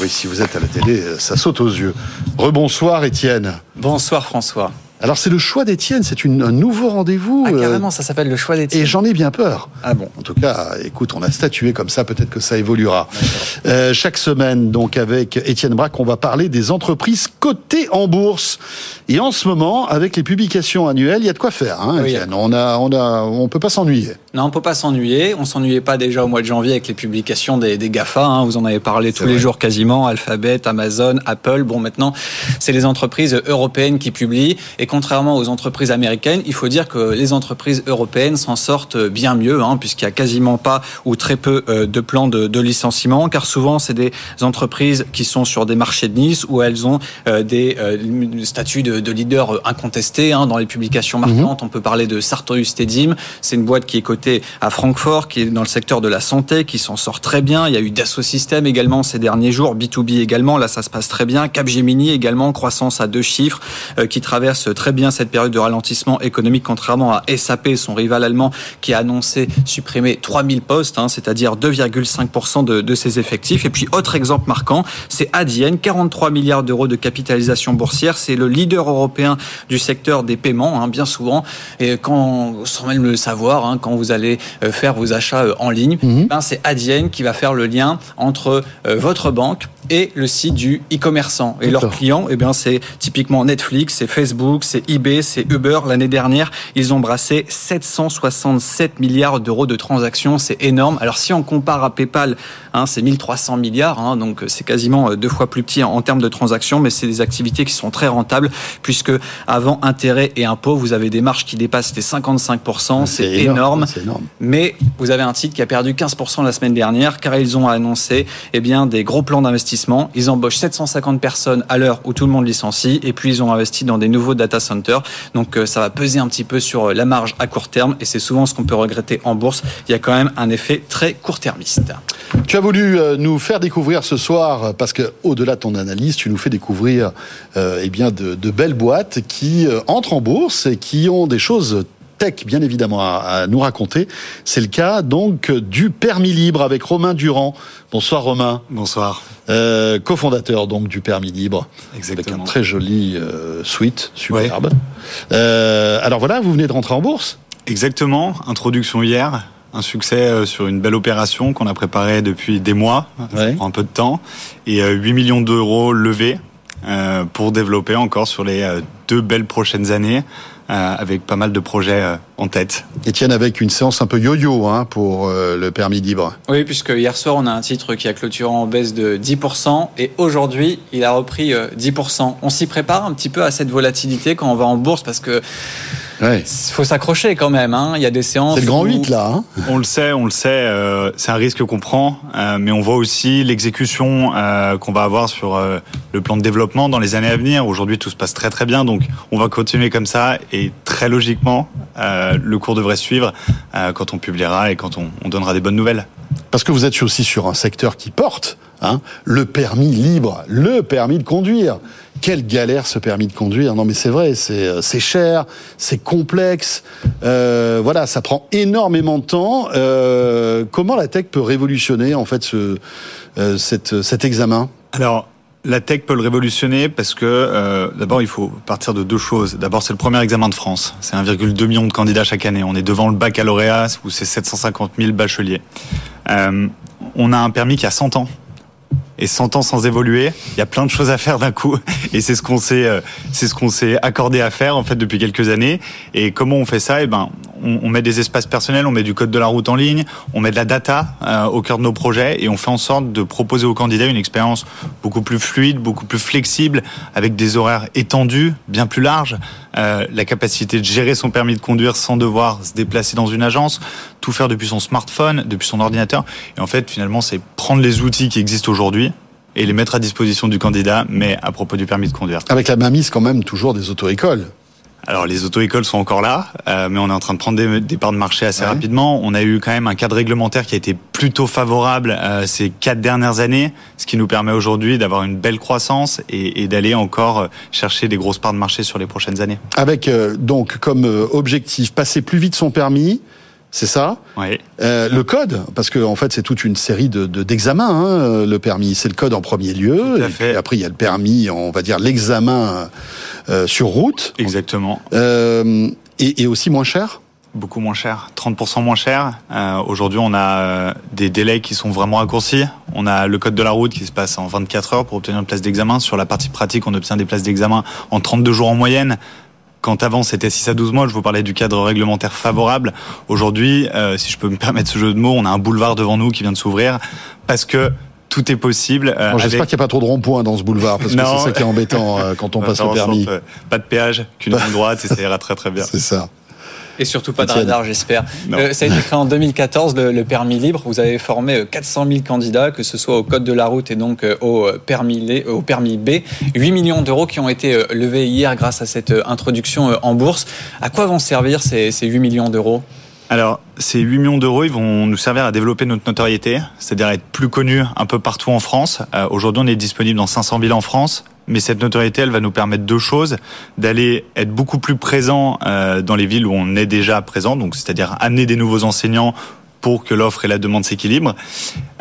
Oui, si vous êtes à la télé, ça saute aux yeux. Rebonsoir Étienne. Bonsoir François. Alors c'est le choix d'Étienne, c'est un nouveau rendez-vous. Ah, euh, carrément, ça s'appelle le choix d'Étienne. Et j'en ai bien peur. Ah bon En tout cas, écoute, on a statué comme ça, peut-être que ça évoluera. Euh, chaque semaine, donc, avec Étienne Braque, on va parler des entreprises cotées en bourse. Et en ce moment, avec les publications annuelles, il y a de quoi faire, hein, Oui. Étienne. On a, on a, on peut pas s'ennuyer. Non, on peut pas s'ennuyer. On s'ennuyait pas déjà au mois de janvier avec les publications des, des GAFA. hein. Vous en avez parlé tous les jours quasiment. Alphabet, Amazon, Apple. Bon, maintenant, c'est les entreprises européennes qui publient. Et contrairement aux entreprises américaines, il faut dire que les entreprises européennes s'en sortent bien mieux, hein, puisqu'il y a quasiment pas ou très peu euh, de plans de, de licenciement, car souvent c'est des entreprises qui sont sur des marchés de niche où elles ont euh, des euh, statuts de, de leader incontestés. hein. Dans les publications marquantes, on peut parler de Sartorius Tedim. C'est une boîte qui est cotée à Francfort, qui est dans le secteur de la santé, qui s'en sort très bien. Il y a eu Dassault Systèmes également ces derniers jours, B2B également. Là, ça se passe très bien. Capgemini également, croissance à deux chiffres, euh, qui traverse très bien cette période de ralentissement économique, contrairement à SAP, son rival allemand, qui a annoncé supprimer 3000 postes, hein, c'est-à-dire 2,5% de, de ses effectifs. Et puis, autre exemple marquant, c'est Adyen, 43 milliards d'euros de capitalisation boursière. C'est le leader européen du secteur des paiements, hein, bien souvent. Et quand, sans même le savoir, hein, quand vous allez euh, faire vos achats euh, en ligne, ben, c'est Adyen qui va faire le lien entre euh, votre banque et le site du e-commerçant. Et leurs clients, eh bien, c'est typiquement Netflix, c'est Facebook, c'est eBay, c'est Uber. L'année dernière, ils ont brassé 767 milliards d'euros de transactions. C'est énorme. Alors, si on compare à PayPal, hein, c'est 1300 milliards, hein, donc c'est quasiment euh, deux fois plus petit en, termes de transactions, mais c'est des activités qui sont très rentables puisque avant intérêts et impôts, vous avez des marges qui dépassent les 55%. C'est énorme. C'est énorme. Mais vous avez un titre qui a perdu 15% la semaine dernière car ils ont annoncé eh bien, des gros plans d'investissement. Ils embauchent 750 personnes à l'heure où tout le monde licencie et puis ils ont investi dans des nouveaux data centers. Donc euh, ça va peser un petit peu sur euh, la marge à court terme et c'est souvent ce qu'on peut regretter en bourse. Il y a quand même un effet très court-termiste. Tu as voulu euh, nous faire découvrir ce soir, parce que au-delà de ton analyse, tu nous fais découvrir euh, eh bien de, de belles boîtes qui euh, entrent en bourse et qui ont des choses tech, bien évidemment, à, à nous raconter. C'est le cas donc du permis libre avec Romain Durand. Bonsoir Romain. Bonsoir. Euh, cofondateur donc du permis libre. Exactement. Avec un très joli euh, suite, superbe. Euh, alors voilà, vous venez de rentrer en bourse. Exactement. Introduction hier. Un succès euh, sur une belle opération qu'on a préparée depuis des mois. Ça prend un peu de temps. Et euh, 8 millions d'euros levés pour développer encore sur les deux belles prochaines années avec pas mal de projets en tête. Étienne avec une séance un peu yo-yo hein, pour euh, le permis libre. Oui, puisque hier soir, on a un titre qui a clôturé en baisse de 10%, et aujourd'hui, il a repris euh, 10%. On s'y prépare un petit peu à cette volatilité quand on va en bourse, parce que faut s'accrocher quand même. Hein. Il y a des séances. C'est le grand où- 8 là. Hein On le sait, on le sait, euh, c'est un risque qu'on prend, euh, mais on voit aussi l'exécution euh, qu'on va avoir sur euh, le plan de développement dans les années à venir. Aujourd'hui, tout se passe très très bien, donc on va continuer comme ça et très logiquement, euh, le cours devrait suivre euh, quand on publiera et quand on, on donnera des bonnes nouvelles. Parce que vous êtes aussi sur un secteur qui porte hein, le permis libre, le permis de conduire. Quelle galère ce permis de conduire Non mais c'est vrai, c'est euh, c'est cher, c'est complexe. Euh, voilà, ça prend énormément de temps. Euh, comment la tech peut révolutionner en fait ce, euh, cette, cet examen? Alors, la tech peut le révolutionner parce que euh, d'abord il faut partir de deux choses. D'abord c'est le premier examen de France. C'est 1,2 million de candidats chaque année. On est devant le baccalauréat où c'est 750 000 bacheliers. Euh, on a un permis qui a 100 ans et 100 ans sans évoluer, il y a plein de choses à faire d'un coup. Et c'est ce qu'on s'est, euh, c'est ce qu'on s'est accordé à faire en fait depuis quelques années. Et comment on fait ça? Eh ben, on, on, met des espaces personnels, on met du code de la route en ligne, on met de la data euh, au cœur de nos projets et on fait en sorte de proposer aux candidats une expérience beaucoup plus fluide, beaucoup plus flexible, avec des horaires étendus, bien plus larges, euh, la capacité de gérer son permis de conduire sans devoir se déplacer dans une agence, tout faire depuis son smartphone, depuis son ordinateur. Et en fait, finalement, c'est prendre les outils qui existent aujourd'hui et les mettre à disposition du candidat, mais à propos du permis de conduire. Avec la mainmise quand même toujours des auto-écoles. Alors les auto-écoles sont encore là, euh, mais on est en train de prendre des, des parts de marché assez ouais. rapidement. On a eu quand même un cadre réglementaire qui a été plutôt favorable euh, ces quatre dernières années, ce qui nous permet aujourd'hui d'avoir une belle croissance et, et d'aller encore chercher des grosses parts de marché sur les prochaines années. Avec euh, donc comme objectif passer plus vite son permis, c'est ça Oui. Euh, le code, parce que en fait c'est toute une série de d'examens. hein, le permis, c'est le code en premier lieu. Tout à et fait. puis après il y a le permis, on va dire l'examen euh, sur route. Exactement. Euh, et, et aussi moins cher. Beaucoup moins cher, 30% moins cher. Euh, Aujourd'hui, on a euh, des délais qui sont vraiment raccourcis. On a le code de la route qui se passe en 24 heures pour obtenir une place d'examen. Sur la partie pratique, on obtient des places d'examen en 32 jours en moyenne. Quand avant c'était 6 à 12 mois, je vous parlais du cadre réglementaire favorable. Aujourd'hui, euh, si je peux me permettre ce jeu de mots, on a un boulevard devant nous qui vient de s'ouvrir parce que tout est possible. Bon, J'espère qu'il n'y a pas trop de ronds-points dans ce boulevard parce que c'est ça qui est embêtant euh, quand on passe le permis. Sorte, pas de péage, qu'une ligne droite et ça ira très très bien. C'est ça. Et surtout pas de radar, j'espère. Euh, ça a été créé en 2014, le, le, permis libre. Vous avez formé 400 000 candidats, que ce soit au code de la route et donc au permis, au permis B. 8 millions d'euros qui ont été levés hier grâce à cette introduction en bourse. À quoi vont servir ces, ces 8 millions d'euros? Alors, ces 8 millions d'euros, ils vont nous servir à développer notre notoriété, c'est-à-dire être plus connus un peu partout en France. Euh, Aujourd'hui, on est disponible dans 500 villes en France, mais cette notoriété, elle va nous permettre deux choses. D'aller être beaucoup plus présent euh, dans les villes où on est déjà présent, donc c'est-à-dire amener des nouveaux enseignants pour que l'offre et la demande s'équilibrent,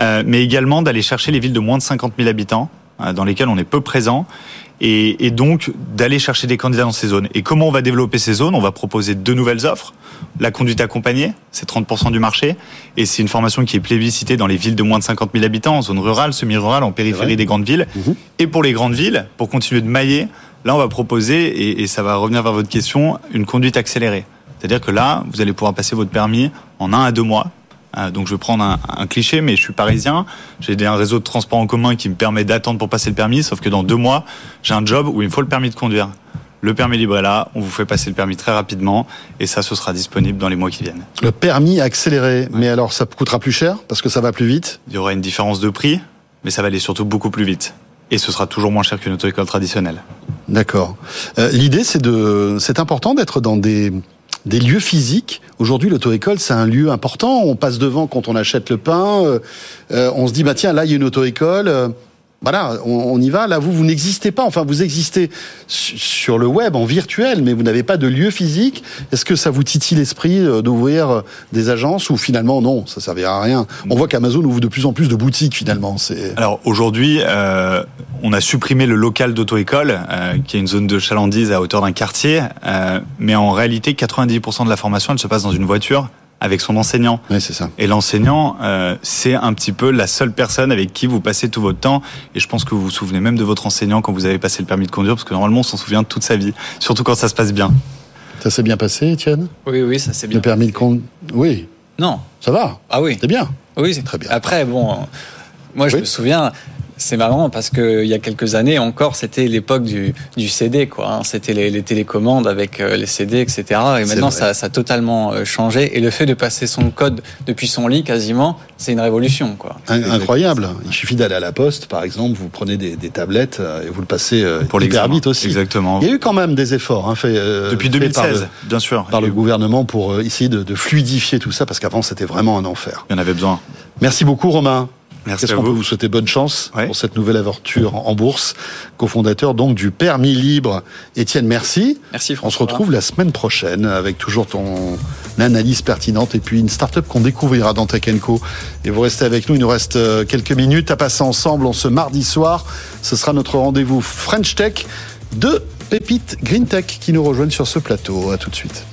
euh, mais également d'aller chercher les villes de moins de 50 000 habitants euh, dans lesquelles on est peu présent et, et donc d'aller chercher des candidats dans ces zones. Et comment on va développer ces zones? On va proposer deux nouvelles offres. La conduite accompagnée, c'est 30% du marché, et c'est une formation qui est plébiscitée dans les villes de moins de 50 000 habitants, en zone rurale, semi-rurale, en périphérie des grandes villes. Mmh. Et pour les grandes villes, pour continuer de mailler, là on va proposer, et, et ça va revenir vers votre question, une conduite accélérée. C'est-à-dire que là, vous allez pouvoir passer votre permis en un à deux mois, donc je vais prendre un, un, cliché, mais je suis parisien. J'ai un réseau de transport en commun qui me permet d'attendre pour passer le permis, sauf que dans deux mois, j'ai un job où il me faut le permis de conduire. Le permis libre est là, on vous fait passer le permis très rapidement, et ça, ce sera disponible dans les mois qui viennent. Le permis accéléré, ouais. mais alors ça coûtera plus cher parce que ça va plus vite? Il y aura une différence de prix, mais ça va aller surtout beaucoup plus vite. Et ce sera toujours moins cher qu'une auto-école traditionnelle. D'accord. Euh, L'idée, c'est de, c'est important d'être dans des des lieux physiques. Aujourd'hui, l'auto-école, c'est un lieu important. On passe devant quand on achète le pain. Euh, euh, on se dit, bah tiens, là, il y a une auto-école. Euh, voilà, on, on, y va. Là, vous, vous n'existez pas. Enfin, vous existez sur le web, en virtuel, mais vous n'avez pas de lieu physique. Est-ce que ça vous titille l'esprit d'ouvrir des agences ou finalement, non, ça ne servira à rien? On voit qu'Amazon ouvre de plus en plus de boutiques, finalement. Alors, aujourd'hui, euh, on a supprimé le local d'auto-école, euh, qui est une zone de chalandise à hauteur d'un quartier. Euh, mais en réalité, 90% de la formation, elle se passe dans une voiture avec son enseignant. Oui, c'est ça. Et l'enseignant, euh, c'est un petit peu la seule personne avec qui vous passez tout votre temps. Et je pense que vous vous souvenez même de votre enseignant quand vous avez passé le permis de conduire, parce que normalement, on s'en souvient toute sa vie, surtout quand ça se passe bien. Ça s'est bien passé, Étienne? Oui, oui, ça s'est bien Le permis de conduire Oui. Non. Ça va? Ah oui. C'était bien Oui, c'est très bien. Après, bon, moi, je oui. me souviens, c'est marrant parce que il y a quelques années encore, c'était l'époque du, du, CD, quoi. Hein. C'était les, les, télécommandes avec euh, les CD, etc. Et maintenant, ça, ça, a totalement euh, changé. Et le fait de passer son code depuis son lit, quasiment, c'est une révolution, quoi. Incroyable. Il suffit d'aller à la poste, par exemple, vous prenez des, des tablettes euh, et vous le passez pour hyper vite aussi. Exactement. Il y a eu quand même des efforts hein, fait depuis 2016, par le, bien sûr, par le gouvernement pour essayer de, de fluidifier tout ça, parce qu'avant c'était vraiment un enfer. Il y en avait besoin. Merci beaucoup, Romain. Merci Qu'est-ce qu'on peut vous souhaiter bonne chance ouais. pour cette nouvelle aventure en bourse cofondateur donc du permis libre. Étienne, merci. Merci On se retrouve la semaine prochaine avec toujours ton analyse pertinente et puis une start-up qu'on découvrira dans Tech Co. Et vous restez avec nous, il nous reste euh, quelques minutes à passer ensemble en ce mardi soir. Ce sera notre rendez-vous French Tech de Pépite Green Tech qui nous rejoignent sur ce plateau. À tout de suite.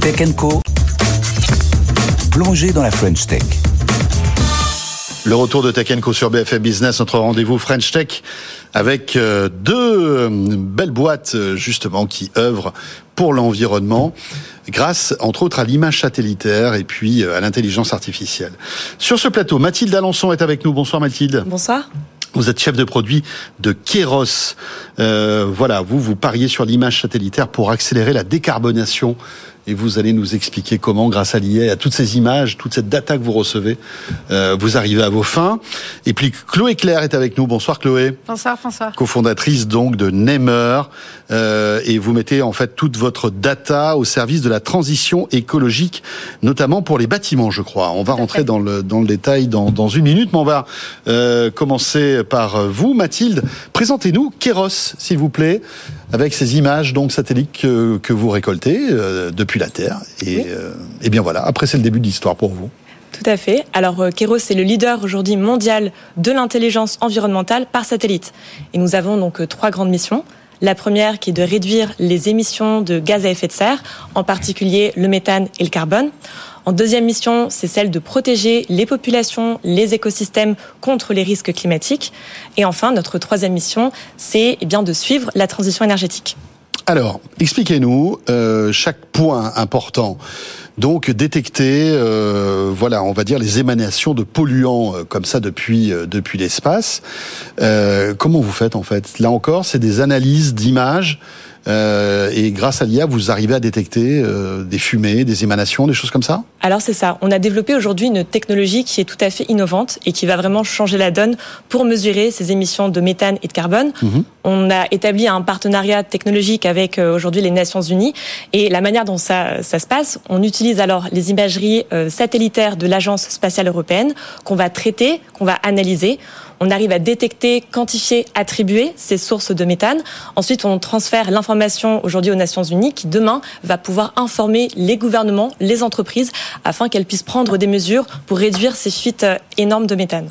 Tech Co. Plongez dans la French Tech. Le retour de Tech Co sur BFM Business, notre rendez-vous French Tech avec euh, deux euh, belles boîtes euh, justement qui œuvrent pour l'environnement grâce entre autres à l'image satellitaire et puis à l'intelligence artificielle. Sur ce plateau, Mathilde Alençon est avec nous. Bonsoir Mathilde. Bonsoir. Vous êtes chef de produit de Keros. Euh, voilà, vous, vous pariez sur l'image satellitaire pour accélérer la décarbonation et vous allez nous expliquer comment, grâce à l'IA, à toutes ces images, toute cette data que vous recevez, euh, vous arrivez à vos fins. Et puis Chloé Claire est avec nous. Bonsoir Chloé. Bonsoir François. Cofondatrice donc de Nemer. Euh, et vous mettez en fait toute votre data au service de la transition écologique, notamment pour les bâtiments, je crois. On va rentrer dans le, dans le détail dans, dans une minute, mais on va euh, commencer par vous, Mathilde. Présentez-nous Keros, s'il vous plaît, avec ces images donc satellites que, que vous récoltez euh, depuis la Terre. Et, euh, et bien voilà, après c'est le début de l'histoire pour vous. Tout à fait. Alors euh, Keros est le leader aujourd'hui mondial de l'intelligence environnementale par satellite. Et nous avons donc trois grandes missions. La première qui est de réduire les émissions de gaz à effet de serre, en particulier le méthane et le carbone. En deuxième mission, c'est celle de protéger les populations, les écosystèmes contre les risques climatiques. Et enfin, notre troisième mission, c'est eh bien de suivre la transition énergétique. Alors, expliquez-nous euh, chaque point important. Donc détecter, euh, voilà, on va dire les émanations de polluants euh, comme ça depuis l'espace. Comment vous faites en fait? Là encore, c'est des analyses d'images. Euh, et grâce à l'IA, vous arrivez à détecter euh, des fumées, des émanations, des choses comme ça? Alors c'est ça. On a développé aujourd'hui une technologie qui est tout à fait innovante et qui va vraiment changer la donne pour mesurer ces émissions de méthane et de carbone. Mhm. On a établi un partenariat technologique avec euh, aujourd'hui les Nations Unies et la manière dont ça, ça se passe, on utilise alors les imageries satellitaires de l'Agence spatiale européenne qu'on va traiter, qu'on va analyser. On arrive à détecter, quantifier, attribuer ces sources de méthane. Ensuite, on transfère l'information aujourd'hui aux Nations Unies qui demain va pouvoir informer les gouvernements, les entreprises afin qu'elles puissent prendre des mesures pour réduire ces fuites euh, énormes de méthane.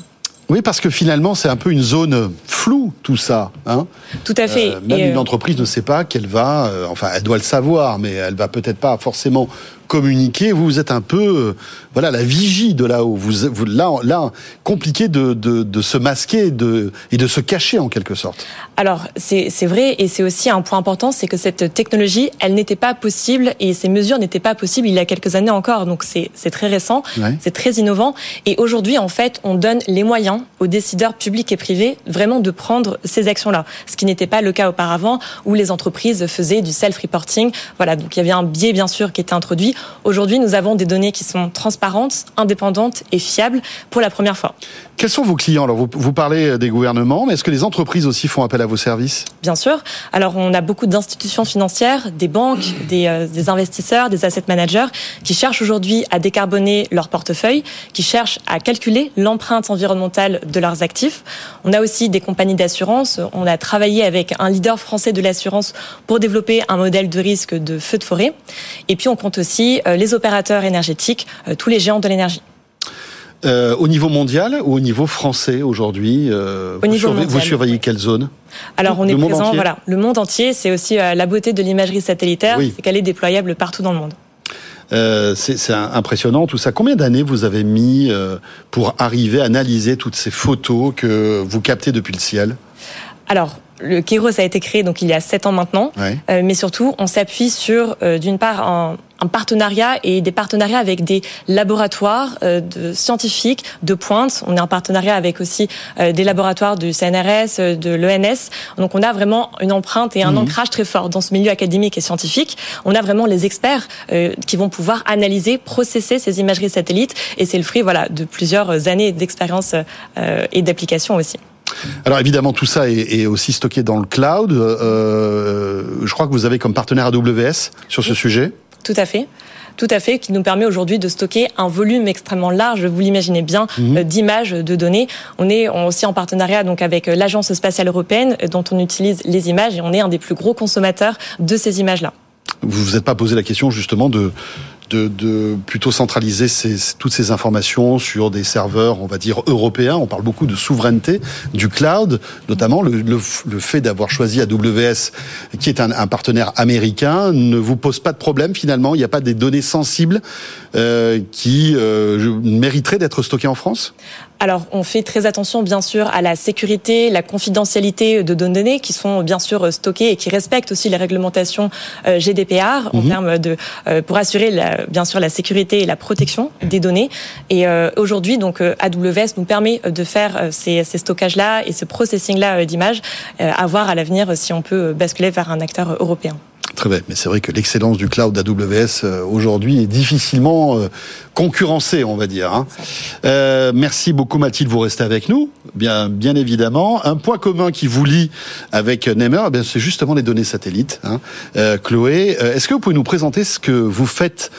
Oui, parce que finalement, c'est un peu une zone floue, tout ça. Hein Tout à fait. Euh, même Et, une euh, entreprise ne sait pas qu'elle va, euh, enfin, elle doit le savoir, mais elle va peut-être pas forcément communiquer. Vous, vous êtes un peu, euh, voilà, la vigie de là-haut. Vous, vous, là, là, compliqué de, de, de se masquer de, et de se cacher en quelque sorte. Alors, c'est c'est vrai, et c'est aussi un point important, c'est que cette technologie, elle n'était pas possible, et ces mesures n'étaient pas possibles il y a quelques années encore. Donc, c'est c'est très récent, Ouais. c'est très innovant. Et aujourd'hui, en fait, on donne les moyens aux décideurs publics et privés vraiment de prendre ces actions-là. Ce qui n'était pas le cas auparavant, où les entreprises faisaient du self-reporting. Voilà, donc il y avait un biais, bien sûr, qui était introduit. Aujourd'hui, nous avons des données qui sont transparentes, indépendantes et fiables pour la première fois. Quels sont vos clients Alors, vous, vous parlez des gouvernements, mais est-ce que les entreprises aussi font appel à vos services Bien sûr. Alors, on a beaucoup d'institutions financières, des banques, des, euh, des investisseurs, des asset managers qui cherchent aujourd'hui à décarboner leur portefeuille, qui cherchent à calculer l'empreinte environnementale de leurs actifs. On a aussi des compagnies d'assurance. On a travaillé avec un leader français de l'assurance pour développer un modèle de risque de feu de forêt. Et puis, on compte aussi euh, les opérateurs énergétiques, euh, tous les géants de l'énergie. Euh, Au niveau mondial ou au niveau français aujourd'hui euh, Au vous, niveau surveillez- vous surveillez quelle zone? Alors, on Le est présent, voilà, le monde entier. C'est aussi euh, la beauté de l'imagerie satellitaire, Oui. c'est qu'elle est déployable partout dans le monde. Euh, c'est impressionnant tout ça. Combien d'années vous avez mis pour arriver à analyser toutes ces photos que vous captez depuis le ciel? Alors, le Kairos a été créé donc il y a sept ans maintenant, Ouais. Euh, mais surtout on s'appuie sur euh, d'une part un, un partenariat et des partenariats avec des laboratoires euh, de scientifiques de pointe. On est en partenariat avec aussi euh, des laboratoires du CNRS, euh, de l'ENS. Donc on a vraiment une empreinte et un Mhm. ancrage très fort dans ce milieu académique et scientifique. On a vraiment les experts euh, qui vont pouvoir analyser, processer ces imageries satellites et c'est le fruit voilà de plusieurs années d'expérience euh, et d'application aussi. Alors évidemment, tout ça est, est aussi stocké dans le cloud. Euh, je crois que vous avez comme partenaire AWS sur ce sujet. Tout à fait. Tout à fait, qui nous permet aujourd'hui de stocker un volume extrêmement large, vous l'imaginez bien, Mhm. euh, d'images, de données. On est aussi en partenariat donc avec euh, l'Agence spatiale européenne, euh, dont on utilise les images, et on est un des plus gros consommateurs de ces images-là. Vous vous êtes pas posé la question justement de de, plutôt centraliser toutes ces informations sur des serveurs, on va dire, européens. On parle beaucoup de souveraineté, du cloud, notamment le, fait d'avoir choisi AWS, qui est un, un, partenaire américain, ne vous pose pas de problème finalement Il n'y a pas des données sensibles euh, qui euh, mériteraient d'être stockées en France? Alors, on fait très attention, bien sûr, à la sécurité, la confidentialité de données qui sont bien sûr stockées et qui respectent aussi les réglementations euh, GDPR en mhm. termes de euh, pour assurer la, bien sûr la sécurité et la protection des données. Et euh, aujourd'hui, donc AWS nous permet de faire ces, ces stockages-là et ce processing-là d'images, à voir à l'avenir si on peut basculer vers un acteur européen. Très bien, mais c'est vrai que l'excellence du cloud AWS aujourd'hui est difficilement concurrencé, on va dire. Hein. Euh, merci beaucoup Mathilde, vous restez avec nous, bien, évidemment. Un point commun qui vous lie avec Nemer, eh c'est justement les données satellites. Hein. Euh, Chloé, euh, est-ce que vous pouvez nous présenter ce que vous faites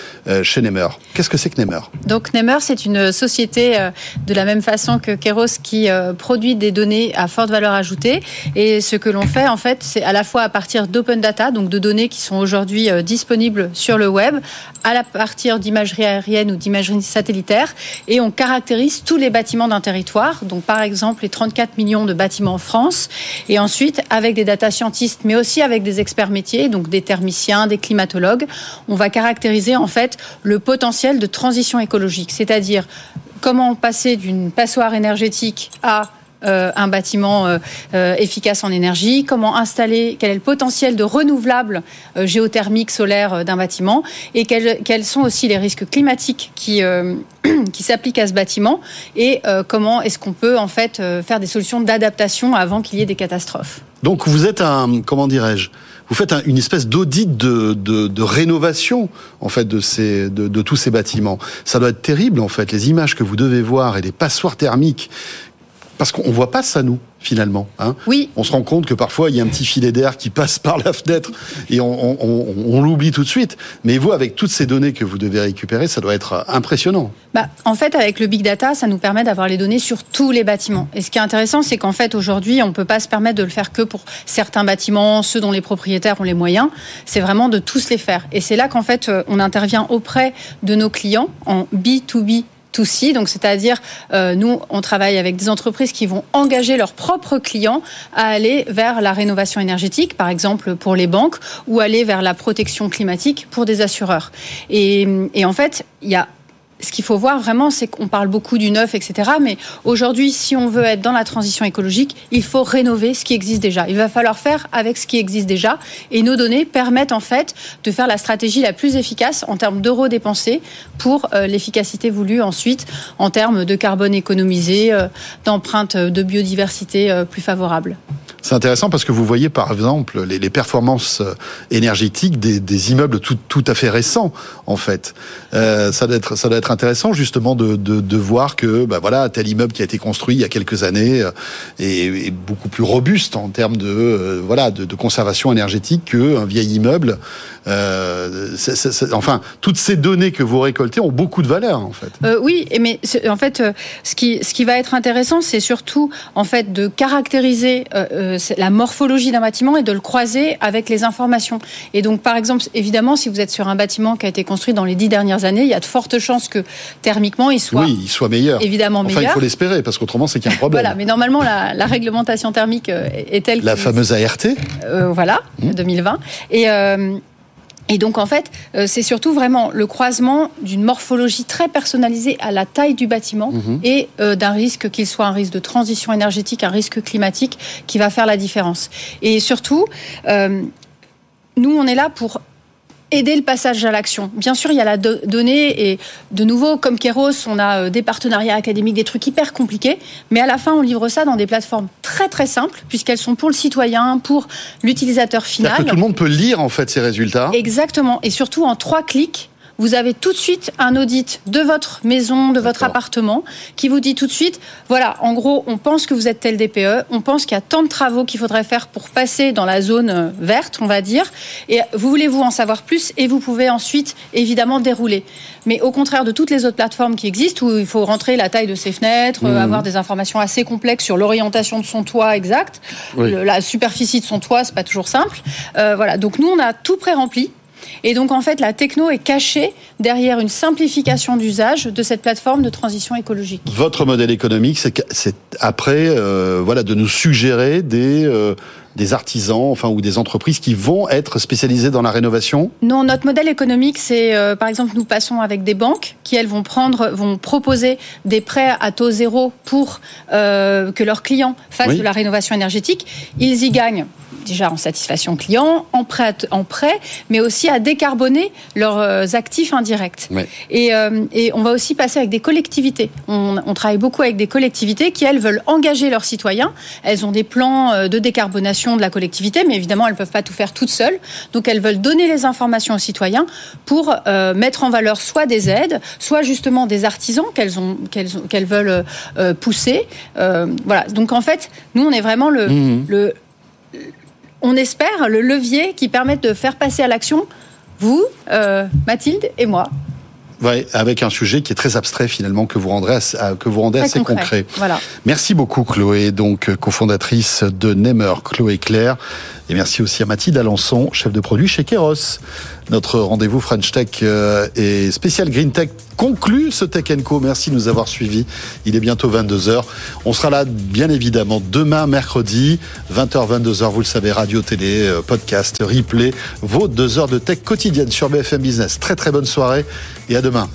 chez Nemer Qu'est-ce que c'est que Nemer Donc Nemer, c'est une société de la même façon que Keros qui produit des données à forte valeur ajoutée. Et ce que l'on fait, en fait, c'est à la fois à partir d'open data, donc de données qui sont aujourd'hui disponibles sur le web, à la partir d'imagerie aérienne ou d'imagerie imagerie satellitaire et on caractérise tous les bâtiments d'un territoire. Donc, par exemple, les 34 millions de bâtiments en France. Et ensuite, avec des data scientists, mais aussi avec des experts métiers, donc des thermiciens, des climatologues, on va caractériser en fait le potentiel de transition écologique, c'est-à-dire comment passer d'une passoire énergétique à euh, un bâtiment euh, euh, efficace en énergie, comment installer, quel est le potentiel de renouvelable géothermique solaire d'un bâtiment et quels, sont aussi les risques climatiques qui, qui s'appliquent à ce bâtiment et comment est-ce qu'on peut en fait faire des solutions d'adaptation avant qu'il y ait des catastrophes. Donc vous êtes un, comment dirais-je, vous faites un, une espèce d'audit de, de, rénovation en fait de, ces, de tous ces bâtiments. Ça doit être terrible en fait, les images que vous devez voir et les passoires thermiques parce qu'on voit pas ça, nous, finalement. Hein oui. On se rend compte que parfois, il y a un petit filet d'air qui passe par la fenêtre et on, on, on, l'oublie tout de suite. Mais vous, avec toutes ces données que vous devez récupérer, ça doit être impressionnant. Bah, en fait, avec le big data, ça nous permet d'avoir les données sur tous les bâtiments. Et ce qui est intéressant, c'est qu'en fait, aujourd'hui, on ne peut pas se permettre de le faire que pour certains bâtiments, ceux dont les propriétaires ont les moyens. C'est vraiment de tous les faire. Et c'est là qu'en fait, euh, on intervient auprès de nos clients en B2B to donc c'est-à-dire euh, nous on travaille avec des entreprises qui vont engager leurs propres clients à aller vers la rénovation énergétique, par exemple pour les banques, ou aller vers la protection climatique pour des assureurs. Et, et en fait, il y a ce qu'il faut voir vraiment, c'est qu'on parle beaucoup du neuf, etc. Mais aujourd'hui, si on veut être dans la transition écologique, il faut rénover ce qui existe déjà. Il va falloir faire avec ce qui existe déjà. Et nos données permettent en fait de faire la stratégie la plus efficace en termes d'euros dépensés pour euh, l'efficacité voulue ensuite en termes de carbone économisé, euh, d'empreinte de biodiversité euh, plus favorable. C'est intéressant parce que vous voyez par exemple les, performances énergétiques des, immeubles tout, tout à fait récents en fait. Ça doit être ça doit être intéressant justement de, de, voir que bah voilà tel immeuble qui a été construit il y a quelques années euh, est, beaucoup plus robuste en termes de euh, voilà de, conservation énergétique qu'un vieil immeuble. Euh, enfin toutes ces données que vous récoltez ont beaucoup de valeur en fait. Oui, mais en fait ce qui ce qui va être intéressant c'est surtout en fait de caractériser la morphologie d'un bâtiment et de le croiser avec les informations. Et donc, par exemple, évidemment, si vous êtes sur un bâtiment qui a été construit dans les dix dernières années, il y a de fortes chances que thermiquement, il soit, oui, il soit meilleur. Évidemment enfin, meilleur. il faut l'espérer parce qu'autrement, c'est qu'il y a un problème. voilà, mais normalement, la, la réglementation thermique euh, est telle. La fameuse ART. Euh, voilà, mmh. 2020. Et euh, et donc en fait, c'est surtout vraiment le croisement d'une morphologie très personnalisée à la taille du bâtiment mmh. et d'un risque qu'il soit un risque de transition énergétique, un risque climatique, qui va faire la différence. Et surtout, euh, nous on est là pour aider le passage à l'action. Bien sûr, il y a la do donnée et de nouveau, comme Keros, on a euh, des partenariats académiques, des trucs hyper compliqués, mais à la fin, on livre ça dans des plateformes très très simples puisqu'elles sont pour le citoyen, pour l'utilisateur final. Que tout le monde peut lire en fait ces résultats. Exactement, et surtout en trois clics vous avez tout de suite un audit de votre maison, de votre appartement, qui vous dit tout de suite, voilà, en gros, on pense que vous êtes tel DPE, on pense qu'il y a tant de travaux qu'il faudrait faire pour passer dans la zone euh, verte, on va dire, et vous voulez-vous en savoir plus, et vous pouvez ensuite, évidemment, dérouler. Mais au contraire de toutes les autres plateformes qui existent, où il faut rentrer la taille de ses fenêtres, mmh. avoir des informations assez complexes sur l'orientation de son toit exact, oui. la superficie de son toit, c'est pas toujours simple. Euh, voilà, donc nous, on a tout pré-rempli Et donc en fait, la techno est cachée derrière une simplification d'usage de cette plateforme de transition écologique. Votre modèle économique, c'est après, euh, voilà, de nous suggérer des euh, des artisans, enfin ou des entreprises qui vont être spécialisées dans la rénovation? Non, notre modèle économique, c'est euh, par exemple nous passons avec des banques qui elles vont prendre, vont proposer des prêts à taux zéro pour que leurs clients fassent de la rénovation énergétique. Ils y gagnent déjà en satisfaction client, en prêt, en prêt mais aussi à décarboner leurs euh, actifs indirects. Et, euh, et, on va aussi passer avec des collectivités. On, on, travaille beaucoup avec des collectivités qui, elles, veulent engager leurs citoyens. Elles ont des plans euh, de décarbonation de la collectivité, mais évidemment, elles ne peuvent pas tout faire toutes seules. Donc, elles veulent donner les informations aux citoyens pour mettre en valeur soit des aides, soit justement des artisans qu'elles ont, qu'elles, qu'elles veulent pousser. voilà. Donc, en fait, nous, on est vraiment le, mmh. le on espère, le levier qui permet de faire passer à l'action vous, euh, Mathilde et moi. Ouais, avec un sujet qui est très abstrait finalement que vous rendrez que vous rendez assez concret. Voilà. Merci beaucoup Chloé, donc cofondatrice de Nemer, Chloé Claire, et merci aussi à Mathilde Alençon, chef de produit chez Keros. Notre rendez-vous French Tech euh, et spécial Green Tech conclut ce Tech Co. Merci de nous avoir suivis. Il est bientôt 22h. On sera là, bien évidemment, demain, mercredi, 20h, 22h. Vous le savez, radio, télé, euh, podcast, replay, vos deux heures de tech quotidienne sur BFM Business. Très, très bonne soirée et à demain.